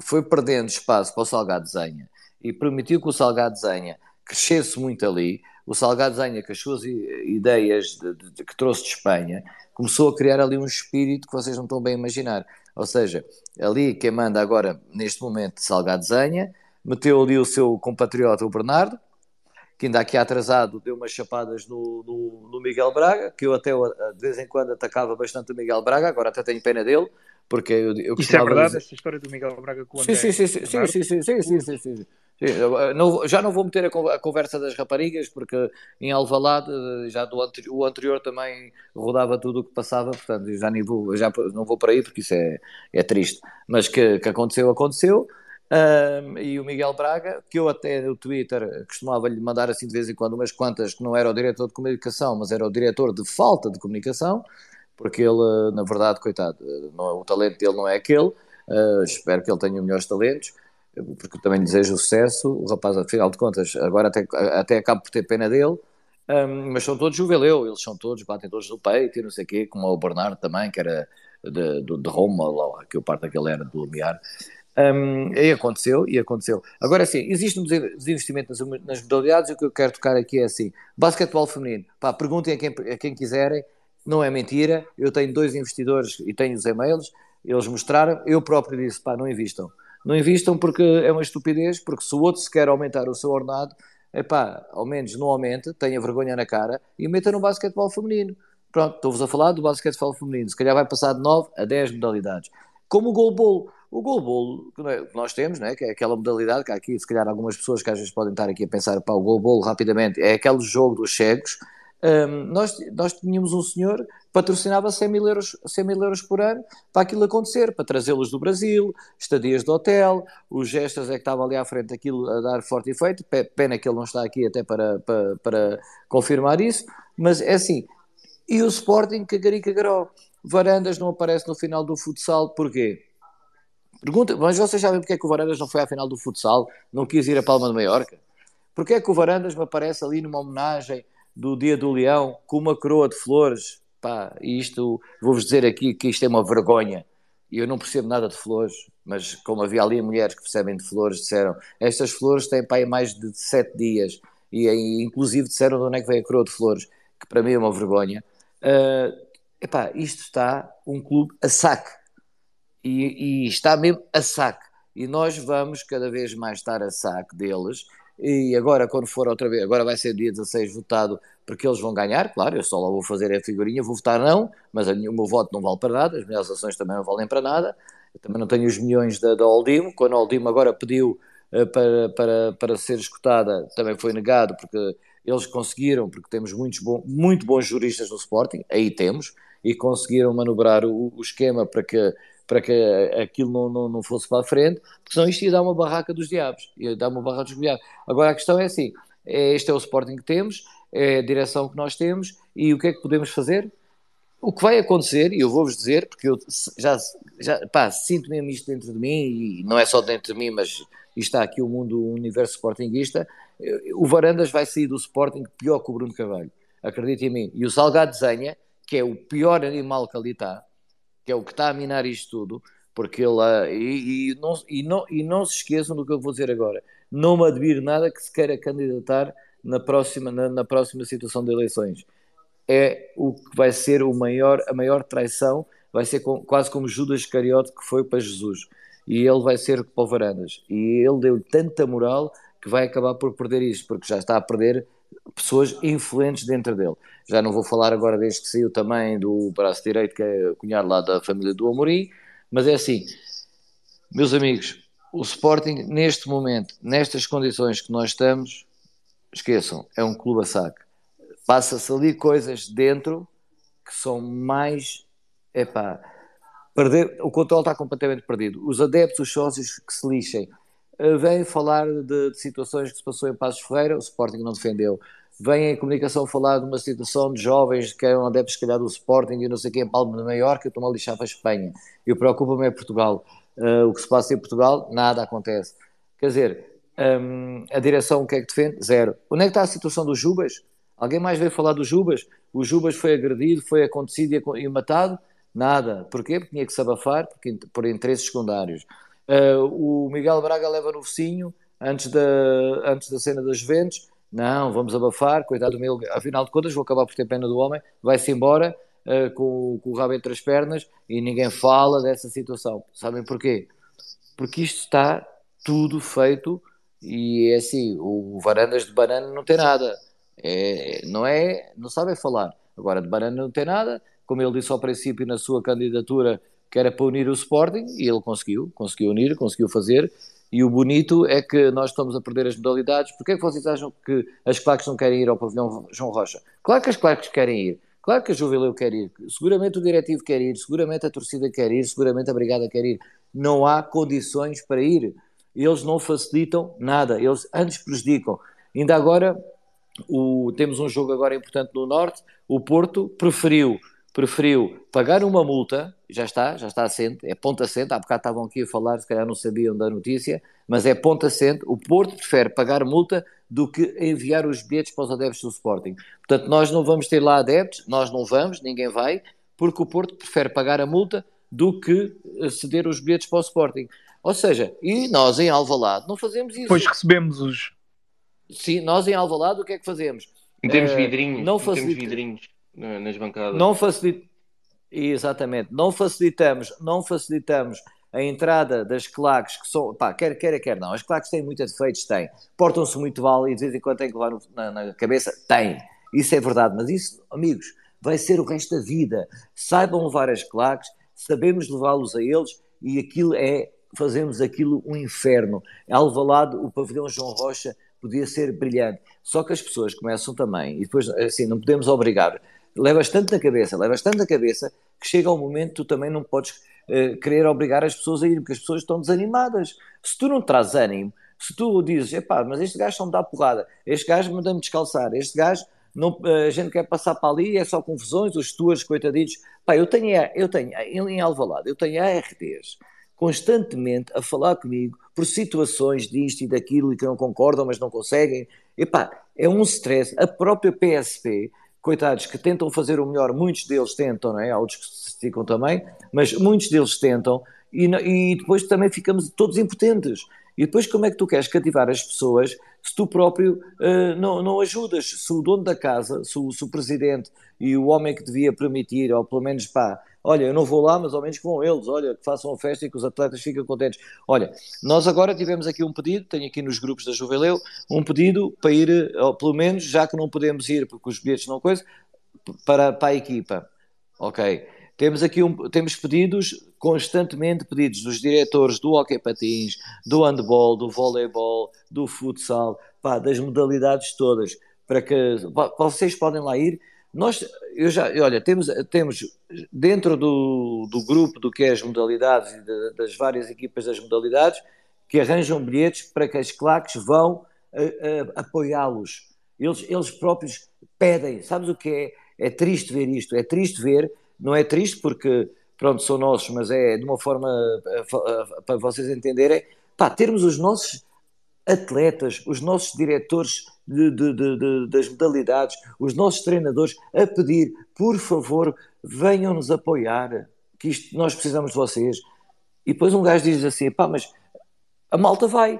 foi perdendo espaço para o Salgado Zenha e permitiu que o Salgado Zenha crescesse muito ali, o Salgado Zenha, com as suas ideias de, de, de, que trouxe de Espanha, começou a criar ali um espírito que vocês não estão bem a imaginar. Ou seja, ali quem manda agora, neste momento, Salgado Zenha, meteu ali o seu compatriota, o Bernardo, que ainda aqui atrasado deu umas chapadas no, no, no, Miguel Braga, que eu até de vez em quando atacava bastante o Miguel Braga, agora até tenho pena dele, porque eu, eu Isso é verdade, dizer... essa história do Miguel Braga com o André? Sim, sim, sim, sim, sim, sim, sim, sim, sim, sim, sim. Não, já não vou meter a conversa das raparigas, porque em Alvalade, já do o anterior também rodava tudo o que passava, portanto já, nem vou, já não vou para aí porque isso é, é triste. Mas que, que aconteceu, aconteceu. Um, e o Miguel Braga, que eu até no Twitter costumava lhe mandar assim de vez em quando umas quantas que não era o diretor de comunicação, mas era o diretor de falta de comunicação, porque ele, na verdade, coitado, não, o talento dele não é aquele. Uh, espero que ele tenha melhores talentos, porque também desejo sucesso. O rapaz, afinal de contas, agora até, até acabo por ter pena dele. Um, mas são todos juveleu, eles são todos, batem todos no peito e não sei o quê, como o Bernardo também, que era de, de, de Roma, lá, que o parte daquele era do Lumiar. Um, e aconteceu, e aconteceu. Agora sim, existe um desinvestimento nas, nas modalidades e o que eu quero tocar aqui é assim: basquetebol feminino. Pá, perguntem a quem, a quem quiserem, não é mentira. Eu tenho dois investidores e tenho os e-mails, eles mostraram. Eu próprio disse: pá, não invistam. Não invistam porque é uma estupidez, porque se o outro se quer aumentar o seu ordenado, pá, ao menos não aumente, tenha vergonha na cara e meta no basquetebol feminino. Pronto, estou-vos a falar do basquetebol feminino. Se calhar vai passar de 9 a 10 modalidades. Como o goalball. O goalball que nós temos, né, que é aquela modalidade que há aqui, se calhar algumas pessoas que às vezes podem estar aqui a pensar, pá, o goalball rapidamente, é aquele jogo dos cegos. Um, nós, nós tínhamos um senhor que patrocinava 100 mil, euros, 100 mil euros por ano para aquilo acontecer, para trazê-los do Brasil, estadias de hotel, os gestos é que estava ali à frente aquilo a dar forte efeito, pena que ele não está aqui até para, para, para confirmar isso, mas é assim, e o Sporting cagarica garó. Varandas não aparece no final do futsal, porquê? Pergunta, mas vocês sabem porque é que o Varandas não foi à final do futsal? Não quis ir a Palma de Maiorca? Porquê é que o Varandas me aparece ali numa homenagem do Dia do Leão com uma coroa de flores? Pá, isto, vou-vos dizer aqui que isto é uma vergonha. Eu não percebo nada de flores, mas como havia ali mulheres que percebem de flores, disseram, estas flores têm pá, mais de sete dias. E inclusive disseram de onde é que vem a coroa de flores, que para mim é uma vergonha. Uh, epá, isto está um clube a saque. E, e, está mesmo a saque. E nós vamos cada vez mais estar a saque deles. E agora, quando for outra vez, agora vai ser dia 16 votado, porque eles vão ganhar, claro, eu só lá vou fazer a figurinha, vou votar não, mas o meu voto não vale para nada, as minhas ações também não valem para nada, eu também não tenho os milhões da, da Oldimo, quando a Oldimo agora pediu uh, para, para, para ser escutada, também foi negado, porque eles conseguiram, porque temos muitos bom, muito bons juristas no Sporting, aí temos, e conseguiram manobrar o, o esquema para que, para que aquilo não, não, não, fosse para a frente, porque senão isto ia dar uma barraca dos diabos, ia dar uma barraca dos diabos. Agora a questão é assim, é, este é o Sporting que temos, é a direção que nós temos, e o que é que podemos fazer? O que vai acontecer, e eu vou-vos dizer, porque eu já, já pá, sinto mesmo isto dentro de mim, e não é só dentro de mim, mas está aqui o mundo, o universo sportinguista, o Varandas vai sair do Sporting pior que o Bruno Carvalho, acredite em mim. E o Salgado desenha, que é o pior animal que ali está, que é o que está a minar isto tudo, porque ele. Ah, e, e, não, e, não, e não se esqueçam do que eu vou dizer agora. Não me admiro nada que se queira candidatar na próxima, na, na próxima situação de eleições. É o que vai ser o maior, a maior traição, vai ser com, quase como Judas Iscariote que foi para Jesus. E ele vai ser o Varandas. E ele deu tanta moral que vai acabar por perder isso, porque já está a perder pessoas influentes dentro dele. Já não vou falar agora desde que saiu também do braço direito, que é cunhado lá da família do Amorim, mas é assim, meus amigos, o Sporting, neste momento, nestas condições que nós estamos, esqueçam, é um clube a saque. Passa-se ali coisas dentro que são mais. Epá, perder, o controle está completamente perdido. Os adeptos, os sócios que se lixem, vem falar de, de, situações que se passou em Passos Ferreira, o Sporting não defendeu. Vem em comunicação falar de uma situação de jovens que eram adeptos, se calhar, do Sporting e não sei quem, em Palma de Maiorca, estão a lixar para a Espanha. E preocupa-me é Portugal. Uh, o que se passa em Portugal, nada acontece. Quer dizer, um, a direção, o que é que defende? Zero. Onde é que está a situação dos Jubas? Alguém mais veio falar dos Jubas? O Jubas foi agredido, foi acontecido e, e matado? Nada. Porquê? Porque tinha que se abafar porque, por interesses secundários. Uh, o Miguel Braga leva no focinho antes da, antes da cena das Juventus. Não, vamos abafar, coitado do meu. Afinal de contas, vou acabar por ter pena do homem. Vai-se embora uh, com, com, o rabo entre as pernas e ninguém fala dessa situação. Sabem porquê? Porque isto está tudo feito e é assim: o Varandas de banana não tem nada. É, não é, não sabem falar. Agora, de banana não tem nada. Como ele disse ao princípio na sua candidatura que era para unir o Sporting, e ele conseguiu, conseguiu unir, conseguiu fazer, e o bonito é que nós estamos a perder as modalidades. Porquê é que vocês acham que as claques não querem ir ao pavilhão João Rocha? Claro que as claques querem ir, claro que a Jubileu quer ir, seguramente o diretivo quer ir, seguramente a torcida quer ir, seguramente a brigada quer ir. Não há condições para ir. Eles não facilitam nada, eles antes prejudicam. Ainda agora, o, temos um jogo agora importante no Norte, o Porto preferiu preferiu pagar uma multa, já está, já está assente, é ponto assente, há bocado estavam aqui a falar, se calhar não sabiam da notícia, mas é ponto assente, o Porto prefere pagar multa do que enviar os bilhetes para os adeptos do Sporting. Portanto, nós não vamos ter lá adeptos, nós não vamos, ninguém vai, porque o Porto prefere pagar a multa do que ceder os bilhetes para o Sporting. Ou seja, e nós em Alvalade não fazemos isso. Pois recebemos os... Sim, nós em Alvalade o que é que fazemos? Temos uh, vidrinhos, não facilita... vidrinhos nas bancadas. Não facilita... Exatamente, não facilitamos, não facilitamos a entrada das claques que são, pá, quer quer quer não, as claques têm muitos defeitos, têm, portam-se muito mal e de vez em quando têm que levar na, na, cabeça, têm, isso é verdade, mas isso, amigos, vai ser o resto da vida, saibam levar as claques, sabemos levá-los a eles e aquilo é, fazemos aquilo um inferno, Alvalade, o pavilhão João Rocha podia ser brilhante, só que as pessoas começam também, e depois assim, não podemos obrigar, levas tanto na cabeça, levas tanto na cabeça, que chega um momento que tu também não podes uh, querer obrigar as pessoas a ir, porque as pessoas estão desanimadas. Se tu não trazes ânimo, se tu dizes, epá, mas este gajo só me dá porrada, este gajo manda-me descalçar, este gajo, não, a gente quer passar para ali, é só confusões, os tuas coitaditos. Pá, eu tenho, eu tenho, em Alvalade, eu tenho ARTs constantemente a falar comigo por situações disto e daquilo e que não concordam, mas não conseguem, Epá, é um stress. A própria PSP, coitados, que tentam fazer o melhor, muitos deles tentam, não é? Há outros que se esticam também, mas muitos deles tentam e, e depois também ficamos todos impotentes. E depois como é que tu queres cativar as pessoas se tu próprio uh, não, não ajudas? Se o dono da casa, se o, se o presidente e o homem que devia permitir, ou pelo menos pá, olha, eu não vou lá, mas ao menos vão eles, olha, que façam a festa e que os atletas fiquem contentes. Olha, nós agora tivemos aqui um pedido, tenho aqui nos grupos da Juveleu, um pedido para ir, pelo menos, já que não podemos ir porque os bilhetes não coisa, para, para a equipa. Ok. Temos aqui um, temos pedidos, constantemente pedidos dos diretores do hockey patins, do handball, do voleibol, do futsal, pá, das modalidades todas, para que pá, vocês podem lá ir. Nós, eu já, olha, temos, temos dentro do, do grupo do que é as modalidades e de, das várias equipas das modalidades que arranjam bilhetes para que as claques vão apoiá-los. Eles, eles próprios pedem. Sabes o que é? É triste ver isto. É triste ver não é triste porque, pronto, são nossos, mas é de uma forma eh, eh, para vocês entenderem, pá, termos os nossos atletas, os nossos diretores de, de, de, das modalidades, os nossos treinadores a pedir, por favor, venham-nos apoiar, que isto, nós precisamos de vocês. E depois um gajo diz assim, pá, mas a malta vai.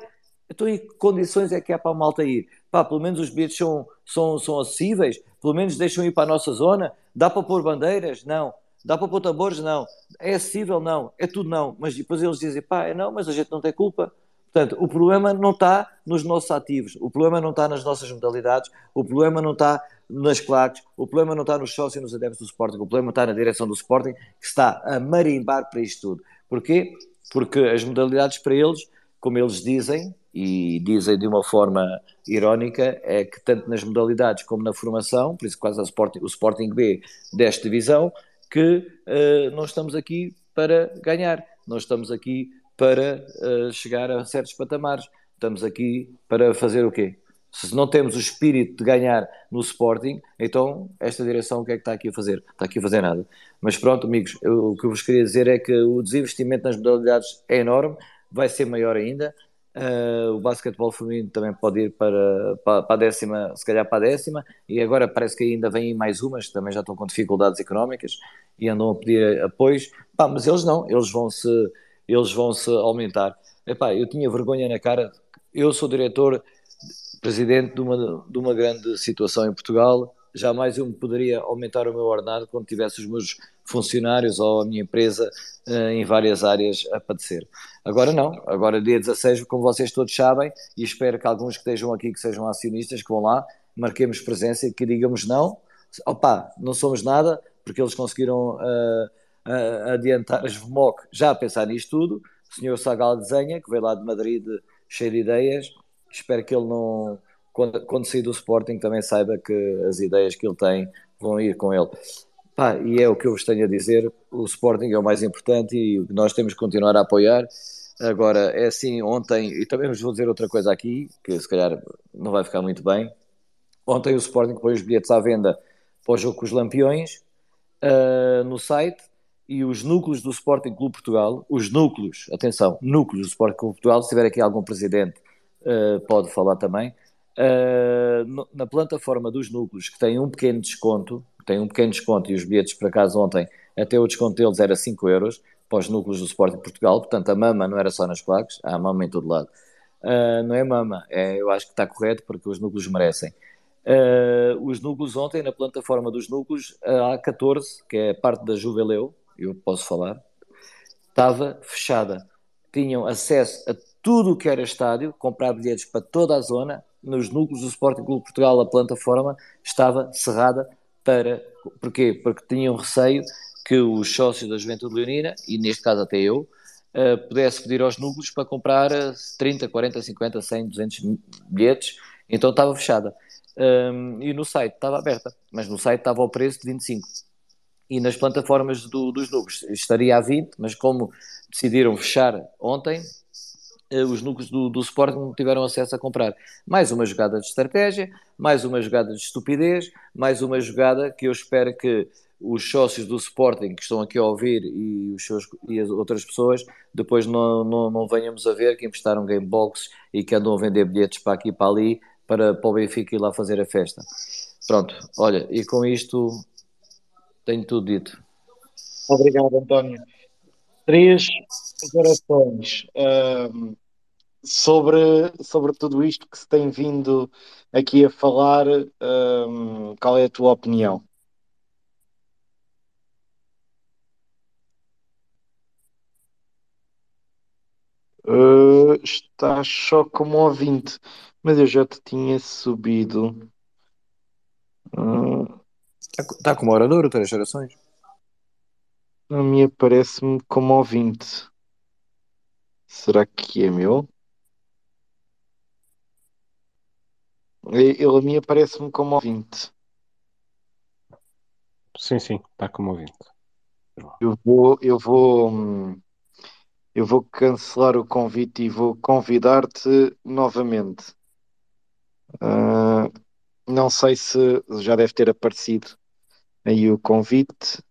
Então, em que condições é que há para a malta ir? Pá, pelo menos os bilhetes são, são, são acessíveis, pelo menos deixam ir para a nossa zona. Dá para pôr bandeiras? Não. Dá para pôr tambores? Não. É acessível? Não. É tudo não. Mas depois eles dizem, pá, é não, mas a gente não tem culpa. Portanto, o problema não está nos nossos ativos, o problema não está nas nossas modalidades, o problema não está nas claques, o problema não está nos sócios e nos adeptos do Sporting, o problema está na direção do Sporting, que está a marimbar para isto tudo. Porquê? Porque as modalidades para eles, como eles dizem, e dizem de uma forma irónica, é que tanto nas modalidades como na formação, por isso quase Sporting, o Sporting B desta divisão, que uh, não estamos aqui para ganhar, nós estamos aqui para uh, chegar a certos patamares, estamos aqui para fazer o quê? Se não temos o espírito de ganhar no Sporting, então esta direção o que é que está aqui a fazer? Está aqui a fazer nada. Mas pronto, amigos, eu, o que eu vos queria dizer é que o desinvestimento nas modalidades é enorme, vai ser maior ainda. Uh, o basquetebol feminino também pode ir para, para, para, a décima, se calhar para a décima, e agora parece que ainda vêm mais umas, também já estão com dificuldades económicas e andam a pedir apoios. Pá, mas eles não, eles vão se, eles vão se aumentar. Epá, eu tinha vergonha na cara, eu sou diretor, presidente de uma, de uma grande situação em Portugal, jamais eu me poderia aumentar o meu ordenado quando tivesse os meus funcionários ou a minha empresa uh, em várias áreas a padecer. Agora não, agora dia 16, como vocês todos sabem, e espero que alguns que estejam aqui que sejam acionistas, que vão lá, marquemos presença e que digamos não, opá, não somos nada, porque eles conseguiram uh, uh, adiantar as VMOC já a pensar nisto tudo, o senhor Sagal Desenha, que veio lá de Madrid cheio de ideias, espero que ele não, quando, quando sair do Sporting, também saiba que as ideias que ele tem vão ir com ele. Pá, e é o que eu vos tenho a dizer: o Sporting é o mais importante e nós temos que continuar a apoiar. Agora, é assim, ontem, e também vos vou dizer outra coisa aqui, que se calhar não vai ficar muito bem. Ontem o Sporting pôs os bilhetes à venda para o jogo com os Lampiões uh, no site e os núcleos do Sporting Clube Portugal, os núcleos, atenção, núcleos do Sporting Clube Portugal, se tiver aqui algum presidente, uh, pode falar também, uh, na plataforma dos núcleos, que tem um pequeno desconto, tem um pequeno desconto e os bilhetes, por acaso, ontem, até o desconto deles era 5 euros para os núcleos do Sporting Portugal, portanto a mama não era só nas placas, há mama em todo lado. Uh, não é mama, é, eu acho que está correto porque os núcleos merecem. Uh, os núcleos ontem, na plataforma dos núcleos, a A14, que é parte da Juveleu, eu posso falar, estava fechada. Tinham acesso a tudo o que era estádio, comprar bilhetes para toda a zona, nos núcleos do Sporting Clube Portugal, a plataforma estava cerrada para. Porquê? Porque tinham receio que os sócios da Juventude Leonina, e neste caso até eu, uh, pudesse pedir aos núcleos para comprar 30, 40, 50, 100, 200 bilhetes, então estava fechada. Um, e no site estava aberta, mas no site estava ao preço de 25. E nas plataformas do, dos núcleos estaria a 20, mas como decidiram fechar ontem, eh, os núcleos do, do Sporting não tiveram acesso a comprar. Mais uma jogada de estratégia, mais uma jogada de estupidez, mais uma jogada que eu espero que os sócios do Sporting que estão aqui a ouvir e, os seus, e as outras pessoas depois não, não, não venhamos a ver que emprestaram gamebox e que andam a vender bilhetes para aqui e para ali para, para o Benfica ir lá fazer a festa. Pronto, olha, e com isto tenho tudo dito. Obrigado, António. Três gerações um, sobre, sobre tudo isto que se tem vindo aqui a falar. Um, qual é a tua opinião? Uh, estás só como ouvinte, mas eu já te tinha subido. Uh, Está como orador, três gerações. a mim aparece-me como ouvinte. Será que é meu? Ele a mim aparece-me como ouvinte. Sim, sim, está como ouvinte. Eu vou, eu vou, eu vou cancelar o convite e vou convidar-te novamente. Ah, não sei se já deve ter aparecido aí o convite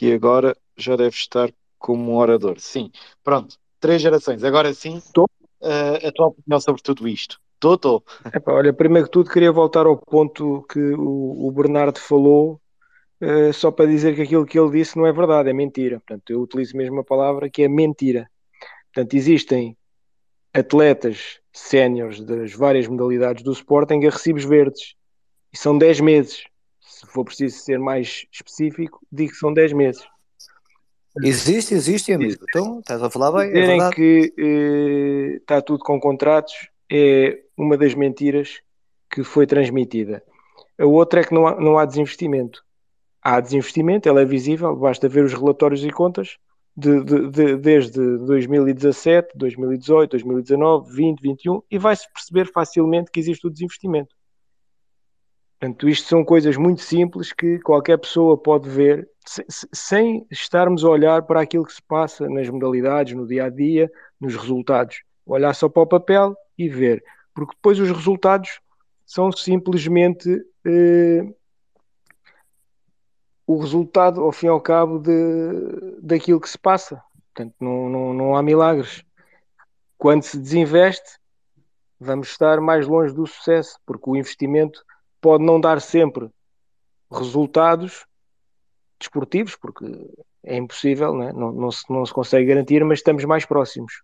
e agora já deve estar como orador. Sim, pronto, três gerações. Agora sim, ah, a tua opinião sobre tudo isto. Estou, estou. Olha, primeiro que tudo queria voltar ao ponto que o, o Bernardo falou, eh, só para dizer que aquilo que ele disse não é verdade, é mentira. Portanto, eu utilizo mesmo a palavra que é mentira. Portanto, existem atletas séniores das várias modalidades do Sporting a recibos verdes. E são 10 meses. Se for preciso ser mais específico, digo que são 10 meses. Existe, existe, amigo. Então, estás a falar bem, é Dizerem verdade. que eh, está tudo com contratos é uma das mentiras que foi transmitida. A outra é que não há, não há desinvestimento. Há desinvestimento, ela é visível, basta ver os relatórios e contas de, de- de- desde 2017, 2018, 2019, 20, 21 e vai-se perceber facilmente que existe o desinvestimento. Portanto, isto são coisas muito simples que qualquer pessoa pode ver se- se- sem estarmos a olhar para aquilo que se passa nas modalidades, no dia a dia, nos resultados. Olhar só para o papel e ver. Porque depois os resultados são simplesmente eh, o resultado, ao fim e ao cabo, de, daquilo que se passa. Portanto, não, não, não há milagres. Quando se desinveste, vamos estar mais longe do sucesso, porque o investimento pode não dar sempre resultados desportivos, porque é impossível, não, é? não, não, se, não se consegue garantir, mas estamos mais próximos.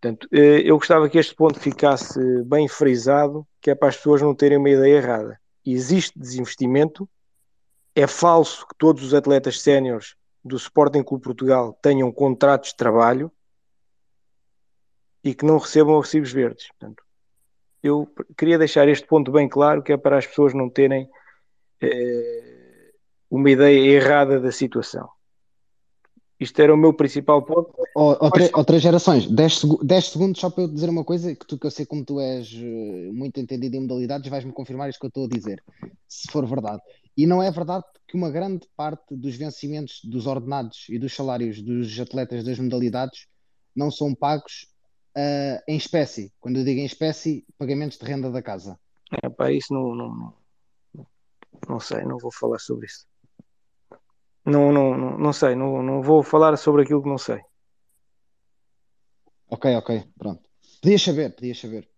Portanto, eh, eu gostava que este ponto ficasse bem frisado, que é para as pessoas não terem uma ideia errada. Existe desinvestimento, é falso que todos os atletas séniores do Sporting Clube Portugal tenham contratos de trabalho e que não recebam recibos verdes. Portanto, eu queria deixar este ponto bem claro, que é para as pessoas não terem eh, uma ideia errada da situação. Isto era o meu principal ponto. Ou, ou, tre- ou três gerações, 10, segu 10 segundos só para eu dizer uma coisa, que tu que eu sei como tu és eh, muito entendido em modalidades, vais-me confirmar isto que eu estou a dizer, se for verdade. E não é verdade que uma grande parte dos vencimentos dos ordenados e dos salários dos atletas das modalidades não são pagos eh, em espécie. Quando eu digo em espécie, pagamentos de renda da casa. É, pá, isso não, não, não, não sei, não vou falar sobre isso. Não, não, não, não sei, não, não vou falar sobre aquilo que não sei. Ok, ok, pronto. Podias saber, podias saber.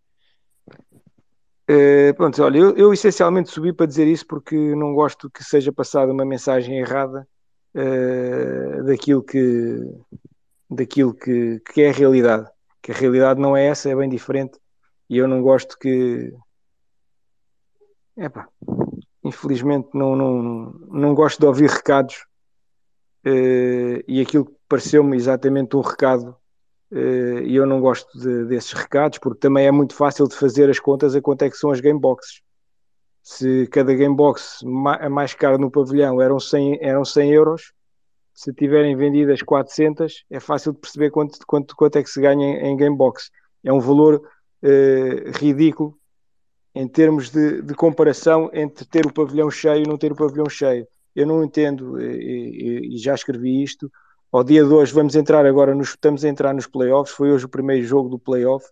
Eh, pronto, olha, eu, eu essencialmente subi para dizer isso porque não gosto que seja passada uma mensagem errada eh, daquilo que daquilo que, que é a realidade. Que a realidade não é essa, é bem diferente. E eu não gosto que. Epá, infelizmente não, não, não gosto de ouvir recados e aquilo que pareceu-me exatamente um recado eh, e eu não gosto de- desses recados porque também é muito fácil de fazer as contas a quanto é que são as gameboxes. Se cada gamebox a mais cara no pavilhão eram 100, eram 100 euros, se tiverem vendidas 400, é fácil de perceber quanto, quanto, quanto é que se ganha em, em gamebox. É um valor eh, ridículo em termos de, de comparação entre ter o pavilhão cheio e não ter o pavilhão cheio. Eu não entendo, e, e- e já escrevi isto, ao dia de hoje vamos entrar agora, nos, estamos a entrar nos playoffs, foi hoje o primeiro jogo do playoff,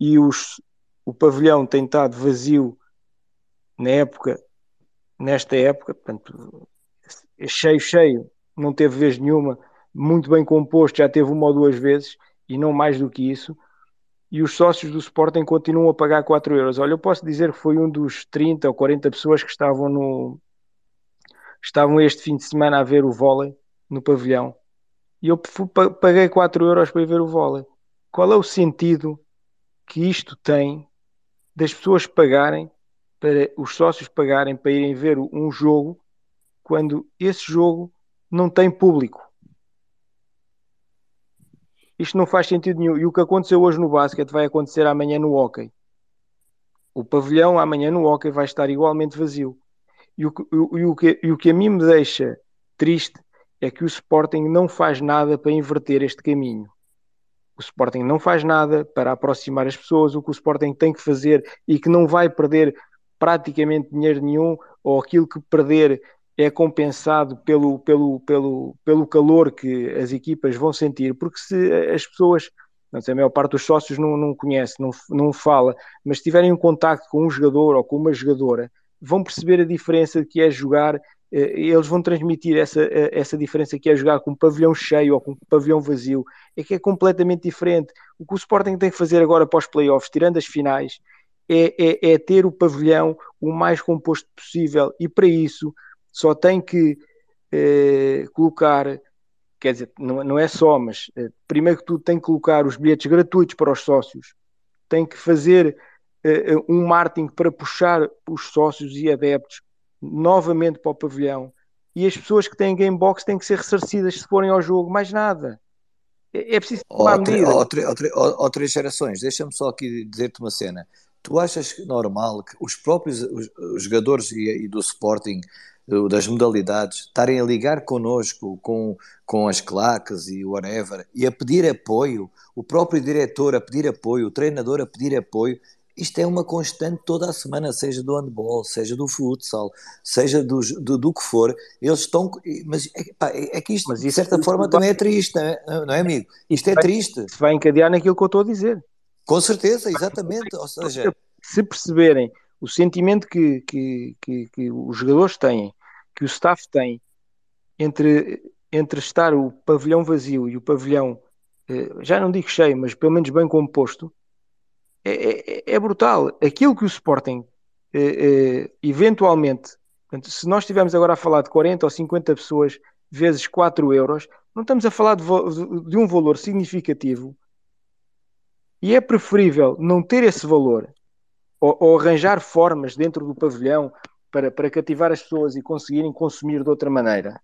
e os, o pavilhão tem estado vazio na época, nesta época, portanto, cheio, cheio, não teve vez nenhuma, muito bem composto, já teve uma ou duas vezes, e não mais do que isso. e os sócios do Sporting continuam a pagar 4 euros. Olha, eu posso dizer que foi um dos 30 ou 40 pessoas que estavam no estavam este fim de semana a ver o vôlei no pavilhão e eu paguei 4 euros para ir ver o vôlei. Qual é o sentido que isto tem das pessoas pagarem para os sócios pagarem para irem ver um jogo quando esse jogo não tem público? Isto não faz sentido nenhum. E o que aconteceu hoje no basquete vai acontecer amanhã no hockey. O pavilhão amanhã no hockey vai estar igualmente vazio. E o, e o, que, e o que a mim me deixa triste é que o Sporting não faz nada para inverter este caminho. O Sporting não faz nada para aproximar as pessoas. O que o Sporting tem que fazer e que não vai perder praticamente dinheiro nenhum, ou aquilo que perder é compensado pelo, pelo, pelo, pelo calor que as equipas vão sentir, porque se as pessoas, não sei, a maior parte dos sócios não, não conhece, não, não fala, mas se tiverem um contacto com um jogador ou com uma jogadora, vão perceber a diferença que é jogar, eh, eles vão transmitir essa, eh, essa diferença que é jogar com um pavilhão cheio ou com um pavilhão vazio, é que é completamente diferente. O que o Sporting tem que fazer agora para os playoffs, tirando as finais, é, é, é ter o pavilhão o mais composto possível e para isso só tem que eh, colocar, quer dizer, não, não é só, mas eh, primeiro que tudo tem que colocar os bilhetes gratuitos para os sócios, tem que fazer um marketing para puxar os sócios e adeptos novamente para o pavilhão e as pessoas que têm Gamebox têm que ser ressarcidas se forem ao jogo, mais nada. É, é preciso tomar medida. Ou três gerações, deixa-me só aqui dizer-te uma cena. Tu achas normal que os próprios os, os jogadores e, e do Sporting das modalidades, estarem a ligar connosco com, com as claques e whatever, e a pedir apoio, o próprio diretor a pedir apoio, o treinador a pedir apoio, isto é uma constante toda a semana, seja do handball, seja do futsal, seja do, do, do que for, eles estão. Mas é, pá, é, é que isto, mas de certa forma, também é triste, não é, não é amigo? Isto é triste. Se vai encadear naquilo que eu estou a dizer. Com certeza, exatamente. Ou seja, se perceberem o sentimento que, que, que, que, os jogadores têm, que o staff tem, entre, entre estar o pavilhão vazio e o pavilhão, eh, já não digo cheio, mas pelo menos bem composto, é, é, é brutal. Aquilo que o Sporting, eh, eh, eventualmente, portanto, se nós estivermos agora a falar de 40 ou 50 pessoas vezes 4 euros, não estamos a falar de, de um valor significativo e é preferível não ter esse valor ou, ou arranjar formas dentro do pavilhão para, para cativar as pessoas e conseguirem consumir de outra maneira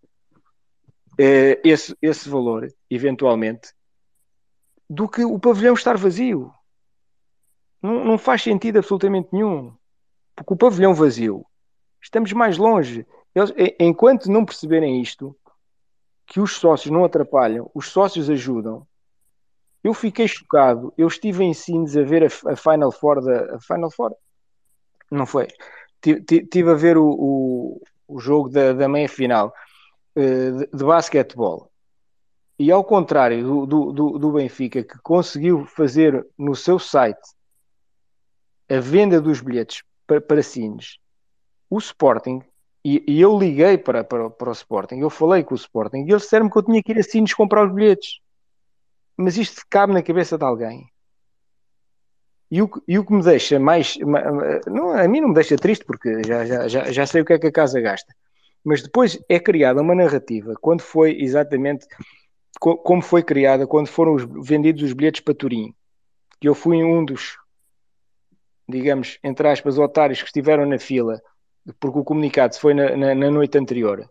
eh, esse, esse valor, eventualmente, do que o pavilhão estar vazio. Não, não faz sentido absolutamente nenhum. Porque o pavilhão vazio, estamos mais longe. Eles, enquanto não perceberem isto, que os sócios não atrapalham, os sócios ajudam. Eu fiquei chocado. Eu estive em Sines a ver a, a Final Four da a Final Four. Não foi. Estive a ver o, o, o jogo da, da meia final uh, de, de basquetebol. E ao contrário do, do, do Benfica, que conseguiu fazer no seu site a venda dos bilhetes para, para Sines, o Sporting, e, e, eu liguei para, para, para o Sporting, eu falei com o Sporting, e eles disseram-me que eu tinha que ir a Sines comprar os bilhetes. Mas isto cabe na cabeça de alguém. E o, e o que me deixa mais. Não, a mim não me deixa triste, porque já, já, já, já sei o que é que a casa gasta. Mas depois é criada uma narrativa, quando foi exatamente como foi criada, quando foram vendidos os bilhetes para Turim, que eu fui um dos digamos, entre aspas, otários que estiveram na fila, porque o comunicado foi na, na, na noite anterior,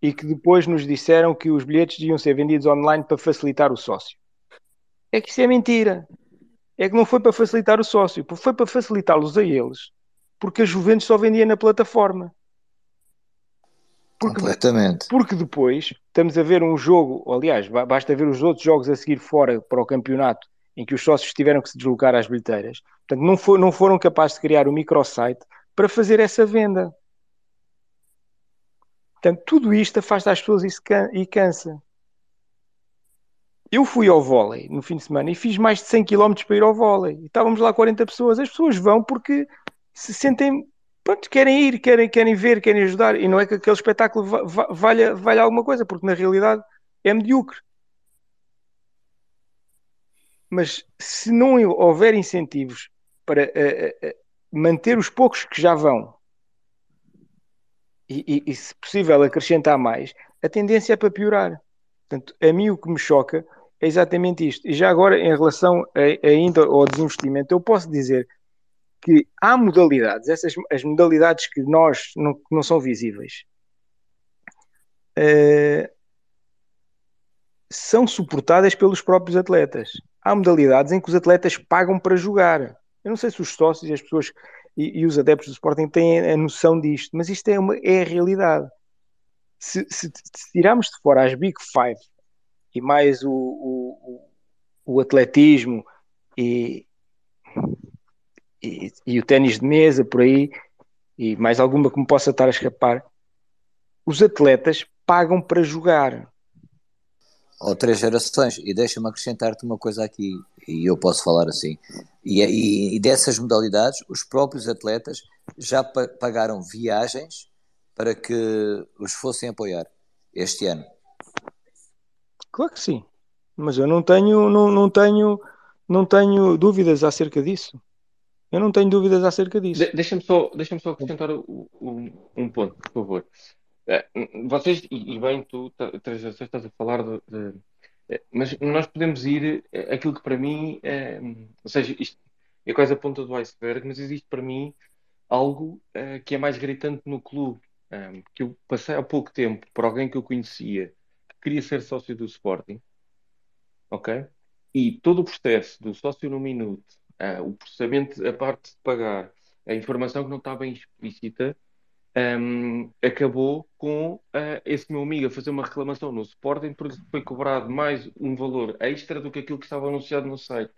e que depois nos disseram que os bilhetes iam ser vendidos online para facilitar o sócio. É que isso é mentira. É que não foi para facilitar o sócio, foi para facilitá-los a eles, porque a Juventus só vendia na plataforma. Porque, Completamente. Porque depois estamos a ver um jogo, aliás, basta ver os outros jogos a seguir fora para o campeonato em que os sócios tiveram que se deslocar às bilheteiras. Portanto, não, for, não foram capazes de criar o um microsite para fazer essa venda. Portanto, tudo isto afasta as pessoas e, cansa. Eu fui ao vôlei no fim de semana e fiz mais de 100 km para ir ao vôlei. E estávamos lá 40 pessoas. As pessoas vão porque se sentem, pronto, querem ir, querem, querem ver, querem ajudar. E não é que aquele espetáculo valha, valha alguma coisa, porque na realidade é medíocre. Mas se não houver incentivos para uh, uh, manter os poucos que já vão e, e, e, se possível, acrescentar mais, a tendência é para piorar. Portanto, a mim o que me choca é exatamente isto. E já agora, em relação a, ainda ao desinvestimento, eu posso dizer que há modalidades, essas as modalidades que nós não, que não são visíveis, uh, são suportadas pelos próprios atletas. Há modalidades em que os atletas pagam para jogar. Eu não sei se os sócios e as pessoas e, e os adeptos do Sporting têm a noção disto, mas isto é, uma, é a realidade. Se, se, se tirarmos de fora as Big Five e mais o, o, o atletismo e, e, e o ténis de mesa por aí, e mais alguma que me possa estar a escapar, os atletas pagam para jogar. Ou três gerações. E deixa-me acrescentar-te uma coisa aqui, e eu posso falar assim. E, e, e dessas modalidades, os próprios atletas já pa pagaram viagens para que os fossem apoiar este ano. Claro que sim, mas eu não tenho, não, não tenho, não tenho dúvidas acerca disso. Eu não tenho dúvidas acerca disso. De Deixa-me só, deixa só acrescentar o, o, um ponto, por favor. É, vocês, e bem, tu, três estás a falar de, de, é, mas nós podemos ir é, aquilo que para mim, é, ou seja, isto é quase a ponta do iceberg, mas existe para mim algo é, que é mais gritante no clube, é, que eu passei há pouco tempo por alguém que eu conhecia, que queria ser sócio do Sporting, ok? E todo o processo do sócio no minuto, o processamento, a parte de pagar, a informação que não está bem explícita, um, acabou com uh, esse meu amigo a fazer uma reclamação no Sporting porque foi cobrado mais um valor extra do que aquilo que estava anunciado no site.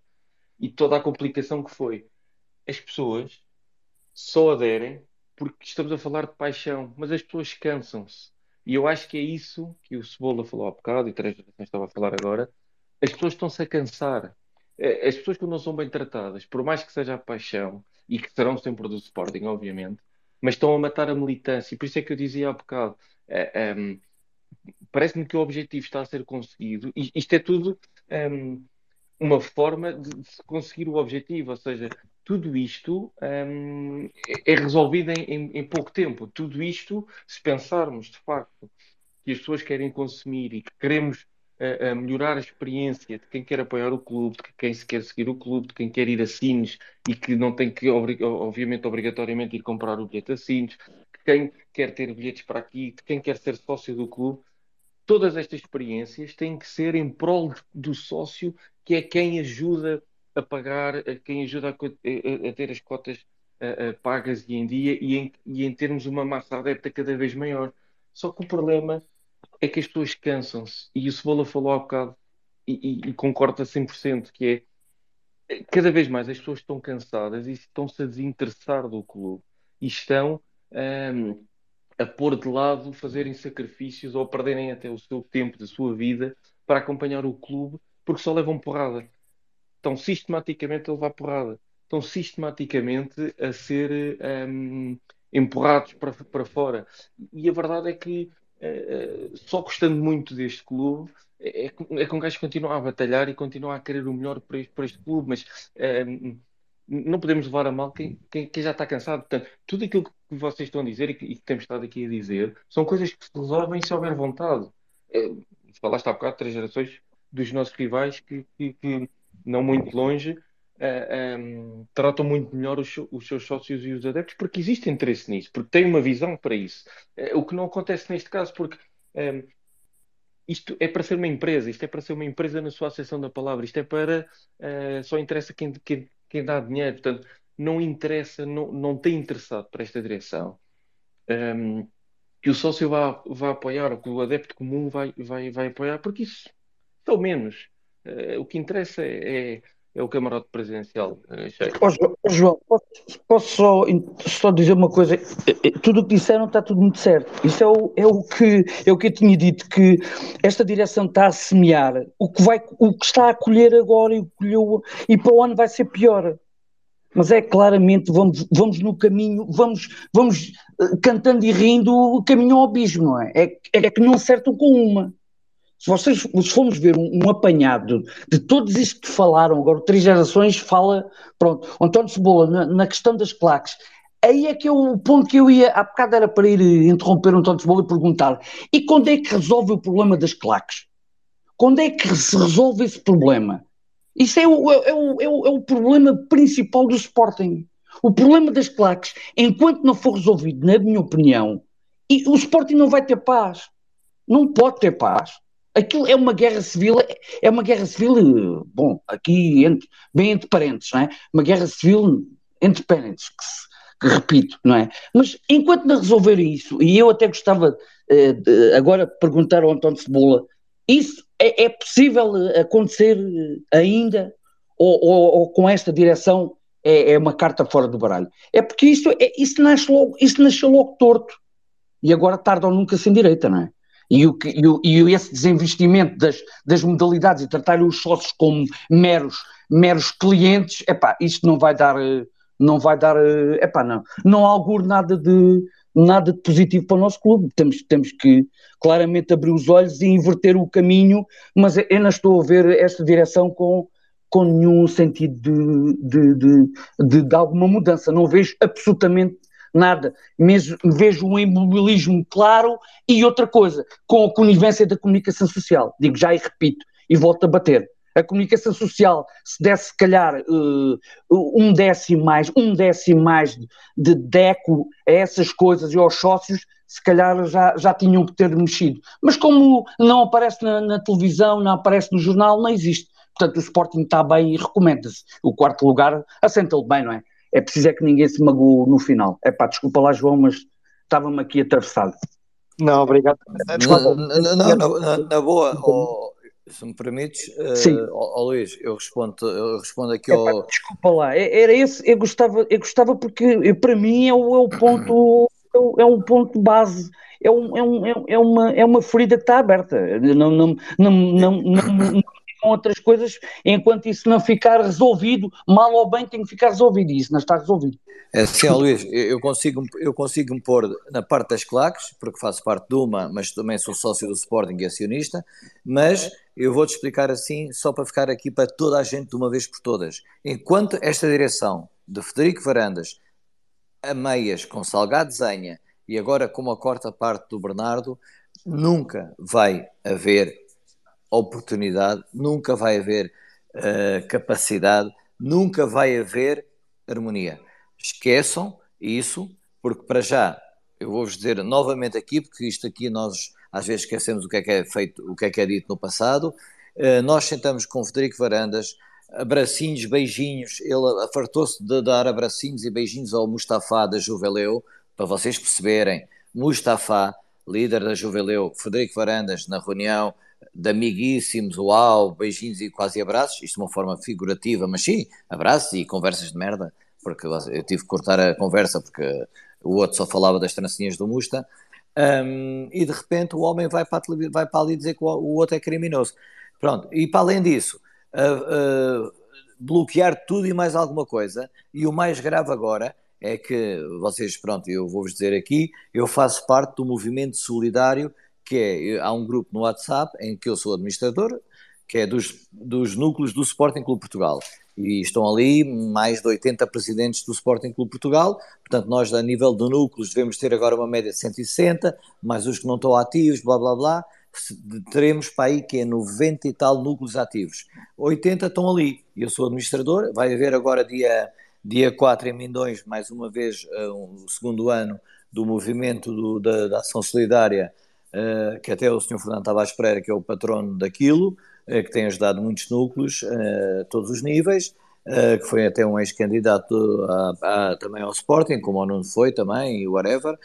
E toda a complicação que foi. As pessoas só aderem porque estamos a falar de paixão, mas as pessoas cansam-se. E eu acho que é isso que o Cebola falou há bocado e três gerações estava a falar agora. As pessoas estão-se a cansar. As pessoas que não são bem tratadas, por mais que seja a paixão, e que serão sempre do Sporting, obviamente, mas estão a matar a militância. E por isso é que eu dizia há bocado: um, ehm, parece-me que o objetivo está a ser conseguido. E isto é tudo um, ehm, uma forma de, de, conseguir o objetivo, ou seja, tudo isto um, ehm, é resolvido em, em, em pouco tempo. Tudo isto, se pensarmos de facto que as pessoas querem consumir e que queremos a, melhorar a experiência de quem quer apoiar o clube, de quem se quer seguir o clube, de quem quer ir a Sines e que não tem que, obviamente, obrigatoriamente ir comprar o bilhete a Sines, de quem quer ter bilhetes para aqui, de quem quer ser sócio do clube. Todas estas experiências têm que ser em prol do sócio, que é quem ajuda a pagar, quem ajuda a, a, a ter as cotas pagas e em dia e em, e em termos uma massa adepta cada vez maior. Só que o problema é que as pessoas cansam-se. E o Cebola falou há bocado, e, e, e concordo a 100%, que é cada vez mais as pessoas estão cansadas e estão-se a desinteressar do clube e estão um, a pôr de lado fazerem sacrifícios ou perderem até o seu tempo da sua vida para acompanhar o clube porque só levam porrada. Estão sistematicamente a levar porrada. Estão sistematicamente a ser um, empurrados para, para fora. E a verdade é que eh, só gostando muito deste clube, é, é, é que gajo continua a batalhar e continua a querer o melhor para este, para este clube, mas uh, não podemos levar a mal quem, quem, quem, já está cansado. Portanto, tudo aquilo que vocês estão a dizer e que, e que, temos estado aqui a dizer são coisas que se resolvem se houver vontade. Uh, falaste há bocado três gerações dos nossos rivais que, que, que não muito longe uh, eh, um, ehm, tratam muito melhor os, os, seus sócios e os adeptos porque existe interesse nisso, porque têm uma visão para isso. Uh, o que não acontece neste caso, porque um, ehm, isto é para ser uma empresa, isto é para ser uma empresa na sua acessão da palavra, isto é para uh, só interessa quem, quem, quem, dá dinheiro, portanto, não interessa, não, não tem interessado para esta direção. Um, ehm, que o sócio vá apoiar, ou que o adepto comum vai, vai, vai apoiar, porque isso, pelo menos, uh, o que interessa é, é é o camarote presidencial. Oh, João, posso, posso só, só, dizer uma coisa? Eh, eh, tudo o que disseram está tudo muito certo. Isso é o, é o, que, é o que eu tinha dito, que esta direção está a semear o que, vai, o que está a colher agora e, colheu, e para o ano vai ser pior. Mas é claramente, vamos, vamos no caminho, vamos, vamos cantando e rindo o caminho ao abismo, não é? É, é que não acertam com uma. Se vocês se formos ver um, um apanhado de todos isto que falaram, agora três gerações fala, pronto, António Cebola, na, na questão das claques, aí é que é o ponto que eu ia, há bocado era para ir interromper o António Cebola e perguntar, e quando é que resolve o problema das claques? Quando é que se resolve esse problema? Isso é o, é o, é o, é o problema principal do Sporting. O problema das claques, enquanto não for resolvido, na minha opinião, o Sporting não vai ter paz. Não pode ter paz. Aquilo é uma guerra civil, é uma guerra civil, bom, aqui entre, bem entre parentes, não é? Uma guerra civil entre parentes, que, se, que repito, não é? Mas enquanto não resolverem isso, e eu até gostava eh, de, agora perguntar ao António Cebola, isso é, é possível acontecer ainda, ou, ou, ou com esta direção é, é, uma carta fora do baralho? É porque isso, é, isso, nasce logo, isso nasceu logo torto, e agora tarde ou nunca sem direita, não é? E, o, e, o, e esse desinvestimento das, das modalidades e tratar os sócios como meros, meros clientes, epá, isto não vai dar, não vai dar, epá, não, não auguro nada de, nada de positivo para o nosso clube. Temos, temos que claramente abrir os olhos e inverter o caminho, mas eu não estou a ver esta direção com, com nenhum sentido de, de, de, de, de alguma mudança. Não vejo absolutamente nada. Mesmo, vejo um imobilismo claro e outra coisa, com a conivência da comunicação social. Digo já e repito, e volto a bater. A comunicação social, se desse, se calhar, uh, um décimo mais, um décimo mais de, de deco a essas coisas e aos sócios, se calhar já, já tinham que ter mexido. Mas como não aparece na, na televisão, não aparece no jornal, não existe. Portanto, o Sporting está bem e recomenda-se. O quarto lugar assenta-lhe bem, não é? É preciso é que ninguém se magoe no final. É pá, desculpa lá, João, mas estava-me aqui atravessado. Não, obrigado. Desculpa. Não, não, não na, na, boa, oh, se me permites, Sim. Uh, oh, Luís, eu respondo, eu respondo aqui Epá, ao. Desculpa lá, era esse, eu gostava, eu gostava porque para mim é o, é o ponto, é o ponto base é, um, é, um, é, uma, é uma ferida que está aberta. Não, não, não, não, não, não com outras coisas, enquanto isso não ficar resolvido, mal ou bem tem que ficar resolvido, e isso não está resolvido. É sim, Luís, eu consigo, eu consigo me pôr na parte das claques, porque faço parte de uma, mas também sou sócio do Sporting e acionista, mas eu vou-te explicar assim, só para ficar aqui para toda a gente de uma vez por todas. Enquanto esta direção de Federico Varandas, a meias com Salgado Zenha e agora com a quarta parte do Bernardo, nunca vai haver oportunidade, nunca vai haver uh, capacidade, nunca vai haver harmonia. Esqueçam isso, porque para já, eu vou-vos dizer novamente aqui, porque isto aqui nós às vezes esquecemos o que é que é feito, o que é que é dito no passado. Uh, nós sentamos com o Federico Varandas, abracinhos, beijinhos, ele fartou-se de dar abracinhos e beijinhos ao Mustafa da Juveleu, para vocês perceberem, Mustafa, líder da Juveleu, Federico Varandas, na reunião, de amiguíssimos, uau, beijinhos e quase abraços, isto de uma forma figurativa, mas sim, abraços e conversas de merda, porque eu tive que cortar a conversa porque o outro só falava das trancinhas do Musta, um, e de repente o homem vai para, vai para ali dizer que o, o outro é criminoso. Pronto, e para além disso, uh, uh, bloquear tudo e mais alguma coisa, e o mais grave agora é que vocês, pronto, eu vou-vos dizer aqui, eu faço parte do movimento solidário que é, há um grupo no WhatsApp em que eu sou administrador, que é dos, dos núcleos do Sporting Clube Portugal. E estão ali mais de 80 presidentes do Sporting Clube Portugal. Portanto, nós, a nível de núcleos, devemos ter agora uma média de 160, mais os que não estão ativos, blá blá blá. Teremos para aí que é 90 e tal núcleos ativos. 80 estão ali. Eu sou administrador. Vai haver agora dia, dia 4 em Mindões, mais uma vez, eh, um, o segundo ano do movimento do, da, da Ação Solidária que até o Sr. Fernando Tavares Pereira, que é o patrono daquilo, uh, que tem ajudado muitos núcleos, uh, todos os níveis, que foi até um ex-candidato também ao Sporting, como o Nuno foi também, e whatever,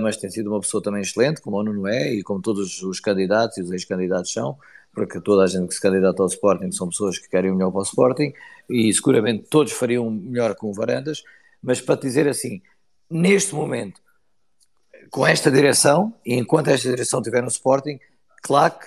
mas tem sido uma pessoa também excelente, como o Nuno é, e como todos os candidatos e os ex-candidatos são, porque toda a gente que se candidata ao Sporting são pessoas que querem o melhor para o Sporting, e seguramente todos fariam melhor com o Varandas, mas para te dizer assim, neste momento, com esta direção, e enquanto esta direção estiver no Sporting, claro que,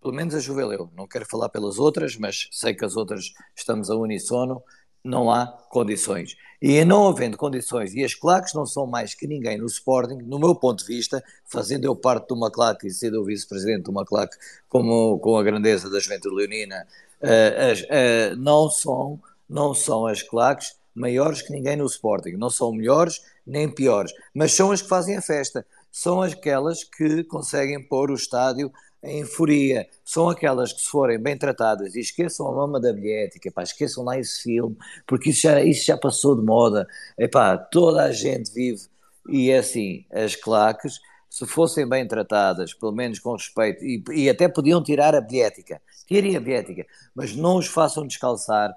pelo menos a Juveleu, não quero falar pelas outras, mas sei que as outras estamos a uníssono, não há condições. E não havendo condições, e as claques não são mais que ninguém no Sporting, no meu ponto de vista, fazendo eu parte de uma claque e sendo o vice-presidente de uma claque como, com a grandeza da Juventude Leonina, uh, as, uh, não, são, não são as claques maiores que ninguém no Sporting, não são melhores nem piores, mas são as que fazem a festa, são aquelas que conseguem pôr o estádio em furia, são aquelas que se forem bem tratadas e esqueçam a mama da bilhética, pá, esqueçam lá esse filme, porque isso já, isso já passou de moda, epá, toda a gente vive, e é assim, as claques, se fossem bem tratadas, pelo menos com respeito, e, e até podiam tirar a bilhética, tirem a bilhética, mas não os façam descalçar,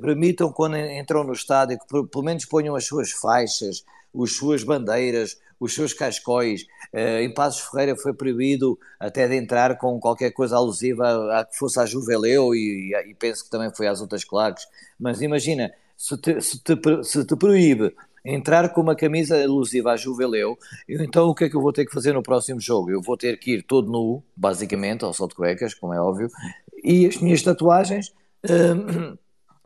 permitam quando entram no estádio que pelo menos ponham as suas faixas, as suas bandeiras, os seus cascóis. Uh, em Passos Ferreira foi proibido até de entrar com qualquer coisa alusiva a, que fosse à Juveleu e, e, penso que também foi às outras claques. Mas imagina, se te, se te, se te proíbe entrar com uma camisa alusiva à Juveleu, então o que é que eu vou ter que fazer no próximo jogo? Eu vou ter que ir todo nu, basicamente, ao sol de cuecas, como é óbvio, e as minhas tatuagens. Uh,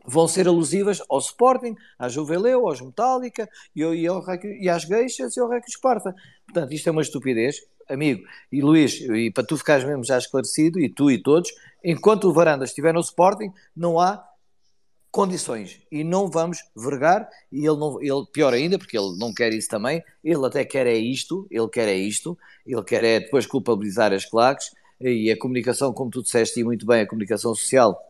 vão ser alusivas ao Sporting, à Juveleu, aos Metallica e, e, ao, e às Geixas e ao Reco Esparta. Portanto, isto é uma estupidez, amigo. E Luís, e para tu ficares mesmo já esclarecido, e tu e todos, enquanto o Varanda estiver no Sporting, não há condições e não vamos vergar e ele não ele pior ainda porque ele não quer isso também ele até quer é isto ele quer é isto ele quer é depois culpabilizar as claques e a comunicação como tu disseste e muito bem a comunicação social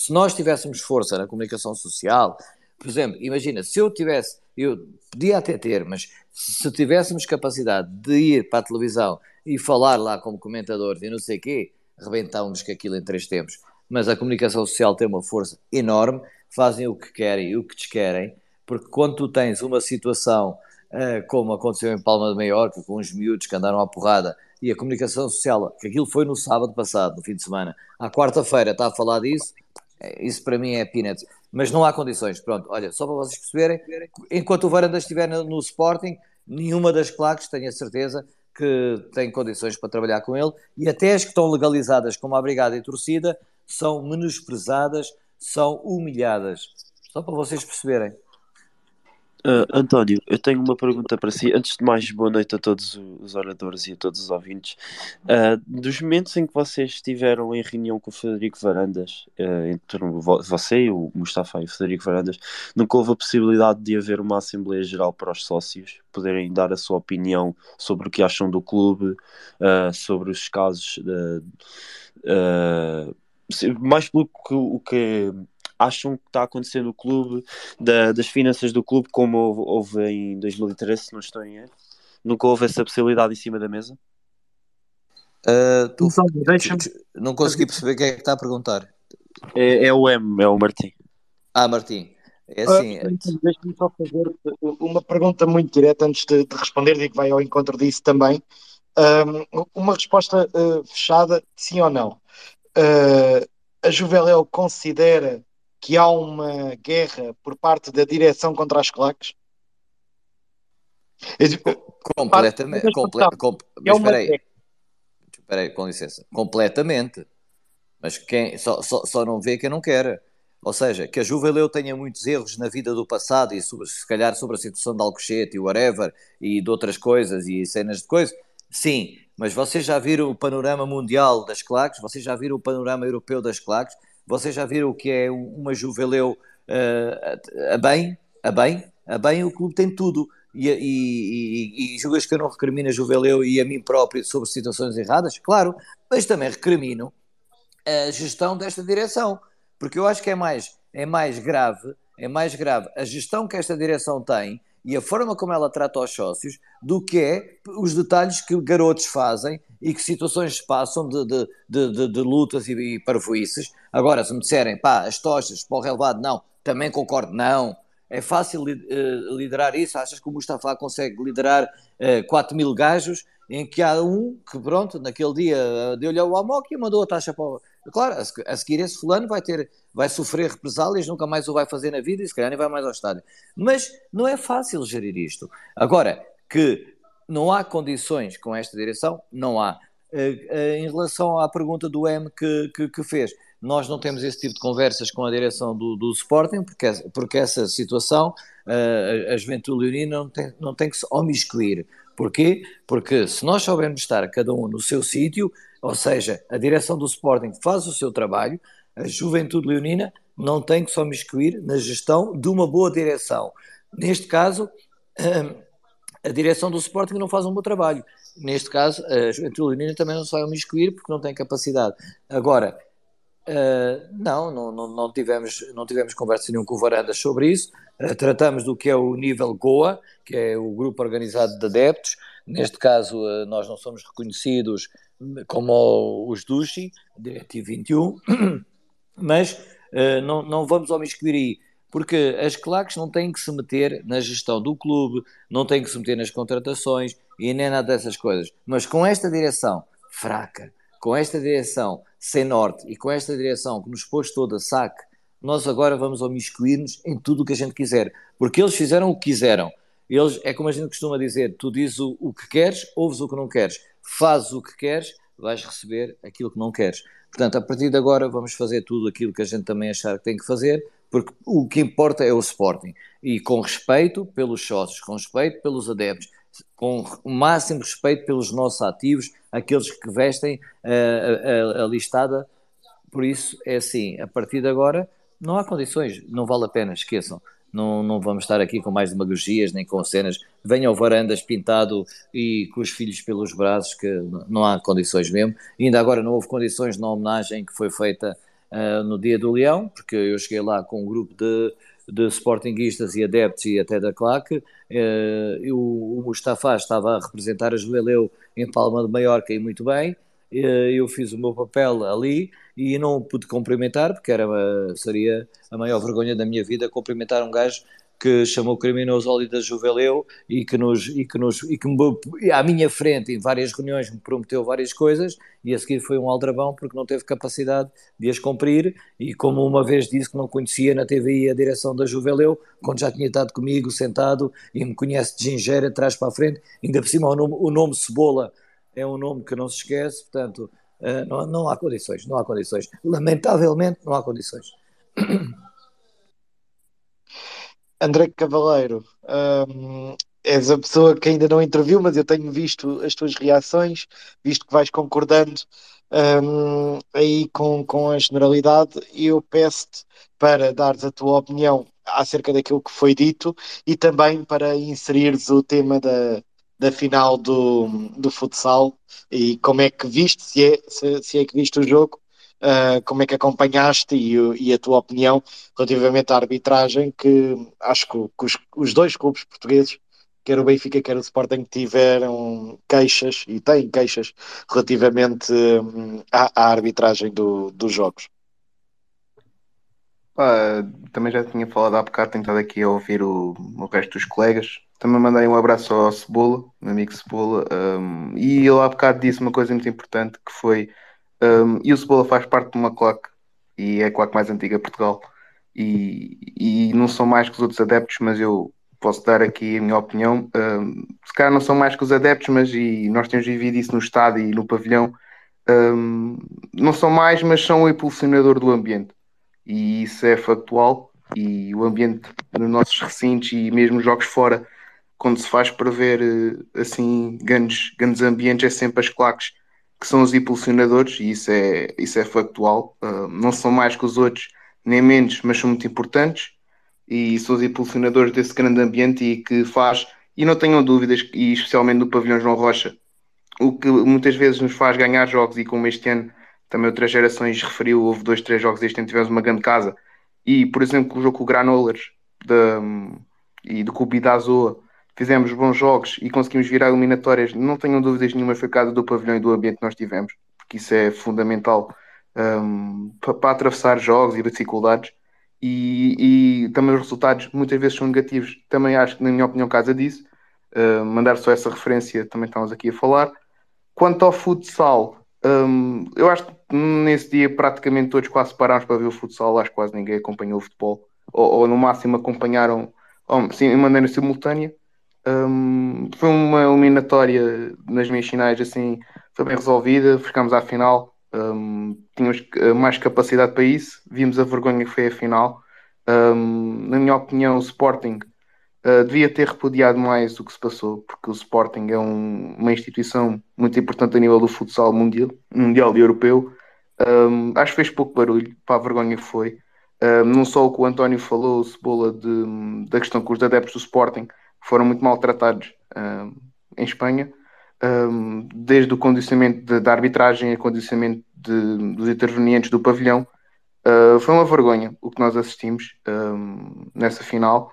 se nós tivéssemos força na comunicação social, por exemplo, imagina, se eu tivesse, eu podia até ter, mas se tivéssemos capacidade de ir para a televisão e falar lá como comentadores e não sei o quê, rebentávamos com aquilo em três tempos. Mas a comunicação social tem uma força enorme, fazem o que querem e o que desquerem, porque quando tu tens uma situação uh, como aconteceu em Palma de Maiorca, com uns miúdos que andaram à porrada, e a comunicação social, que aquilo foi no sábado passado, no fim de semana, à quarta-feira está a falar disso, isso para mim é peanuts. Mas não há condições. Pronto, olha, só para vocês perceberem, enquanto o Varanda estiver no Sporting, nenhuma das claques, tenho a certeza, que tem condições para trabalhar com ele, e até as que estão legalizadas como a Brigada e Torcida são menosprezadas, são humilhadas. Só para vocês perceberem. Uh, António, eu tenho uma pergunta para si. Antes de mais, boa noite a todos os oradores e a todos os ouvintes. Uh, dos momentos em que vocês estiveram em reunião com o Frederico Varandas, uh, entre você, o Mustafa e o Frederico Varandas, nunca houve a possibilidade de haver uma Assembleia Geral para os sócios poderem dar a sua opinião sobre o que acham do clube, sobre os casos mais pelo que, o que acham que está acontecendo no clube, da, das finanças do clube, como houve, houve em 2013, se não estou em erro? Nunca houve essa possibilidade em cima da mesa? Uh, tu, não consegui perceber quem é que está a perguntar. É, é o M, é o Martim. Ah, Martim. É assim. Uh, Deixa-me só fazer uma pergunta muito direta antes de, de responder, e que vai ao encontro disso também. Um, uma resposta uh, fechada, sim ou não. Uh, a Juveléu considera que há uma guerra por parte da direção contra as claques? Completamente. Comple com, é mas espera aí. Espera aí, com licença. Completamente. Mas quem só, só, só não vê quem não quer. Ou seja, que a Juveleu tenha muitos erros na vida do passado e sobre, se calhar sobre a situação de Alcochete e whatever e de outras coisas e cenas de coisas, sim, mas vocês já viram o panorama mundial das claques, vocês já viram o panorama europeu das claques, vocês já viram o que é uma Juveleu uh, a bem? A bem? A bem o clube tem tudo. E, e, e, e julgas que eu não recrimino a Juveleu e a mim próprio sobre situações erradas? Claro, mas também recrimino a gestão desta direção, porque eu acho que é mais, é mais grave, é mais grave a gestão que esta direção tem e a forma como ela trata os sócios do que é os detalhes que garotos fazem e que situações passam de, de, de, de, lutas e, e parvoices. Agora, se me disserem, pá, as tochas para relevado, não, também concordo, não. É fácil uh, liderar isso? Achas que o Mustafa consegue liderar uh, 4 mil gajos em que há um que, pronto, naquele dia uh, deu-lhe o amok e mandou a taxa para o... Claro, a, a seguir esse fulano vai ter, vai sofrer represálias, nunca mais o vai fazer na vida e se calhar nem vai mais ao estádio. Mas não é fácil gerir isto. Agora, que não há condições com esta direção, não há. Uh, uh, em relação à pergunta do M que, que, que, fez, nós não temos esse tipo de conversas com a direção do, do Sporting, porque, porque essa situação, uh, a Juventude Leonina não tem, não tem que se omiscuir. Porquê? Porque se nós soubermos estar cada um no seu sítio, ou seja, a direção do Sporting faz o seu trabalho, a Juventude Leonina não tem que se omiscuir na gestão de uma boa direção. Neste caso, a direção do Sporting não faz um bom trabalho. Neste caso, a Juventude Leonina também não se vai omiscuir porque não tem capacidade. Agora, Uh, não, não, não, tivemos, não tivemos conversa nenhuma com o Varandas sobre isso. Uh, tratamos do que é o nível GOA, que é o grupo organizado de adeptos. Neste caso, uh, nós não somos reconhecidos como os Dushi, Diretivo 21, mas não, não vamos omiscuir aí, porque as claques não têm que se meter na gestão do clube, não têm que se meter nas contratações e nem nada dessas coisas. Mas com esta direção fraca, com esta direção sem norte e com esta direção que nos pôs toda a saque, nós agora vamos omiscuir-nos em tudo o que a gente quiser, porque eles fizeram o que quiseram. Eles, é como a gente costuma dizer, tu dizes o, o que queres, ouves o que não queres, fazes o que queres, vais receber aquilo que não queres. Portanto, a partir de agora vamos fazer tudo aquilo que a gente também achar que tem que fazer, porque o que importa é o Sporting. E com respeito pelos sócios, com respeito pelos adeptos, com o máximo respeito pelos nossos ativos, aqueles que vestem a, a, a listada. Por isso, é assim, a partir de agora, não há condições, não vale a pena, esqueçam. Não, não vamos estar aqui com mais demagogias nem com cenas. Venham varandas pintado e com os filhos pelos braços, que não há condições mesmo. Ainda agora não houve condições na homenagem que foi feita uh, no Dia do Leão, porque eu cheguei lá com um grupo de, de sportinguistas e adeptos e até da claque. Uh, o, o Mustafa estava a representar a Juveleu em Palma de Maiorca e muito bem. Uh, eu fiz o meu papel ali e não pude cumprimentar, porque era, seria a maior vergonha da minha vida cumprimentar um gajo que chamou criminoso ali da Juveleu e que nos e que nos e que me, à minha frente em várias reuniões me prometeu várias coisas e a seguir foi um aldrabão porque não teve capacidade de as cumprir e como uma vez disse que não conhecia na TVI a direção da Juveleu quando já tinha estado comigo sentado e me conhece de gingeira atrás para a frente ainda por cima o nome, o nome Cebola é um nome que não se esquece portanto uh, não, não há condições não há condições. Lamentavelmente não há condições. André Cavaleiro, um, és a pessoa que ainda não interviu, mas eu tenho visto as tuas reações, visto que vais concordando um, aí com, com a generalidade, e eu peço-te para dares a tua opinião acerca daquilo que foi dito e também para inserires o tema da, da final do, do futsal e como é que viste, se é, se, se é que viste o jogo Uh, como é que acompanhaste e, e, a tua opinião relativamente à arbitragem, que acho que, que os, os, dois clubes portugueses, quer o Benfica, quer o Sporting, tiveram queixas e têm queixas relativamente um, à, à, arbitragem do, dos jogos. também já tinha falado há bocado, tentado aqui a ouvir o, o resto dos colegas. Também mandei um abraço ao Cebola, meu amigo Cebola, um, e ele há bocado disse uma coisa muito importante que foi um, e o Cebola faz parte de uma claque, e é a claque mais antiga de Portugal. E, e não são mais que os outros adeptos, mas eu posso dar aqui a minha opinião. Um, se calhar não são mais que os adeptos, mas e nós temos vivido isso no estádio e no pavilhão. Um, não são mais, mas são o impulsionador do ambiente. E isso é factual. E o ambiente nos nossos recintos e mesmo jogos fora, quando se faz prever eh, assim grandes, grandes ambientes, é sempre as claques que são os impulsionadores, e isso é, isso é factual. Uh, não são mais que os outros, nem menos, mas são muito importantes. E são os impulsionadores desse grande ambiente e que faz, e não tenham dúvidas, e especialmente no pavilhão João Rocha, o que muitas vezes nos faz ganhar jogos, e como este ano também outras gerações referiu, houve dois, três jogos este ano tivemos uma grande casa. E, por exemplo, o jogo com o Granollers da, e do Clube da Azoa, fizemos bons jogos e conseguimos virar eliminatórias, não tenham dúvidas nenhuma, foi por do pavilhão e do ambiente que nós tivemos, porque isso é fundamental um, para, para, atravessar jogos e dificuldades. E, e, também os resultados muitas vezes são negativos. Também acho que, na minha opinião, casa disso. Uh, mandar só essa referência, também estamos aqui a falar. Quanto ao futsal, um, eu acho que nesse dia praticamente todos quase parámos para ver o futsal, acho que quase ninguém acompanhou o futebol, ou, ou no máximo acompanharam ou, sim, de maneira simultânea. Um, foi uma eliminatória nas meias finais, assim, foi bem resolvida. Ficámos à final Um, tínhamos uh, mais capacidade para isso. Vimos a vergonha que foi a final. Um, na minha opinião, o Sporting uh, devia ter repudiado mais o que se passou, porque o Sporting é um, uma instituição muito importante a nível do futsal mundial, mundial e europeu. Um, acho que fez pouco barulho para a vergonha que foi. não só o que o António falou, Cebola, de, da questão que os adeptos do Sporting foram muito maltratados em Espanha, um, desde o condicionamento da arbitragem a condicionamento de, dos intervenientes do pavilhão. Uh, foi uma vergonha o que nós assistimos um, nessa final.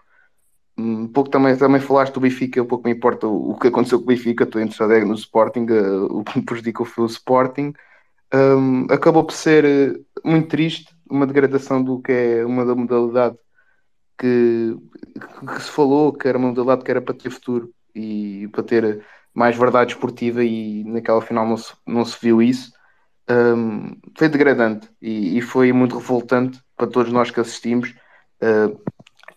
Um pouco também, também falaste do Benfica, pouco me importa o, o que aconteceu com o Benfica, estou interessado no Sporting, uh, o que me prejudicou foi o Sporting. Um, acabou por ser uh, muito triste, uma degradação do que é uma da modalidade que, que se falou, que era uma modalidade que era para ter futuro e para ter mais verdade esportiva e naquela final não se, não se viu isso. Um, foi degradante e, e, foi muito revoltante para todos nós que assistimos uh,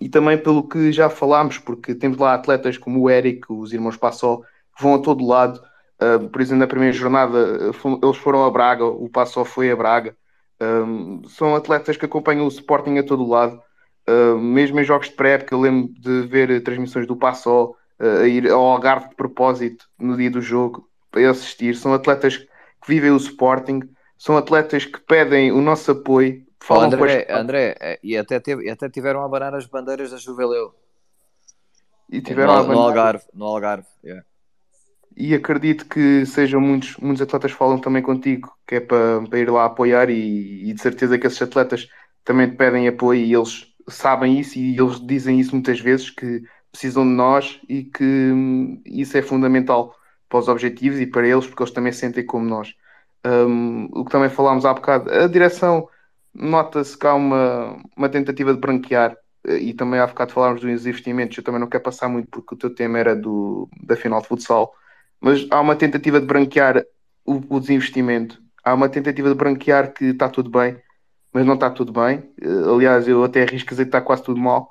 e também pelo que já falámos, porque temos lá atletas como o Eric, os irmãos Passol, que vão a todo lado. Uh, por exemplo, na primeira jornada eles foram a Braga, o Passol foi a Braga. Um, são atletas que acompanham o Sporting a todo lado. Uh, mesmo em jogos de pré-época, eu lembro de ver transmissões do Passol, a ir ao Algarve de propósito no dia do jogo para assistir. São atletas que vivem o Sporting, são atletas que pedem o nosso apoio. Falam oh, André, as... André, eh, e até, teve, até tiveram a abanar as bandeiras da Juveleu. E tiveram no, no Algarve, no Algarve, yeah. E acredito que sejam muitos, muitos atletas falam também contigo, que é para, para ir lá apoiar e, e de certeza que esses atletas também te pedem apoio e eles sabem isso e eles dizem isso muitas vezes que precisam de nós e que hum, isso é fundamental para os objetivos e para eles, porque eles também sentem como nós. Um, o que também falámos há bocado, a direção nota-se que há uma, uma tentativa de branquear eh, e também há bocado falámos dos investimentos, eu também não quero passar muito porque o teu tema era do, da final de futsal, mas há uma tentativa de branquear o, o desinvestimento, há uma tentativa de branquear que está tudo bem, mas não está tudo bem. Eh, aliás, eu até arrisco dizer que está quase tudo mal.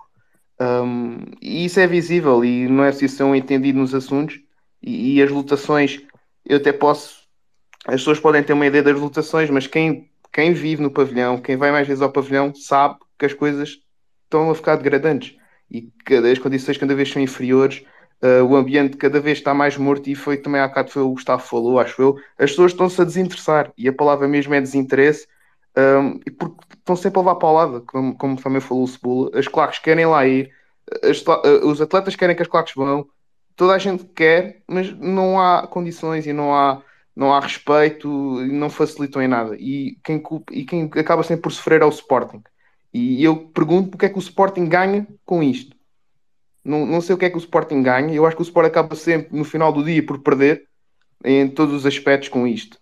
Um, e isso é visível e não é preciso ser um entendido nos assuntos. E, e, as lotações, eu até posso. As pessoas podem ter uma ideia das lotações, mas quem, quem vive no pavilhão, quem vai mais vezes ao pavilhão, sabe que as coisas estão a ficar degradantes e que as condições cada vez são inferiores. Uh, o ambiente cada vez está mais morto e foi também há bocado foi o Gustavo falou, acho eu. As pessoas estão-se a desinteressar e a palavra mesmo é desinteresse um, e porque estão sempre a levar para o lado, como, como também falou o Cebola, as claques querem lá ir, as, uh, os atletas querem que as claques vão, toda a gente quer, mas não há condições e não há, não há respeito e não facilitam em nada. E quem, e quem acaba sempre por sofrer é o Sporting. E eu pergunto porque é que o Sporting ganha com isto. Não, não sei o que é que o Sporting ganha. Eu acho que o Sporting acaba sempre, no final do dia, por perder em todos os aspectos com isto.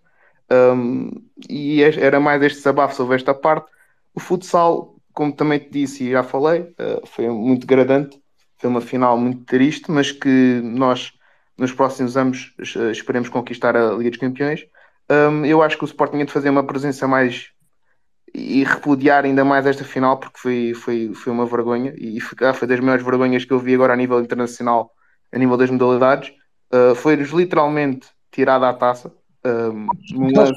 Um, e era mais este desabafo sobre esta parte. O futsal, como também te disse e já falei, uh, foi muito gradante, foi uma final muito triste, mas que nós nos próximos anos esperemos conquistar a Liga dos Campeões. Um, eu acho que o Sporting tinha de fazer uma presença mais e repudiar ainda mais esta final porque foi, foi, foi uma vergonha e foi, foi das maiores vergonhas que eu vi agora a nível internacional, a nível das modalidades. Uh, Foi-nos literalmente tirada a taça. Um, posso,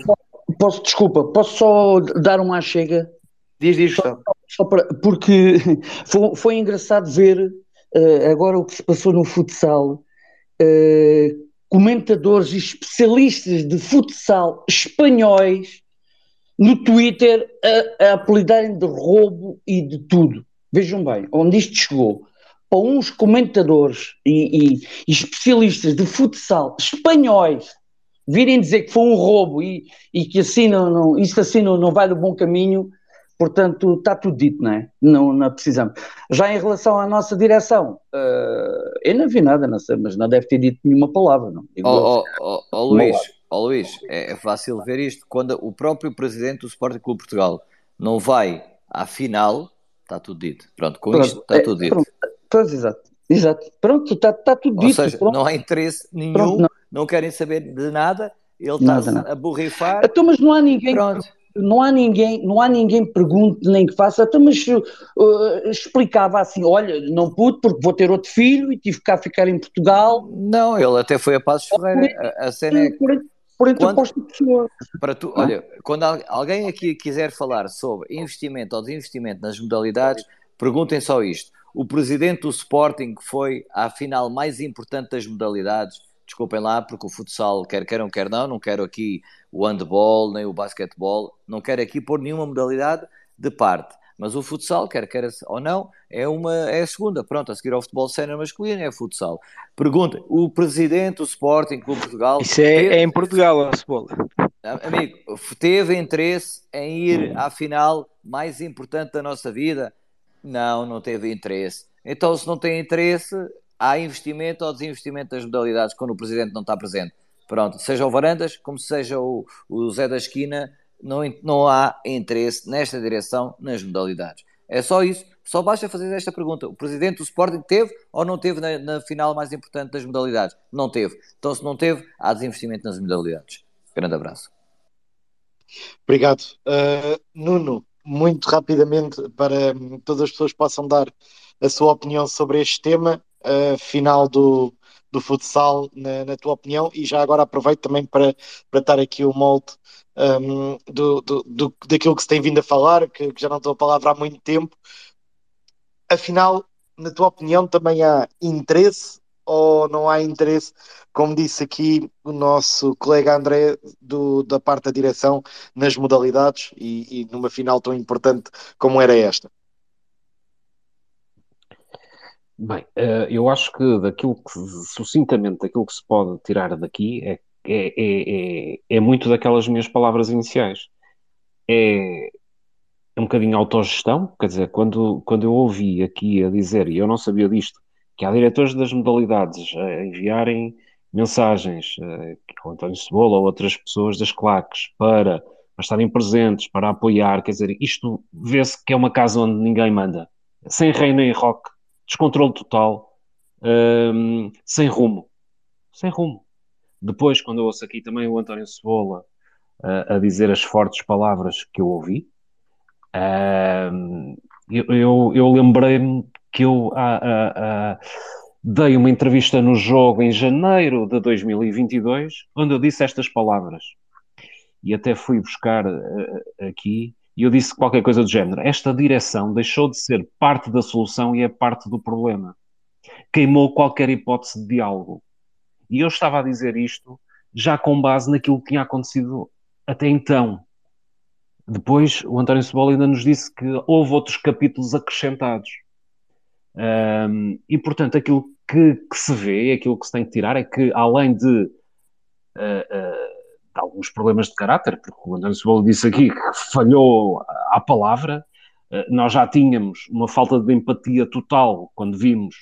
posso, desculpa, posso só dar uma chega? Diz, diz, só, só para, porque foi, foi engraçado ver uh, agora o que se passou no futsal. Uh, comentadores e especialistas de futsal espanhóis no Twitter a, a apelidarem de roubo e de tudo. Vejam bem, onde isto chegou. Para uns comentadores e, e, e especialistas de futsal espanhóis virem dizer que foi um roubo e, e que assim não, não, isto assim não, não vai do bom caminho, portanto está tudo dito, não é? Não, não precisamos. Já em relação à nossa direção, uh, eu não vi nada, não sei, mas não deve ter dito nenhuma palavra, não. Ó oh, oh, oh, Luís, oh, Luís é, é, fácil ver isto, quando o próprio presidente do Sporting Clube Portugal não vai à final, está tudo dito. Pronto, com pronto, isto está é, tudo dito. Pronto, pois, exato. Exato, pronto, está tá tudo Ou dito. Ou seja, pronto. não há interesse nenhum pronto, não querem saber de nada, ele está a borrifar. Então, mas não há ninguém. Pronto. Não há ninguém, não há ninguém que pergunte nem que faça, então, mas uh, explicava assim: olha, não pude porque vou ter outro filho e tive que ficar em Portugal. Não, ele até foi a Passos Ferreira. A, a cena é. por interposto de pessoa. Para tu, olha, quando alguém aqui quiser falar sobre investimento ou desinvestimento nas modalidades, perguntem só isto. O presidente do Sporting foi à final mais importante das modalidades. Desculpem lá, porque o futsal, quer queiram, quer não, não quero aqui o handball, nem o basquetebol, não quero aqui pôr nenhuma modalidade de parte. Mas o futsal, quer queira ou não, é, uma, é a segunda. Pronto, a seguir ao futebol sénior masculino é futsal. Pergunta, o presidente do Sporting Clube Portugal... Isso é, teve, é em Portugal, a bola. Amigo, teve interesse em ir à final mais importante da nossa vida? Não, não teve interesse. Então, se não tem interesse, há investimento ou desinvestimento das modalidades quando o presidente não está presente. Pronto, seja o Varandas, como seja o, o Zé da Esquina, não, não há interesse nesta direção nas modalidades. É só isso. Só basta fazer esta pergunta. O presidente do Sporting teve ou não teve na, na, final mais importante das modalidades? Não teve. Então, se não teve, há desinvestimento nas modalidades. Grande abraço. Obrigado. Uh, Nuno, muito rapidamente, para todas as pessoas possam dar a sua opinião sobre este tema, uh, final do, do futsal, na, na, tua opinião, e já agora aproveito também para, para estar aqui o molde um, do, do, do, daquilo que se tem vindo a falar, que, que já não estou a palavra há muito tempo. Afinal, na tua opinião, também há interesse ou não há interesse, como disse aqui o nosso colega André, do, da parte da direção, nas modalidades e, e numa final tão importante como era esta? Bem, eh, eu acho que daquilo que, sucintamente, daquilo que se pode tirar daqui é, é, é, é, é muito daquelas minhas palavras iniciais. É, é um bocadinho autogestão, quer dizer, quando, quando eu ouvi aqui a dizer, e eu não sabia disto, que há diretores das modalidades a enviarem mensagens, eh, o António Cebola ou outras pessoas das claques, para, para estarem presentes, para apoiar, quer dizer, isto vê-se que é uma casa onde ninguém manda, sem rei nem rock, descontrole total, um, sem rumo. Sem rumo. Depois, quando eu ouço aqui também o António Cebola uh, a dizer as fortes palavras que eu ouvi, uh, eu, eu, eu lembrei-me que eu uh, dei uma entrevista no jogo em janeiro de 2022, onde eu disse estas palavras. E até fui buscar aqui e eu disse qualquer coisa do género. Esta direção deixou de ser parte da solução e é parte do problema. Queimou qualquer hipótese de diálogo. E eu estava a dizer isto já com base naquilo que tinha acontecido até então. Depois, o António Cebola ainda nos disse que houve outros capítulos acrescentados. Um, e, portanto, aquilo que, que, se vê, aquilo que se tem que tirar é que, além de uh, alguns problemas de caráter, porque o António Cebola disse aqui que falhou à palavra. Eh, nós já tínhamos uma falta de empatia total quando vimos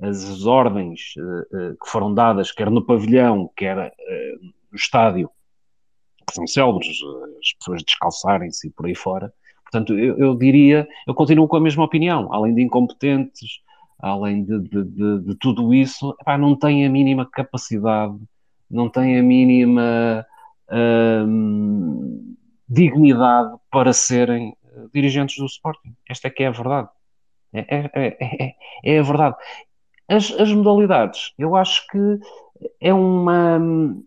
as ordens eh, eh, que foram dadas, quer no pavilhão, quer no estádio, que são célebres, as pessoas descalçarem-se e por aí fora. Portanto, eu, eu, diria, eu continuo com a mesma opinião, além de incompetentes, além de, de, de, de tudo isso, epá, não tem a mínima capacidade, não tem a mínima uh, dignidade para serem eh, dirigentes do Sporting. Esta é que é a verdade. É, é, é, é, é a verdade. As, as, modalidades, eu acho que é, uma,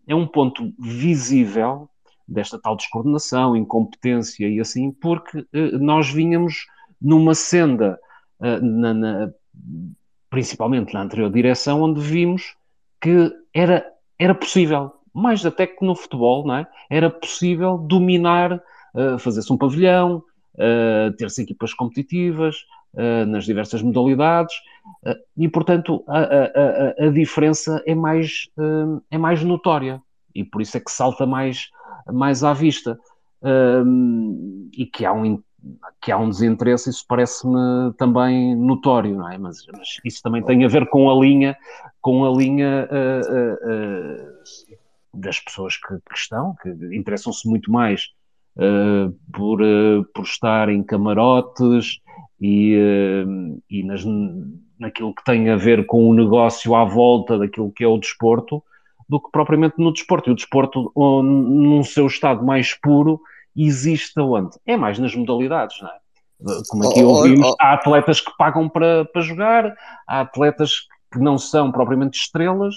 é um ponto visível desta tal descoordenação, incompetência e assim, porque uh, nós vínhamos numa senda, uh, na, na, principalmente na anterior direção, onde vimos que era, era possível mais até que no futebol, não é? Era possível dominar, uh, fazer-se um pavilhão, uh, ter-se equipas competitivas uh, nas diversas modalidades e, portanto, a, a, a, diferença é mais, é mais notória e por isso é que salta mais, mais à vista. e que há um que há um desinteresse, isso parece-me também notório, não é? Mas, mas, isso também tem a ver com a linha, com a linha uh, uh, uh, das pessoas que, que estão, que interessam-se muito mais uh, por, uh, por estar em camarotes e, uh, e nas, naquilo que tem a ver com o negócio à volta daquilo que é o desporto, do que propriamente no desporto. E o desporto, num seu estado mais puro, existe onde? É mais nas modalidades, não é? Como aqui oh, ouvimos, oh, oh. há atletas que pagam para, para jogar, há atletas que não são propriamente estrelas,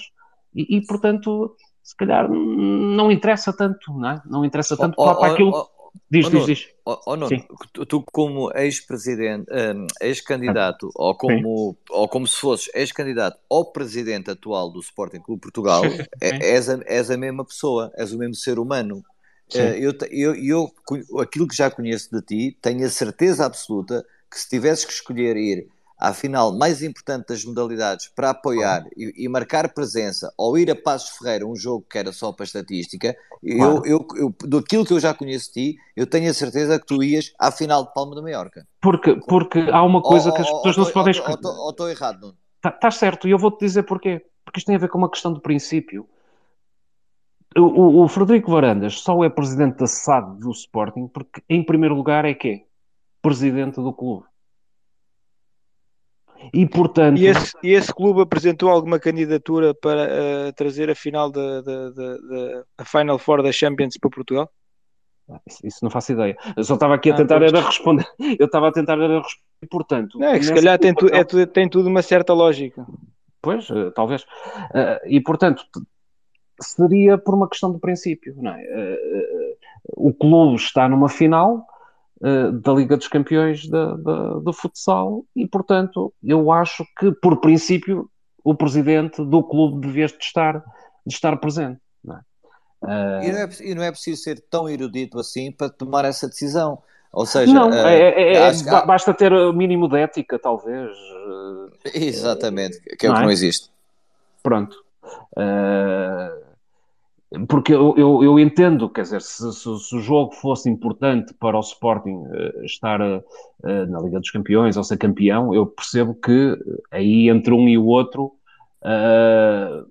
e, e portanto se calhar não interessa tanto, não é? Não interessa tanto Oh, para, para oh, aquilo. oh, diz, oh, diz, diz. oh, oh, Sim. tu, tu como ex-presidente, hum, ex-candidato, ou como, ou como se fosses ex-candidato ao presidente atual do Sporting Clube Portugal, é- és a, és a mesma pessoa, és o mesmo ser humano. Eh, Eu, eu, eu, aquilo que já conheço de ti, tenho a certeza absoluta que se tivesses que escolher ir à final mais importante das modalidades para apoiar e, e marcar presença ou ir a Passos Ferreira, um jogo que era só para estatística, Claro. eu, eu, eu, daquilo que eu já conheço de ti, eu tenho a certeza que tu ias à final de Palma da Maiorca. Porque, porque há uma coisa Ou- que as ou- pessoas ou não se podem tô- ou estou errado, Nuno? Estás Tá, certo, e eu vou-te dizer porquê. Porque isto tem a ver com uma questão de princípio. O, o- o Frederico Varandas só é presidente da SAD do Sporting porque, em primeiro lugar, é quê? Presidente do clube. E, portanto, E esse, e esse clube apresentou alguma candidatura para eh, trazer a final da, da, da, da- a Final Four da Champions para Portugal? isso, isso não faço ideia. Eu só estava aqui a Ah, tentar pois. era responder. Eu estava a tentar era responder. Portanto, Não, é que se calhar tem, tu, é tu- tem tudo uma certa lógica. Pois, eh, talvez. Eh, e, portanto, seria por uma questão de princípio, não é? O clube está numa final eh, da Liga dos Campeões da- da- do futsal e, portanto, eu acho que, por princípio, o presidente do clube devia de estar, de estar presente. Não é? Eh, E não é, e não é preciso ser tão erudito assim para tomar essa decisão. Ou seja, não, eh, é- é- é- acho há- basta ter o mínimo de ética, talvez. eh, Exatamente, que é o não que é? não existe. Pronto. Eh, porque eu, eu, eu entendo, quer dizer, se, se- se o jogo fosse importante para o Sporting eh, estar eh, na Liga dos Campeões ou ser campeão, eu percebo que aí entre um e o outro eh,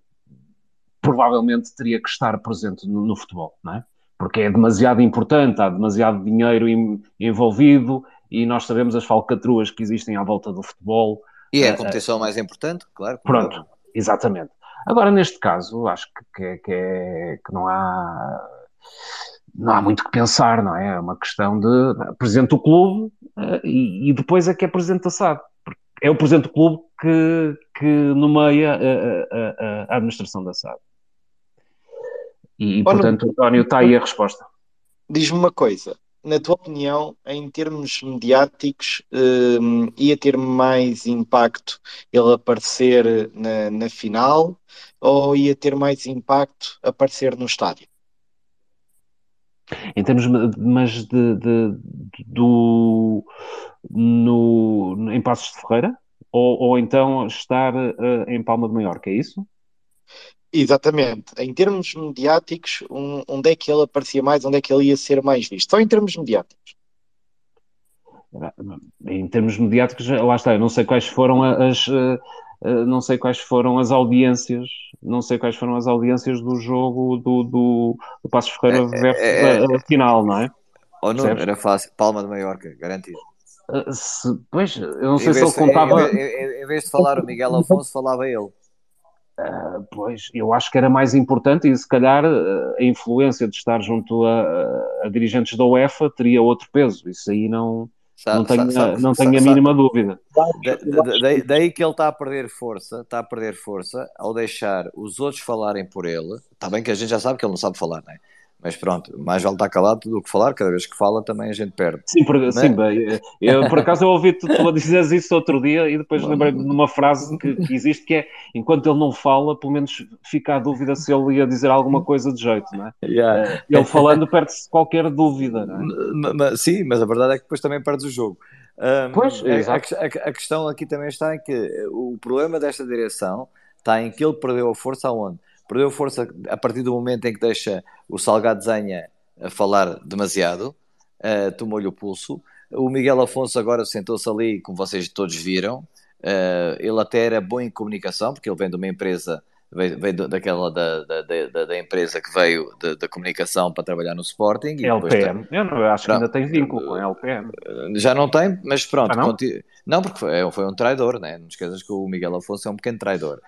provavelmente teria que estar presente no, no futebol, não é? Porque é demasiado importante, há demasiado dinheiro em- envolvido e nós sabemos as falcatruas que existem à volta do futebol. E é a competição mais importante, claro. é Pronto, óbvio. exatamente. Agora, neste caso, acho que, que, é- que, é- não há não há muito que pensar, não é? É uma questão de presidente do clube eh, e, e depois é que é SAD. É o presidente do clube que, que nomeia eh, eh, a administração da SAD. E, e, portanto, António, está aí a resposta. Diz-me uma coisa, na tua opinião, em termos mediáticos, hum, ia ter mais impacto ele aparecer na, na final ou ia ter mais impacto aparecer no estádio? Em termos, de- mas de, de- do, no, em Passos de Ferreira? Ou, ou então estar eh, em Palma de Maiorca, é isso? Exatamente. Em termos mediáticos, um- onde é que ele aparecia mais, onde é que ele ia ser mais visto? Só em termos mediáticos. Em termos mediáticos, lá está, eu não sei quais foram as, eh, eh, não sei quais foram as audiências, não sei quais foram as audiências do jogo do, do, do Passos Ferreira versus é- a, a final, não é? Ou não, Percebes? era fácil. Palma de Maiorca, garantido. Eh, se- pois, eu não Em sei se ele contava. Em, em- em vez de falar o Miguel Afonso, falava ele. Ah, Pois, eu acho que era mais importante e se calhar eh, a influência de estar junto a, a- a dirigentes da UEFA teria outro peso. Isso aí não, Sa- não tenho, sa- a- sa- não tenho a sa- mínima dúvida. Da- da- da- daí que ele está a perder força, está a perder força ao deixar os outros falarem por ele. Está bem que a gente já sabe que ele não sabe falar, não é? Mas pronto, mais vale estar calado do que falar, cada vez que fala também a gente perde. Sim, por, Mas- sim, bem, eh, eu, por acaso eu ouvi tu, tu dizeres isso outro dia e depois lembrei-me de uma frase que, que existe que é enquanto ele não fala, pelo menos fica a dúvida se ele ia dizer alguma coisa de jeito, não é? Yeah. Eh, Ele falando perde-se qualquer dúvida, não é? Sim, mas a verdade é que depois também perdes o jogo. Ahm, Pois, a- a, a- a questão aqui também está em que o problema desta direção está em que ele perdeu a força aonde? Perdeu força a partir do momento em que deixa o Salgado Zenha a falar demasiado, eh, tomou-lhe o pulso. O Miguel Afonso agora sentou-se ali, como vocês todos viram. eh, ele até era bom em comunicação, porque ele vem de uma empresa, veio, veio daquela da, da, da, da empresa que veio da, comunicação para trabalhar no Sporting. E LPM. Eu não, eu acho que Pronto. ainda tem vínculo com a LPM. já não tem, mas pronto. Ah, não? conti- não, porque foi, foi um traidor, né? não esqueças que o Miguel Afonso é um pequeno traidor.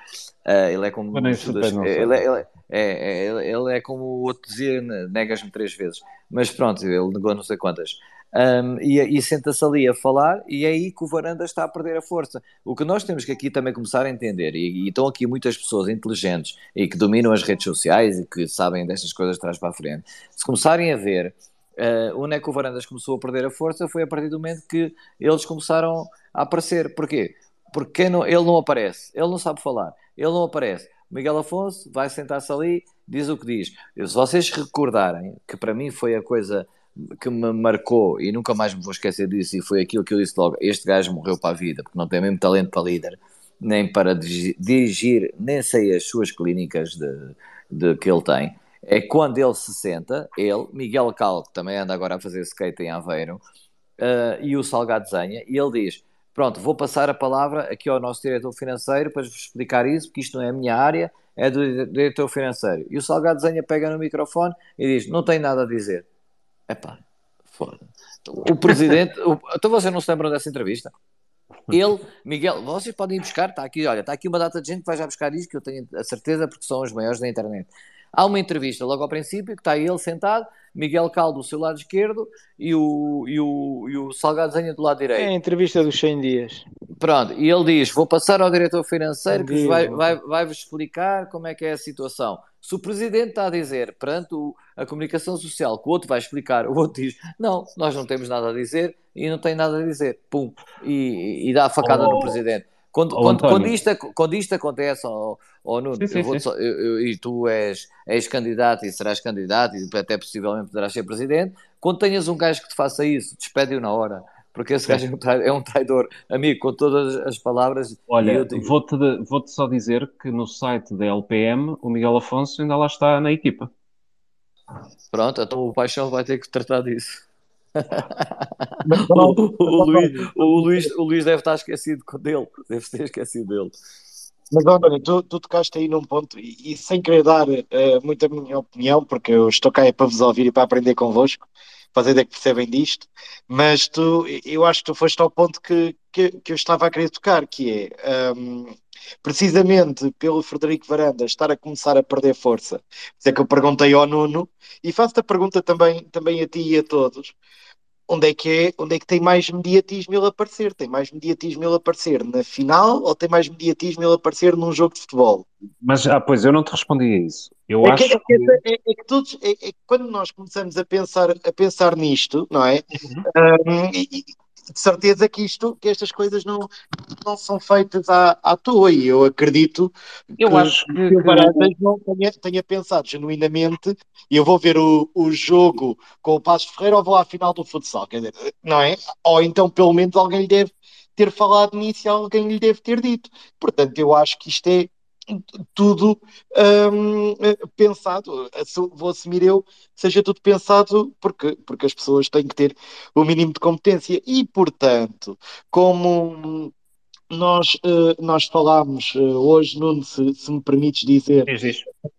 Ah, ele é como ele, é- ele é- é, é- ele, ele é como o outro dizia, negas-me três vezes. Mas pronto, ele negou não sei quantas. Um, e, e senta-se ali a falar, e é aí que o Varanda está a perder a força. O que nós temos que aqui também começar a entender, e, e estão aqui muitas pessoas inteligentes e que dominam as redes sociais e que sabem destas coisas de trás para a frente, se começarem a ver uh, onde é que o Varandas começou a perder a força, foi a partir do momento que eles começaram a aparecer. Porquê? Porque não, ele não aparece, ele não sabe falar, ele não aparece. Miguel Afonso vai sentar-se ali, diz o que diz. Se vocês recordarem, que para mim foi a coisa que me marcou e nunca mais me vou esquecer disso, e foi aquilo que eu disse logo: este gajo morreu para a vida, porque não tem mesmo talento para líder, nem para dirigir, nem sei as suas clínicas de, de que ele tem. É quando ele se senta, ele, Miguel Cal, que também anda agora a fazer skate em Aveiro, uh, e o Salgado Zenha, e ele diz: Pronto, vou passar a palavra aqui ao nosso diretor financeiro para vos explicar isso, porque isto não é a minha área, é do diretor financeiro. E o Salgado Zenha pega no microfone e diz: Não tem nada a dizer. Epá, foda. O presidente. o, então vocês não se lembram dessa entrevista? Ele, Miguel, vocês podem ir buscar, está aqui, olha, está aqui uma data de gente que vai já buscar isto, que eu tenho a certeza, porque são os maiores da internet. Há uma entrevista logo ao princípio, que está ele sentado, Miguel Caldo do seu lado esquerdo e o, e o, e o Salgado Zenha do lado direito. É a entrevista dos 100 dias. Pronto, e ele diz: Vou passar ao diretor financeiro que vai, vai, vai vos explicar como é que é a situação. Se o presidente está a dizer perante o, a comunicação social que o outro vai explicar, o outro diz: Não, nós não temos nada a dizer e não tem nada a dizer. Pum, e, e dá a facada oh. no presidente. Quando, oh, quando, quando, isto, quando isto acontece, oh, oh Nuno, sim, sim, eu só, eu, eu, e tu és, és candidato e serás candidato e até possivelmente poderás ser presidente, quando tenhas um gajo que te faça isso, despede-o na hora. Porque esse gajo é um traidor, amigo, com todas as palavras. Olha, digo... vou-te vou só dizer que no site da LPM o Miguel Afonso ainda lá está na equipa. Pronto, então o Paixão vai ter que tratar disso. o, o, Luís, o, Luís, o Luís deve estar esquecido dele, deve ter esquecido dele. Mas, António, tu, tu tocaste aí num ponto, e, e sem querer dar uh, muito a minha opinião, porque eu estou cá é para vos ouvir e para aprender convosco, fazer é que percebem disto, mas tu, eu acho que tu foste ao ponto que, que, que eu estava a querer tocar, que é um, precisamente pelo Frederico Varanda estar a começar a perder força. Isso é que eu perguntei ao Nuno, e faço-te a pergunta também, também a ti e a todos onde é que é, onde é que tem mais mediatismo ele aparecer? Tem mais mediatismo ele aparecer na final ou tem mais mediatismo ele aparecer num jogo de futebol? Mas, ah, pois, eu não te respondi a isso. Eu é acho que, que... É, é, é que todos, é, é, quando nós começamos a pensar, a pensar nisto, não é? Uhum. Um, e, de certeza que isto, que estas coisas não, não são feitas à, à toa e eu acredito eu que, acho que, que o Baratas não tenha, tenha, pensado genuinamente e eu vou ver o, o jogo com o Passos Ferreira ou vou à final do futsal, quer dizer, não é? Ou então pelo menos alguém lhe deve ter falado nisso e alguém lhe deve ter dito. Portanto, eu acho que isto é tudo um, pensado, vou assumir eu, seja tudo pensado porque, porque as pessoas têm que ter o mínimo de competência e, portanto, como nós, uh, nós falámos uh, hoje, Nuno, se, se, me permites dizer,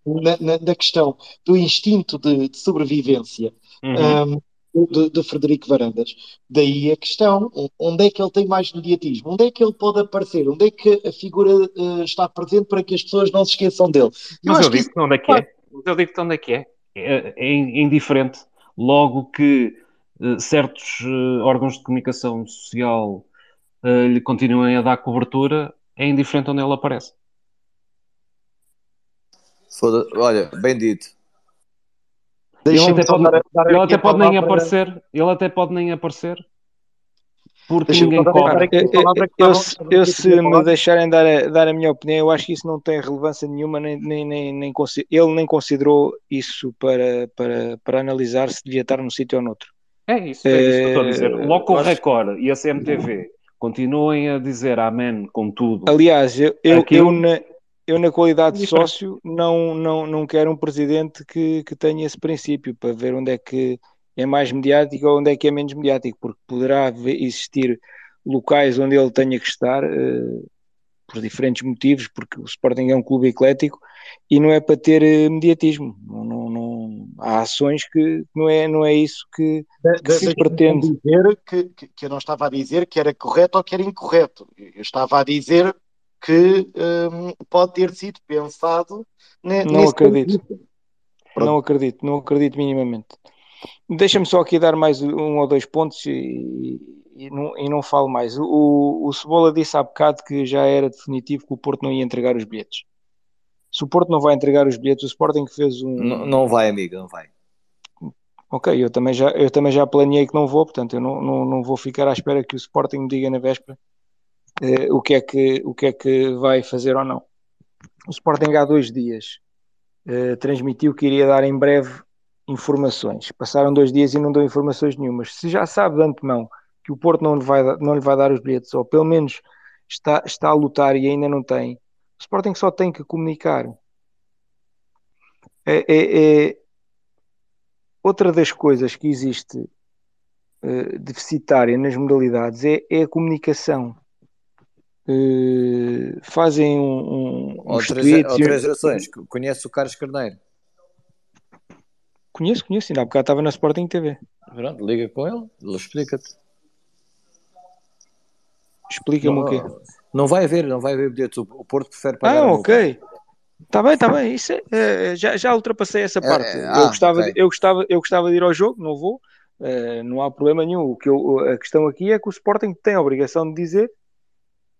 na, na, na, questão do instinto de, de sobrevivência. Uhum. Um, de, de, Frederico Varandas. Daí a questão, onde é que ele tem mais mediatismo? Onde é que ele pode aparecer? Onde é que a figura uh, está presente para que as pessoas não se esqueçam dele? Mas eu, eu digo que onde é que é. Eu digo onde é que é. É, é indiferente. Logo que uh, certos uh, órgãos de comunicação social lhe continuem a dar cobertura, é indiferente onde ele aparece. Olha, bem dito. Ele até pode, dar, dar ele até pode nem aparecer, ele até pode nem aparecer. Porque ninguém cobra. Eu, eu, eu, eu, se me deixarem dar a, dar a minha opinião, eu acho que isso não tem relevância nenhuma, nem, nem, nem, nem ele nem considerou isso para, para, para analisar se devia estar num sítio ou noutro. É isso, é isso que eu estou a dizer. Eh, Logo o Record e a CMTV continuem a dizer amém com tudo. Aliás, eu, eu, Aquilo... eu, na, eu, na qualidade de sócio, não, não, não quero um presidente que, que tenha esse princípio para ver onde é que é mais mediático ou onde é que é menos mediático, porque poderá existir locais onde ele tenha que estar uh, por diferentes motivos, porque o Sporting é um clube eclético e não é para ter uh, mediatismo. Não, não, não, há ações que não é, não é isso que, que se pretende. Dizer que, que, que eu não estava a dizer que era correto ou que era incorreto. Eu estava a dizer que um, pode ter sido pensado ne, não acredito não acredito não acredito minimamente Deixa-me só aqui dar mais um ou dois pontos e, e, não, e não falo mais. O, o Cebola disse há bocado que já era definitivo que o Porto não ia entregar os bilhetes. Se o Porto não vai entregar os bilhetes, o Sporting fez um. Não, não vai, amigo, não vai. Ok, eu também já, eu também já planeei que não vou, portanto eu não, não, não vou ficar à espera que o Sporting me diga na véspera eh, o, que é que, o que é que vai fazer ou não. O Sporting há dois dias eh, transmitiu que iria dar em breve informações. Passaram dois dias e não deu informações nenhumas. Se já sabe de antemão que o Porto não lhe vai, não lhe vai dar os bilhetes, ou pelo menos está, está a lutar e ainda não tem, o Sporting só tem que comunicar. É, é, é outra das coisas que existe uh, deficitária nas modalidades é, é a comunicação. Uh, fazem um, um, outras, outras gerações. Conhece o Carlos Carneiro? Conheço, conheço. Ainda há bocado estava na Sporting TV. Pronto, liga com ele, ele explica-te. Explica-me o quê? Não vai haver, não vai haver bilhetes. O Porto prefere pagar. Ah, ok. Está bem, está bem. Isso é, é, já, já ultrapassei essa é, parte. É, ah, eu, gostava okay. de, eu, gostava, eu gostava de ir ao jogo, não vou. Uh, não há problema nenhum. O que eu, a questão aqui é que o Sporting tem a obrigação de dizer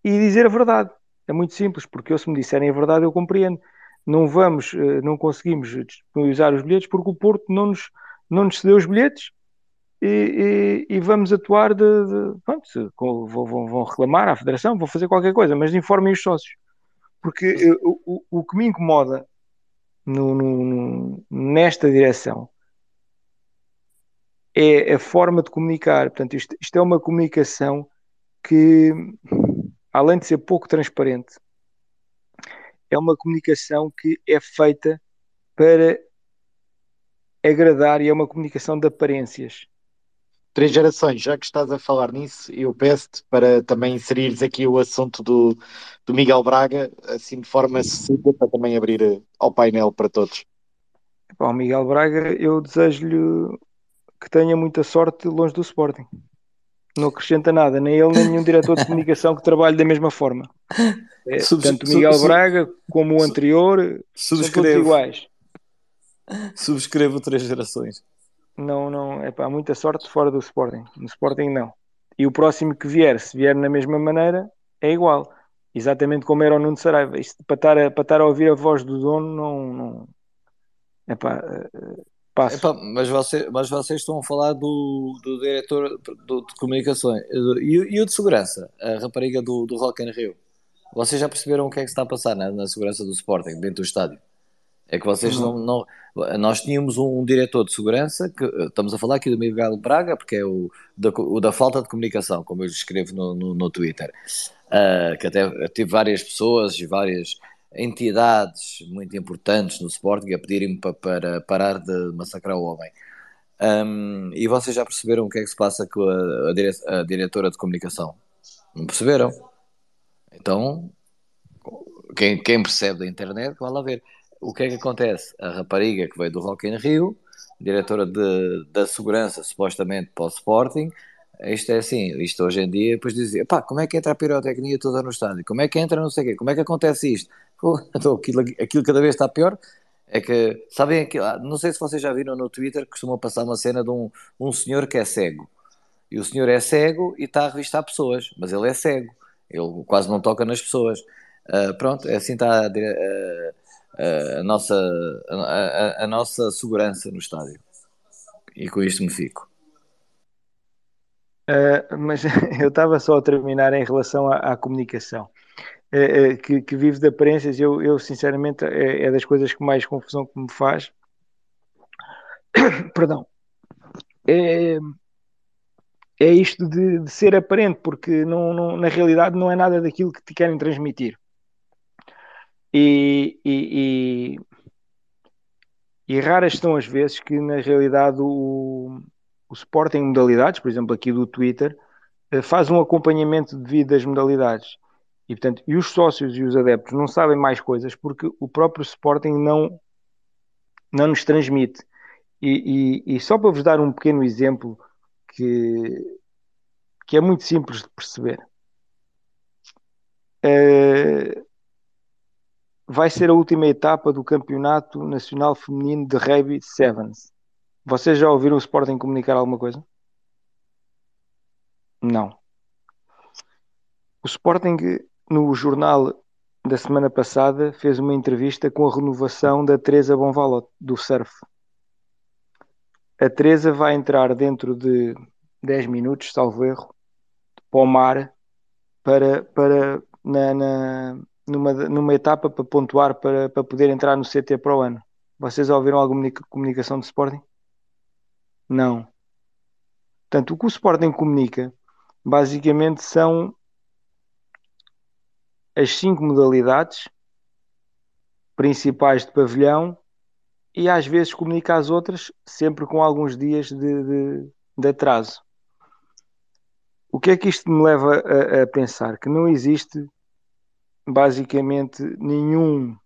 e dizer a verdade. É muito simples, porque eu, se me disserem a verdade, eu compreendo não vamos, eh, não conseguimos disponibilizar os bilhetes porque o Porto não nos, não nos cedeu os bilhetes e, e, e vamos atuar de, de pronto, vão, vão, reclamar à Federação, vão fazer qualquer coisa, mas informem os sócios. Porque eh, o, o, o que me incomoda no, no, nesta direção é a forma de comunicar. Portanto, isto, isto é uma comunicação que, além de ser pouco transparente, é uma comunicação que é feita para agradar e é uma comunicação de aparências. Três gerações, já que estás a falar nisso, eu peço-te para também inserires aqui o assunto do, do Miguel Braga, assim de forma sucinta, para também abrir eh, ao painel para todos. Bom, Miguel Braga, eu desejo-lhe que tenha muita sorte longe do Sporting. Não acrescenta nada, nem ele, nem nenhum diretor de comunicação que trabalhe da mesma forma. É, tanto Miguel Braga como o anterior são todos iguais. Subscrevo três gerações. Não, não, é pá, muita sorte fora do Sporting. No Sporting não. E o próximo que vier, se vier na mesma maneira, é igual. Exatamente como era o Nuno Saraiva. Isto, para, estar a, para estar a ouvir a voz do dono, não. não... É pá, passo. Epá, mas, você, mas vocês estão a falar do, do diretor do, de comunicações e, e o de segurança, a rapariga do, do Rock in Rio. Vocês já perceberam o que é que está a passar na, na segurança do Sporting, dentro do estádio? É que vocês não, não, Nós tínhamos um, diretor de segurança, que estamos a falar aqui do Miguel Braga, porque é o da, o da falta de comunicação, como eu escrevo no, no, no Twitter. Uh, que até tive várias pessoas e várias entidades muito importantes no Sporting a pedirem-me para, para, parar de massacrar o homem. Um, e vocês já perceberam o que é que se passa com a, a, dire, a diretora de comunicação? Não perceberam? Então, quem, quem percebe da internet, vai lá ver. O que é que acontece? A rapariga que veio do Rock in Rio, diretora de, da segurança, supostamente para o Sporting, isto é assim, isto hoje em dia, depois dizia, pá, como é que entra a pirotecnia toda no estádio? Como é que entra não sei o quê? Como é que acontece isto? Pô, então, aquilo, aquilo cada vez está pior. É que, sabem, aquilo, ah, não sei se vocês já viram no Twitter, costuma passar uma cena de um, um senhor que é cego. E o senhor é cego e está a revistar pessoas, mas ele é cego. Ele quase não toca nas pessoas. Uh, pronto, é assim está a, a, a nossa, a, a, nossa segurança no estádio. E com isto me fico. Uh, mas eu estava só a terminar em relação à, à comunicação. Uh, que, que, vive de aparências, eu, eu sinceramente é, é, das coisas que mais confusão que me faz. Perdão. É, é isto de, de ser aparente, porque não, não, na realidade não é nada daquilo que te querem transmitir. E, e, e, e raras são as vezes que na realidade o, o Sporting modalidades, por exemplo aqui do Twitter, eh, faz um acompanhamento devido das modalidades. E, portanto, e os sócios e os adeptos não sabem mais coisas porque o próprio Sporting não, não nos transmite. E, e, e só para vos dar um pequeno exemplo, que, que é muito simples de perceber. Uh, vai ser a última etapa do Campeonato Nacional Feminino de Rugby Sevens. Vocês já ouviram o Sporting comunicar alguma coisa? Não. O Sporting, no jornal da semana passada, fez uma entrevista com a renovação da Teresa Bonvalo, do surf. A Teresa vai entrar dentro de 10 minutos, salvo erro, para o mar, para, para na, na, numa, numa etapa para pontuar para, para poder entrar no CT para o ano. Vocês ouviram alguma comunicação do Sporting? Não. Portanto, o que o Sporting comunica basicamente são as cinco modalidades principais de pavilhão e às vezes comunica as outras sempre com alguns dias de, de, de atraso. O que é que isto me leva a, a, pensar? Que não existe basicamente nenhum,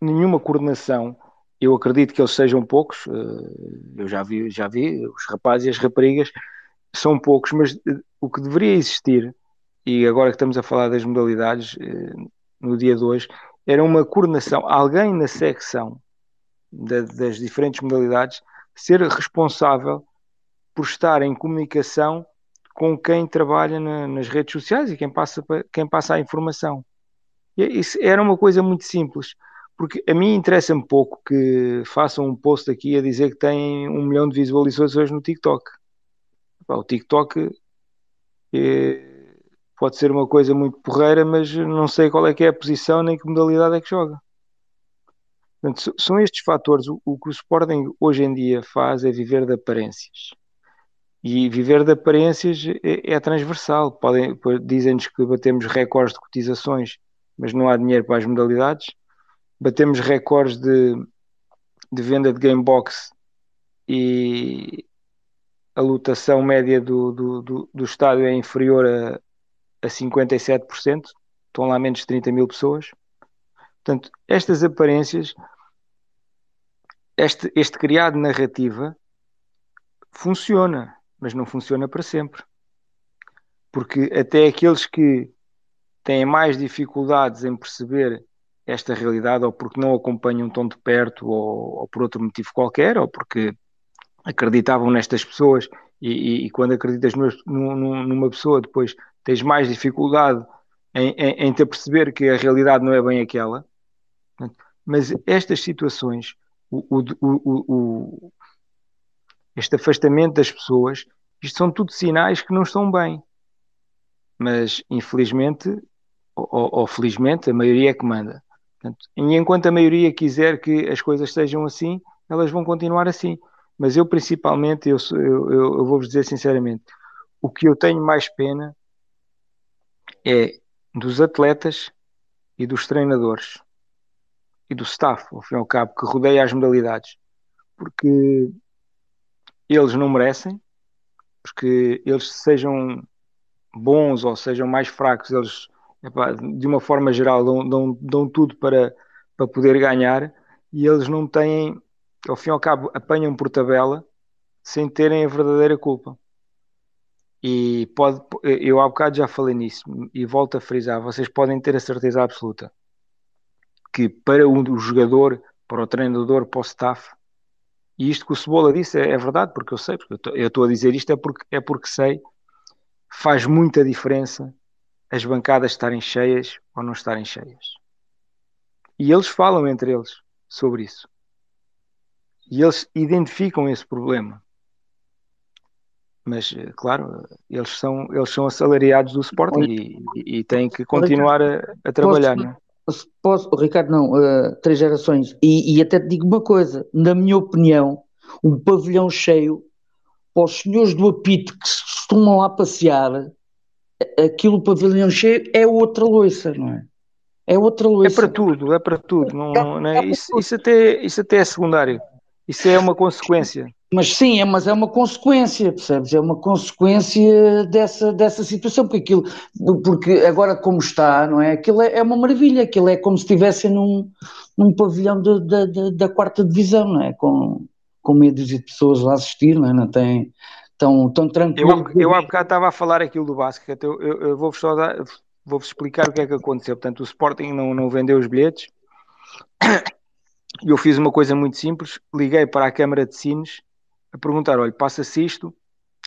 nenhuma coordenação. Eu acredito que eles sejam poucos, eh, eu já vi, já vi, os rapazes e as raparigas são poucos, mas eh, o que deveria existir, e agora que estamos a falar das modalidades, eh, no dia de hoje, era uma coordenação, alguém na secção das diferentes modalidades ser responsável por estar em comunicação com quem trabalha na, nas redes sociais e quem passa, quem passa a informação. E isso era uma coisa muito simples, porque a mim interessa-me pouco que façam um post aqui a dizer que tem um milhão de visualizações no TikTok. o TikTok é, pode ser uma coisa muito porreira, mas não sei qual é que é a posição nem que modalidade é que joga. Portanto, são estes fatores. O, o que o Sporting hoje em dia faz é viver de aparências. E viver de aparências é, é transversal. Podem, dizem-nos que batemos recordes de cotizações, mas não há dinheiro para as modalidades. Batemos recordes de, de venda de gamebox e a lotação média do, do, do, do estádio é inferior a, a 57%. Estão lá menos de 30 mil pessoas. Portanto, estas aparências, este, este criado narrativa funciona mas não funciona para sempre. Porque até aqueles que têm mais dificuldades em perceber esta realidade, ou porque não acompanham tão de perto, ou, ou por outro motivo qualquer, ou porque acreditavam nestas pessoas, e, e, e quando acreditas numa pessoa, depois tens mais dificuldade em, em, em te perceber que a realidade não é bem aquela. Mas estas situações, o, o, o, este afastamento das pessoas, isto são tudo sinais que não estão bem. Mas, infelizmente, ou, ou felizmente, a maioria é que manda. Portanto, e enquanto a maioria quiser que as coisas sejam assim, elas vão continuar assim. Mas eu, principalmente, eu, eu, eu vou-vos dizer sinceramente, o que eu tenho mais pena é dos atletas e dos treinadores e do staff, ao fim e ao cabo, que rodeia as modalidades. Porque eles não merecem, porque eles sejam bons ou sejam mais fracos, eles epá, de uma forma geral dão, dão, dão tudo para, para poder ganhar e eles não têm, ao fim e ao cabo, apanham por tabela sem terem a verdadeira culpa. E pode, eu há bocado já falei nisso e volto a frisar: vocês podem ter a certeza absoluta que para o jogador, para o treinador, para o staff, e isto que o Cebola disse é, é verdade, porque eu sei, porque eu estou a dizer isto é porque, é porque sei, faz muita diferença as bancadas estarem cheias ou não estarem cheias. E eles falam entre eles sobre isso. E eles identificam esse problema. Mas, eh, claro, eles são, eles são assalariados do Sporting e, e, têm que continuar a, a trabalhar. Posso, Posso, Ricardo, não, uh, três gerações. E, e, até te digo uma coisa: na minha opinião, um pavilhão cheio, para os senhores do apito que se costumam lá passear, aquilo pavilhão cheio é outra loiça, não é? É outra loiça. É para tudo, é para tudo. Não, não, não é? Isso, isso, até, isso até é secundário. Isso é uma consequência. Mas sim, é, mas é uma consequência, percebes? É uma consequência dessa, dessa situação, porque aquilo, porque agora como está, não é? Aquilo é, é uma maravilha, aquilo é como se estivessem num, num pavilhão de, de, de, da quarta divisão, não é? Com, com medo de pessoas lá assistir, não é? Não tem, tão, tão tranquilo. Eu, eu há bocado estava a falar aquilo do basquete, eu, eu, eu vou-vos só dar, vou-vos explicar o que é que aconteceu. Portanto, o Sporting não, não vendeu os bilhetes E eu fiz uma coisa muito simples, liguei para a Câmara de Sines a perguntar, olha, passa-se isto,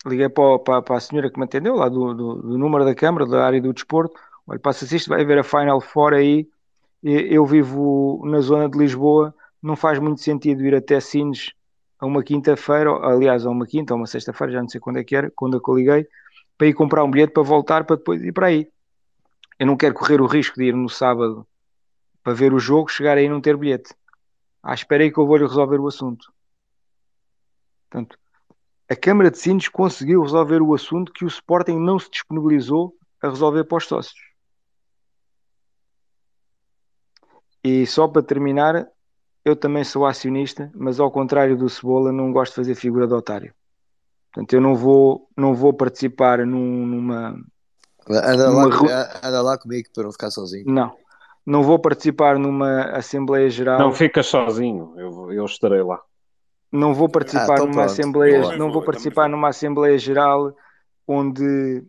liguei para, para, para, a senhora que me atendeu lá do, do, do número da Câmara, da área do desporto, olha, passa-se isto, vai haver a Final Four aí, eu vivo na zona de Lisboa, não faz muito sentido ir até Sines a uma quinta-feira, aliás, a uma quinta ou uma sexta-feira, já não sei quando é que era, quando é que eu liguei, para ir comprar um bilhete para voltar, para depois ir para aí. Eu não quero correr o risco de ir no sábado para ver o jogo, chegar aí e não ter bilhete. Ah, espera aí que eu vou-lhe resolver o assunto. Portanto, a Câmara de Sines conseguiu resolver o assunto que o Sporting não se disponibilizou a resolver para os sócios. E só para terminar, eu também sou acionista, mas ao contrário do Cebola, não gosto de fazer figura de otário. Portanto, eu não vou, não vou participar num, numa. Anda, numa... Lá, anda lá comigo para não ficar sozinho. Não, não vou participar numa Assembleia Geral. Não ficas sozinho, eu, eu estarei lá. Não vou participar ah, numa pronto. Assembleia, não vou participar numa Assembleia Geral onde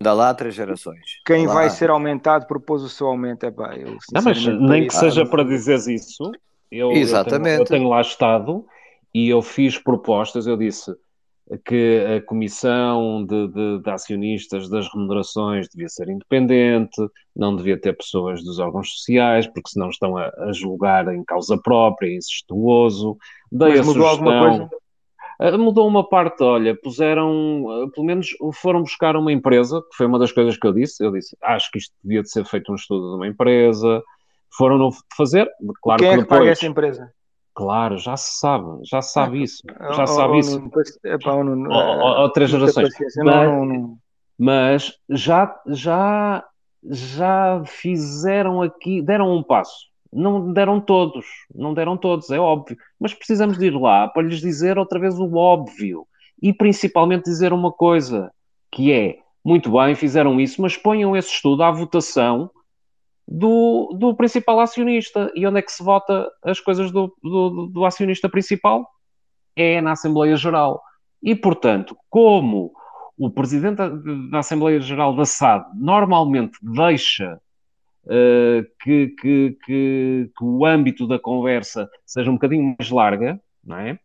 Dá lá três gerações. Quem vai ser aumentado propôs o seu aumento. É pá, eu, não, mas nem que seja para dizer isso, eu, Exatamente. Eu tenho, eu tenho lá estado e eu fiz propostas, eu disse que a comissão de, de, de, acionistas das remunerações devia ser independente, não devia ter pessoas dos órgãos sociais, porque senão estão a, a julgar em causa própria, incestuoso. Dei Mas a mudou sugestão, alguma coisa? Mudou uma parte, olha, puseram, ah, pelo menos foram buscar uma empresa, que foi uma das coisas que eu disse. Eu disse, acho que isto devia de ser feito um estudo de uma empresa. Foram fazer, claro Quem que é que depois, paga essa empresa? Claro, já se sabe, já se sabe isso, já se sabe isso. Ou três gerações. Mas, mas já, já, já fizeram aqui, deram um passo. Não deram todos, não deram todos, é óbvio. Mas precisamos de ir lá para lhes dizer outra vez o óbvio. E principalmente dizer uma coisa, que é, muito bem, fizeram isso, mas ponham esse estudo à votação do, do principal acionista. E onde é que se vota as coisas do, do, do acionista principal? É na Assembleia Geral. E, portanto, como o presidente da, Assembleia Geral da SAD normalmente deixa que, que, que, que, o âmbito da conversa seja um bocadinho mais larga, não é?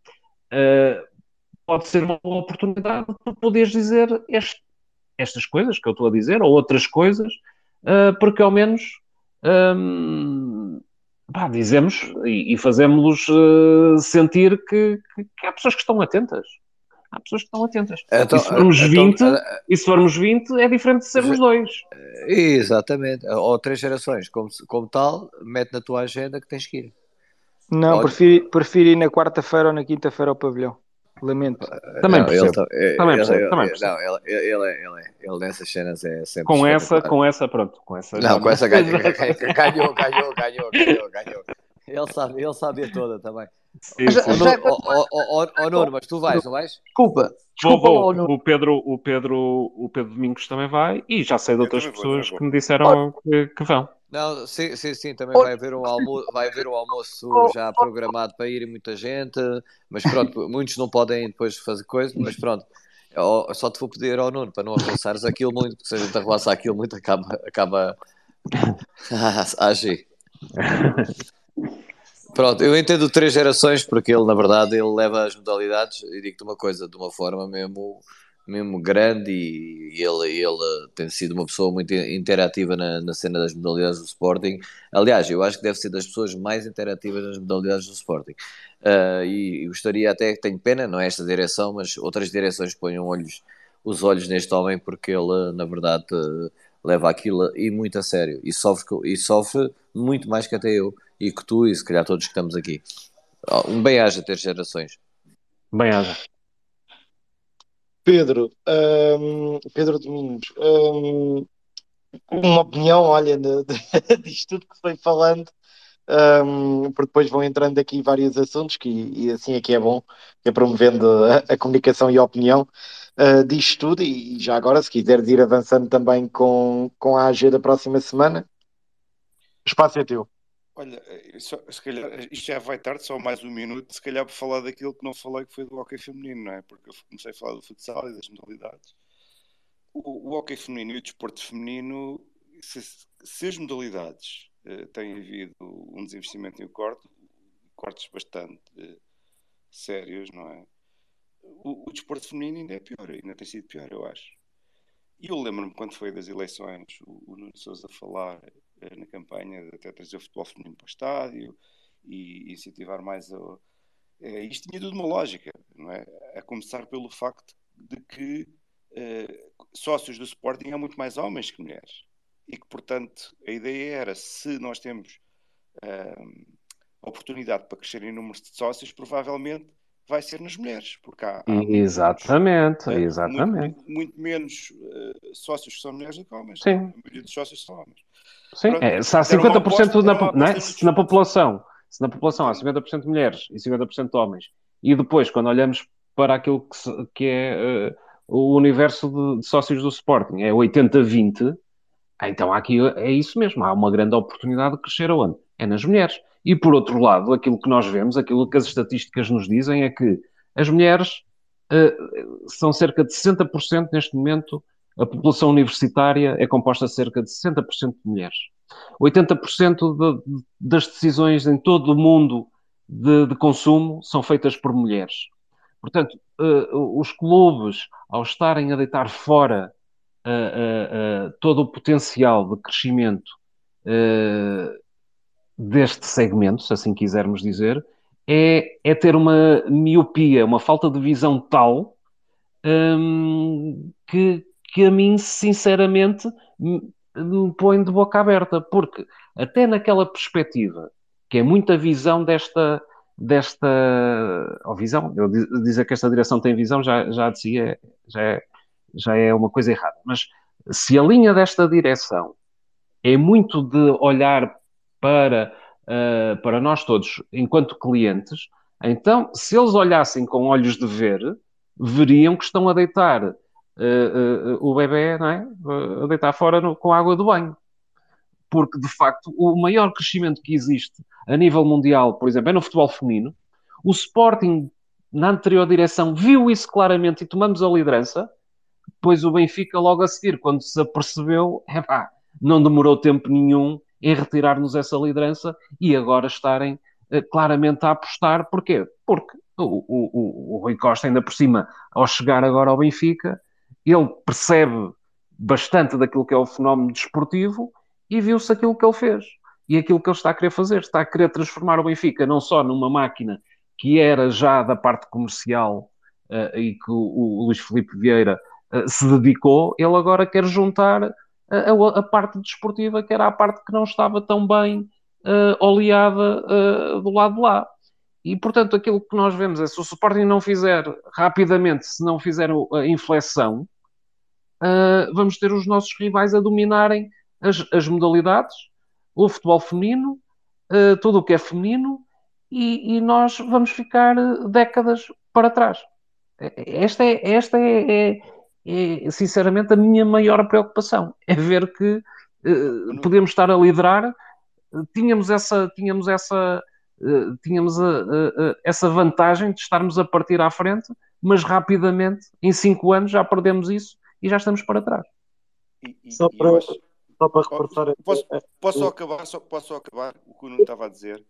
Uh, pode ser uma boa oportunidade para poderes dizer este, estas coisas que eu estou a dizer, ou outras coisas, uh, porque ao menos um, pá, dizemos e, e fazemos uh, sentir que, que, que, há pessoas que estão atentas. Há pessoas que estão atentas. Então, e, se formos então, 20, uh, e se formos 20, é diferente de sermos dois. Exatamente. Ou três gerações, como, como tal, mete na tua agenda que tens que ir. Não, prefiro, prefiro ir na quarta-feira ou na quinta-feira ao pavilhão. Lamento. Também não, percebo. Ele, também percebo. Ele, também percebo. Não, ele, ele, ele, ele nessas cenas é sempre. Com essa, com essa, pronto. Com essa, não, com essa ganhou, ganhou, ganhou, ganhou, ganhou, ganhou. Ele sabe, ele sabe toda também. Sim, sim. Nuno, mas tu vais, não vais? Desculpa. Desculpa vou, vou. O, Pedro, o, Pedro, o Pedro Domingos também vai e já sei de outras pessoas que me disseram que, que vão. Não, sim, sim, sim, também vai haver um almoço, vai haver um almoço já programado para ir muita gente, mas pronto, muitos não podem depois fazer coisa, mas pronto. Só te vou pedir ao Nuno para não arroçares aquilo muito, porque se a gente arroçar aquilo muito acaba, acaba a agir. Pronto, eu entendo três gerações porque ele, na verdade, ele leva as modalidades e digo-te uma coisa, de uma forma mesmo mesmo grande e, ele, ele tem sido uma pessoa muito interativa na, na cena das modalidades do Sporting. Aliás, eu acho que deve ser das pessoas mais interativas nas modalidades do Sporting. Uh, e, e, gostaria até, tenho pena, não é esta direção, mas outras direções ponham olhos, os olhos neste homem porque ele, na verdade, leva aquilo e muito a sério e sofre, e sofre muito mais que até eu e que tu e se calhar todos que estamos aqui. Um bem-aja ter gerações. Bem-aja. Pedro, um, Pedro Domingos, um, uma opinião, olha, de, de, disto tudo que foi falando, um, porque depois vão entrando aqui vários assuntos, que, e assim é que é bom, que é promovendo a, a comunicação e a opinião uh, disto tudo, e, e, já agora, se quiseres ir avançando também com, com a AG da próxima semana, o espaço é teu. Olha, eh, só, se calhar, isto já vai tarde, só mais um minuto, se calhar para falar daquilo que não falei, que foi do hockey feminino, não é? Porque eu comecei a falar do futsal e das modalidades. O, o hockey feminino e o desporto feminino, se, se as modalidades uh, tem havido um desinvestimento em corte, cortes bastante sérios, não é? O, o, desporto feminino ainda é pior, ainda tem sido pior, eu acho. E eu lembro-me quando foi das eleições, o, o Nuno Souza falar na campanha de até trazer o futebol feminino para o estádio e, incentivar mais a. isto tinha tudo uma lógica, não é? A começar pelo facto de que sócios do Sporting há muito mais homens que mulheres e que, portanto, a ideia era se nós temos uh, oportunidade para crescer em número de sócios, provavelmente vai ser nas mulheres, porque há, há exatamente, menos, exatamente. Muito, muito menos uh, sócios que são mulheres do que homens. Sim. A maioria dos sócios são homens. Sim, Pronto, é, se há 50% aposta, na, é? se na população, se na população há 50% de mulheres e 50% de homens, e depois, quando olhamos para aquilo que, se, que é uh, o universo de, de, sócios do Sporting, é 80-20, ah, então aqui é isso mesmo, há uma grande oportunidade de crescer aonde? É nas mulheres. E por outro lado, aquilo que nós vemos, aquilo que as estatísticas nos dizem é que as mulheres uh, são cerca de 60% neste momento, a população universitária é composta cerca de 60% de mulheres. 80% de, das decisões em todo o mundo de, de, consumo são feitas por mulheres. Portanto, uh, os clubes, ao estarem a deitar fora uh, todo o potencial de crescimento deste segmento, se assim quisermos dizer, é, é ter uma miopia, uma falta de visão tal um, que, que a mim, sinceramente, me, me põe de boca aberta, porque até naquela perspectiva, que é muita visão desta, desta ou visão, eu dizer que esta direção tem visão já, já de si é, já é já é uma coisa errada. Mas se a linha desta direção é muito de olhar para, uh, para nós todos enquanto clientes, então se eles olhassem com olhos de ver, veriam que estão a deitar uh, uh, o bebê, não é? a deitar fora no, com água do banho. Porque, de facto, o maior crescimento que existe a nível mundial, por exemplo, é no futebol feminino. O Sporting, na anterior direção, viu isso claramente e tomamos a liderança depois o Benfica, logo a seguir, quando se apercebeu, epá, não demorou tempo nenhum em retirar-nos essa liderança e agora estarem uh, claramente a apostar. Porquê? Porque o, o, o, o Rui Costa, ainda por cima, ao chegar agora ao Benfica, ele percebe bastante daquilo que é o fenómeno desportivo e viu-se aquilo que ele fez e aquilo que ele está a querer fazer. Está a querer transformar o Benfica não só numa máquina que era já da parte comercial uh, e que o, o Luís Felipe Vieira eh, se dedicou, ele agora quer juntar a, a, parte desportiva, que era a parte que não estava tão bem uh, oleada uh, do lado de lá. E, portanto, aquilo que nós vemos é se o Sporting não fizer rapidamente, se não fizer a inflexão, uh, vamos ter os nossos rivais a dominarem as, as modalidades, o futebol feminino, uh, tudo o que é feminino, e, e, nós vamos ficar décadas para trás. Esta é, esta é, é é sinceramente a minha maior preocupação. É ver que uh, podemos estar a liderar, tínhamos essa, tínhamos essa, uh, tínhamos a, a, essa vantagem de estarmos a partir à frente, mas rapidamente, em cinco anos, já perdemos isso e já estamos para trás. E, e, só, para, acho... só para reforçar. Posso, posso, só acabar, só, posso só acabar o que o Nuno estava a dizer?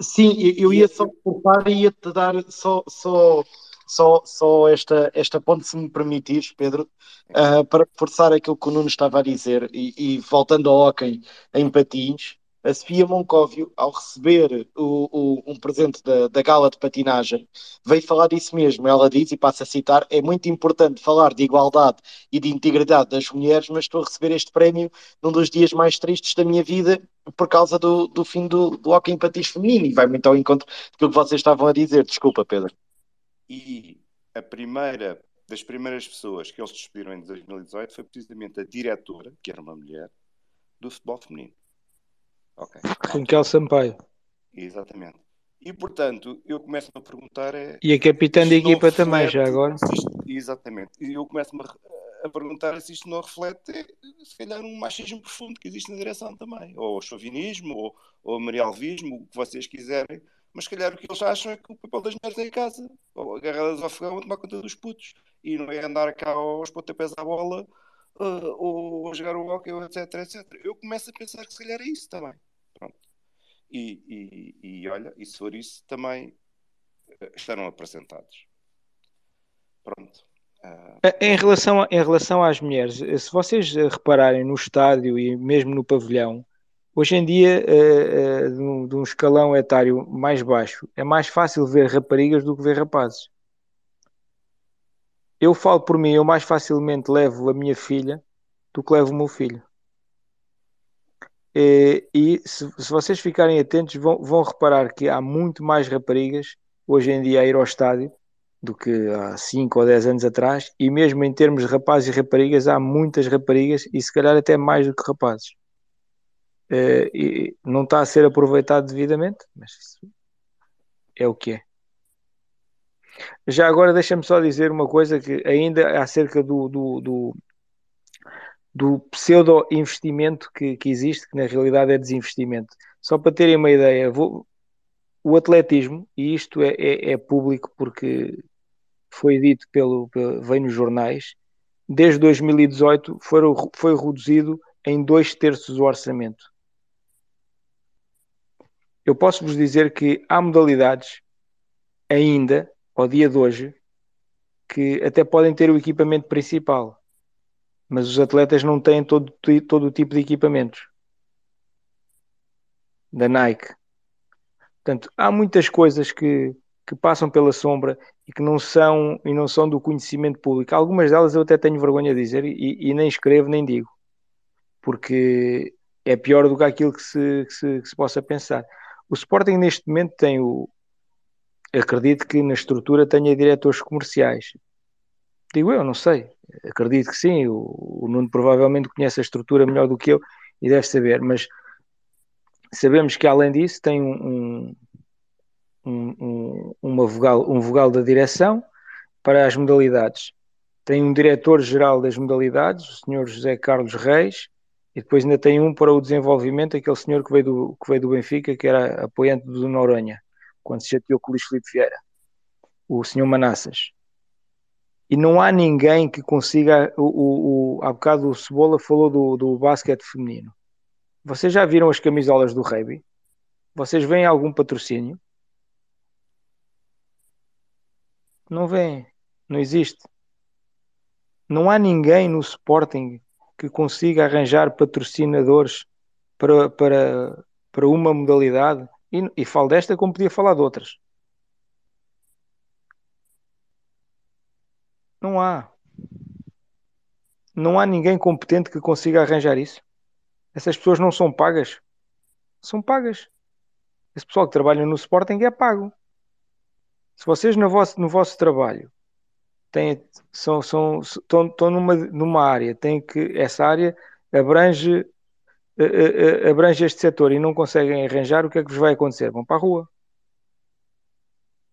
Sim, eu ia só cortar e ia-te dar só, só só, só esta, esta ponte, se me permitires, Pedro, uh, para forçar aquilo que o Nuno estava a dizer, e, e voltando ao hockey em patins, a Sofia Moncóvio, ao receber o, o, um presente da, da gala de patinagem, veio falar disso mesmo. Ela diz, e passa a citar, é muito importante falar de igualdade e de integridade das mulheres, mas estou a receber este prémio num dos dias mais tristes da minha vida por causa do, do fim do, do hockey em patins feminino. E vai muito ao encontro daquilo que vocês estavam a dizer. Desculpa, Pedro e a primeira das primeiras pessoas que eles despediram em 2018 foi precisamente a diretora, que era uma mulher, do futebol feminino. Ok. Raquel Sampaio. Exatamente. E portanto, eu começo a perguntar é. E a capitã da equipa reflete, também, já agora. Isto, exatamente. E eu começo-me a, a perguntar se isto não reflete, se calhar, um machismo profundo que existe na direção também. Ou chauvinismo, ou, ou marialvismo, o que vocês quiserem mas se calhar o que eles acham é que o papel das mulheres é em casa, ou agarradas ao fogão a tomar conta dos putos, e não é andar cá aos pontapés à bola, uh, ou jogar o hockey, etc, etc. Eu começo a pensar que se calhar é isso também. E, e, e olha, e se for isso, também uh, estarão apresentados. Pronto. Uh, em, relação em relação às mulheres, se vocês repararem no estádio e mesmo no pavilhão, hoje em dia, uh, uh, de um escalão etário mais baixo, é mais fácil ver raparigas do que ver rapazes. Eu falo por mim, eu mais facilmente levo a minha filha do que levo o meu filho. E, e se, se, vocês ficarem atentos, vão, vão reparar que há muito mais raparigas hoje em dia a ir ao estádio do que há 5 ou 10 anos atrás, e mesmo em termos de rapazes e raparigas, há muitas raparigas e se calhar até mais do que rapazes. Uh, e não está a ser aproveitado devidamente, mas isso é o que é. Já agora deixa-me só dizer uma coisa que ainda acerca do, do, do, do pseudo-investimento que, que existe, que na realidade é desinvestimento. Só para terem uma ideia, vou, o atletismo, e isto é, é, é, público porque foi dito pelo, pelo vem nos jornais, desde 2018 foi, foi reduzido em dois terços o orçamento. Eu posso vos dizer que há modalidades ainda, ao dia de hoje, que até podem ter o equipamento principal, mas os atletas não têm todo, todo o tipo de equipamentos da Nike. Portanto, há muitas coisas que, que passam pela sombra e que não são e não são do conhecimento público. Algumas delas eu até tenho vergonha de dizer e, e nem escrevo nem digo, porque é pior do que aquilo que se, que se, que se possa pensar. O Sporting neste momento tem o. Acredito que na estrutura tenha diretores comerciais. Digo eu, não sei. Acredito que sim. O, o Nuno provavelmente conhece a estrutura melhor do que eu e deve saber, mas sabemos que além disso tem um, um, um, uma vogal, um vogal da direção para as modalidades. Tem um diretor-geral das modalidades, o senhor José Carlos Reis, e depois ainda tem um para o desenvolvimento, aquele senhor que veio do, que veio do Benfica, que era apoiante do Noronha, quando se chateou com o Luís Filipe Vieira, o senhor Manassas. E não há ninguém que consiga. O, o, o, há bocado o Cebola falou do, do basquete feminino. Vocês já viram as camisolas do rugby? Vocês veem algum patrocínio? Não vem, não existe. Não há ninguém no Sporting que consiga arranjar patrocinadores para, para, para uma modalidade, e, e falo desta como podia falar de outras. Não há. Não há ninguém competente que consiga arranjar isso. Essas pessoas não são pagas. São pagas. Esse pessoal que trabalha no Sporting é pago. Se vocês no vosso, no vosso trabalho têm, são, são, estão, estão numa, numa área, tem que essa área abrange, abrange este setor e não conseguem arranjar, o que é que vos vai acontecer? Vão para a rua.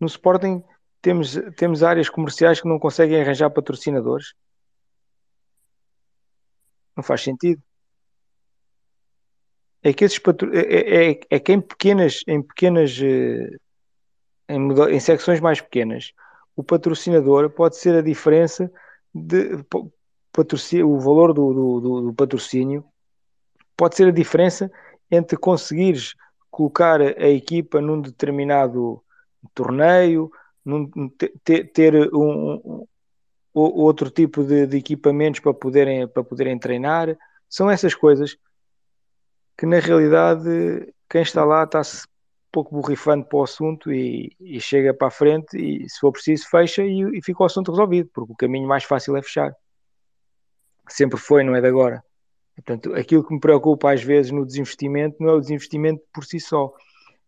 No Sporting temos, temos áreas comerciais que não conseguem arranjar patrocinadores. Não faz sentido. É que esses patro... é, é, é que em pequenas, em pequenas eh, em, em secções mais pequenas, o patrocinador pode ser a diferença de o valor do, do, do, patrocínio pode ser a diferença entre conseguires colocar a equipa num determinado torneio, num, ter, ter um, um, outro tipo de, de, equipamentos para poderem, para poderem treinar. São essas coisas que na realidade quem está lá está-se pouco borrifando para o assunto e, e, chega para a frente e, se for preciso, fecha e, e fica o assunto resolvido, porque o caminho mais fácil é fechar. Sempre foi, não é de agora. Portanto, aquilo que me preocupa às vezes no desinvestimento não é o desinvestimento por si só,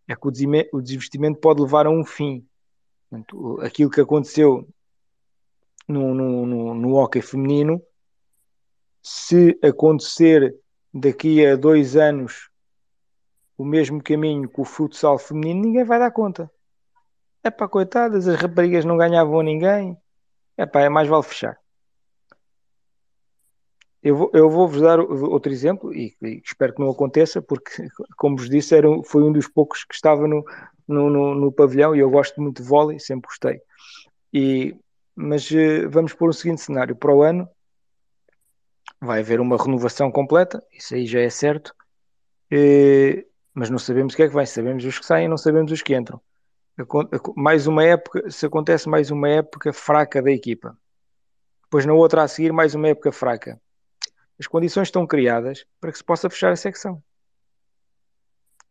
é que o desinvestimento pode levar a um fim. Portanto, aquilo que aconteceu no, no, no, no hockey feminino, se acontecer daqui a dois anos o mesmo caminho que o futsal feminino, ninguém vai dar conta. É para coitadas, as raparigas não ganhavam a ninguém. É pá, é mais vale fechar. Eu vou, eu vou vos dar outro exemplo e, e, espero que não aconteça, porque, como vos disse, era, foi um dos poucos que estava no, no, no, no pavilhão e eu gosto muito de vôlei, sempre gostei. E, mas uh, vamos pôr o seguinte cenário: para o ano vai haver uma renovação completa, isso aí já é certo. Uh, mas não sabemos o que é que vai. Sabemos os que saem, não sabemos os que entram. Mais uma época, se acontece mais uma época fraca da equipa. Depois na outra a seguir, mais uma época fraca. As condições estão criadas para que se possa fechar a secção.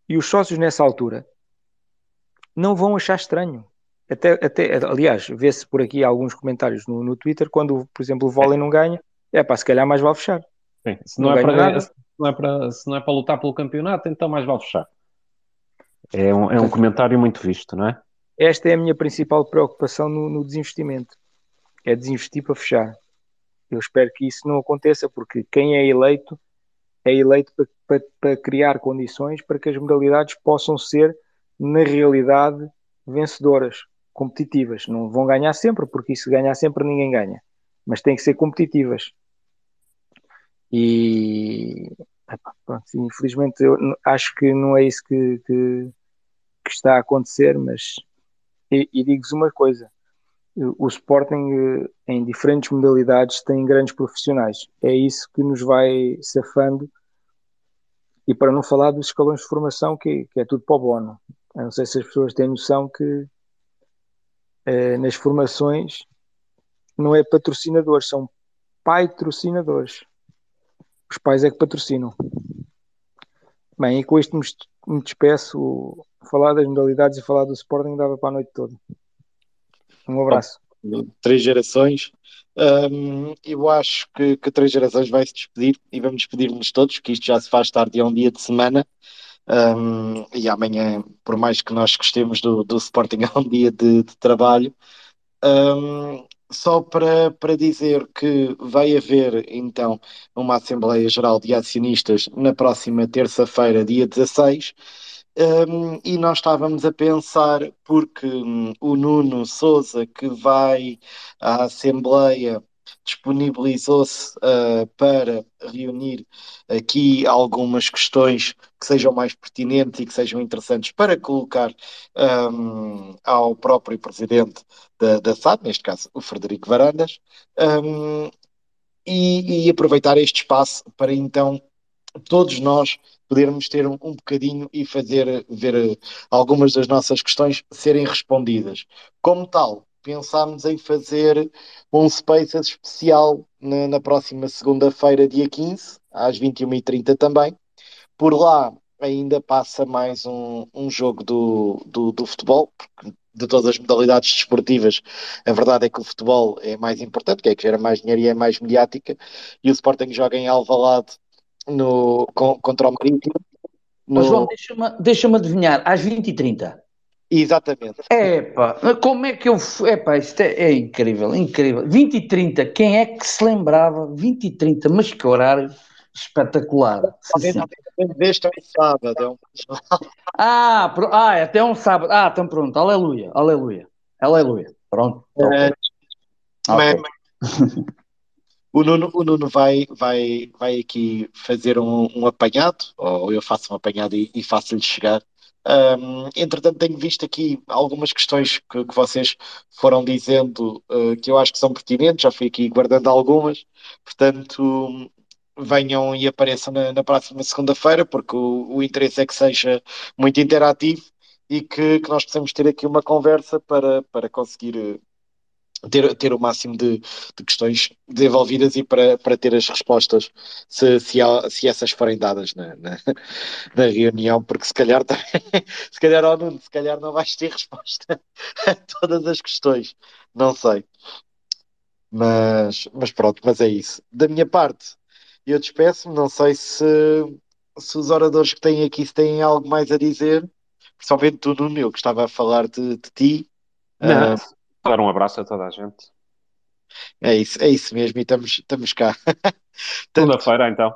E os sócios nessa altura não vão achar estranho. Até, até, aliás, vê-se por aqui alguns comentários no, no Twitter quando, por exemplo, o vôlei não ganha, é pá, se calhar mais vale fechar. Sim, se, não, não é para ganhar, se, não é para, se não é para lutar pelo campeonato, então mais vale fechar. É um, é um comentário muito visto, não é? Esta é a minha principal preocupação no, no desinvestimento. É desinvestir para fechar. Eu espero que isso não aconteça, porque quem é eleito é eleito para, para, para criar condições para que as modalidades possam ser, na realidade, vencedoras, competitivas. Não vão ganhar sempre, porque se ganhar sempre ninguém ganha. Mas têm que ser competitivas. E pronto, infelizmente eu acho que não é isso que, que, que está a acontecer, mas e, e digo-vos uma coisa: o Sporting eh, em diferentes modalidades tem grandes profissionais. É isso que nos vai safando. E para não falar dos escalões de formação, que, que é tudo para o bono. Eu não sei se as pessoas têm noção que eh, nas formações não é patrocinadores, são patrocinadores. Os pais é que patrocinam. Bem, e com isto me despeço. Falar das modalidades e falar do Sporting dava para a noite toda. Um abraço. Bom, três gerações. Um, eu acho que, que três gerações vai se despedir e vamos despedir-nos todos, que isto já se faz tarde, é um dia de semana. Um, e amanhã, por mais que nós gostemos do, do Sporting, é um dia de, de trabalho. Um, só para, para dizer que vai haver então uma Assembleia Geral de Acionistas na próxima terça-feira, dia 16. Um, e nós estávamos a pensar, porque um, o Nuno Souza, que vai à Assembleia disponibilizou-se uh, para reunir aqui algumas questões que sejam mais pertinentes e que sejam interessantes para colocar um, ao próprio presidente da, da SAD, neste caso o Frederico Varandas, um, e, e, aproveitar este espaço para então todos nós podermos ter um, um bocadinho e fazer ver algumas das nossas questões serem respondidas. Como tal, pensámos em fazer um Spaces especial na, na próxima segunda-feira, dia 15, às 21h30 também. Por lá ainda passa mais um, um jogo do, do, do futebol, porque de todas as modalidades desportivas, a verdade é que o futebol é mais importante, que é que gera mais dinheiro e é mais mediática, e o Sporting joga em Alvalade no, contra o Marítimo. No... João, deixa-me deixa adivinhar, às 20h30. Exatamente. Epá, como é que eu. Epá, isto é, é, incrível, incrível. 20 e 30, quem é que se lembrava? 20 e 30, mas que horário espetacular. Deste é um sábado. Ah, pro, ah, é até um sábado. Ah, então pronto, aleluia, aleluia, aleluia. Pronto. É, okay. o Nuno, o Nuno vai, vai, vai aqui fazer um, um apanhado, ou eu faço um apanhado e, e faço-lhe chegar um, entretanto, tenho visto aqui algumas questões que, que vocês foram dizendo uh, que eu acho que são pertinentes, já fui aqui guardando algumas, portanto, venham e apareçam na, na próxima segunda-feira, porque o, o, interesse é que seja muito interativo e que, que nós possamos ter aqui uma conversa para, para conseguir eh, ter, ter o máximo de, de questões desenvolvidas e para, para ter as respostas se, se, há, se essas forem dadas na, na, na, reunião, porque se calhar também, se calhar ao Nuno, se calhar não vais ter resposta a todas as questões, não sei. Mas, mas pronto, mas é isso. Da minha parte, eu despeço-me, não sei se, se os oradores que têm aqui se têm algo mais a dizer, principalmente tu, Nuno, eu que estava a falar de, de ti. Não. Uh, Dar um abraço a toda a gente. É isso, é isso mesmo, e estamos, estamos cá. Segunda-feira, então.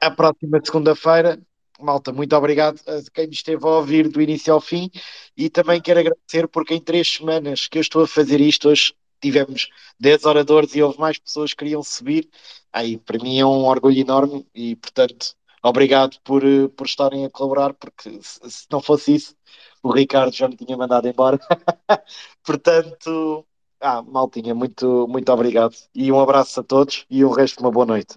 A próxima segunda-feira, malta, muito obrigado a quem me esteve a ouvir do início ao fim e também quero agradecer porque em três semanas que eu estou a fazer isto, hoje tivemos 10 oradores e houve mais pessoas que queriam subir. Aí, para mim é um orgulho enorme e, portanto, obrigado por, por estarem a colaborar, porque se, se não fosse isso, o Ricardo já me tinha mandado embora. Portanto, ah, Maltinha, muito, muito obrigado. E um abraço a todos e o resto uma boa noite.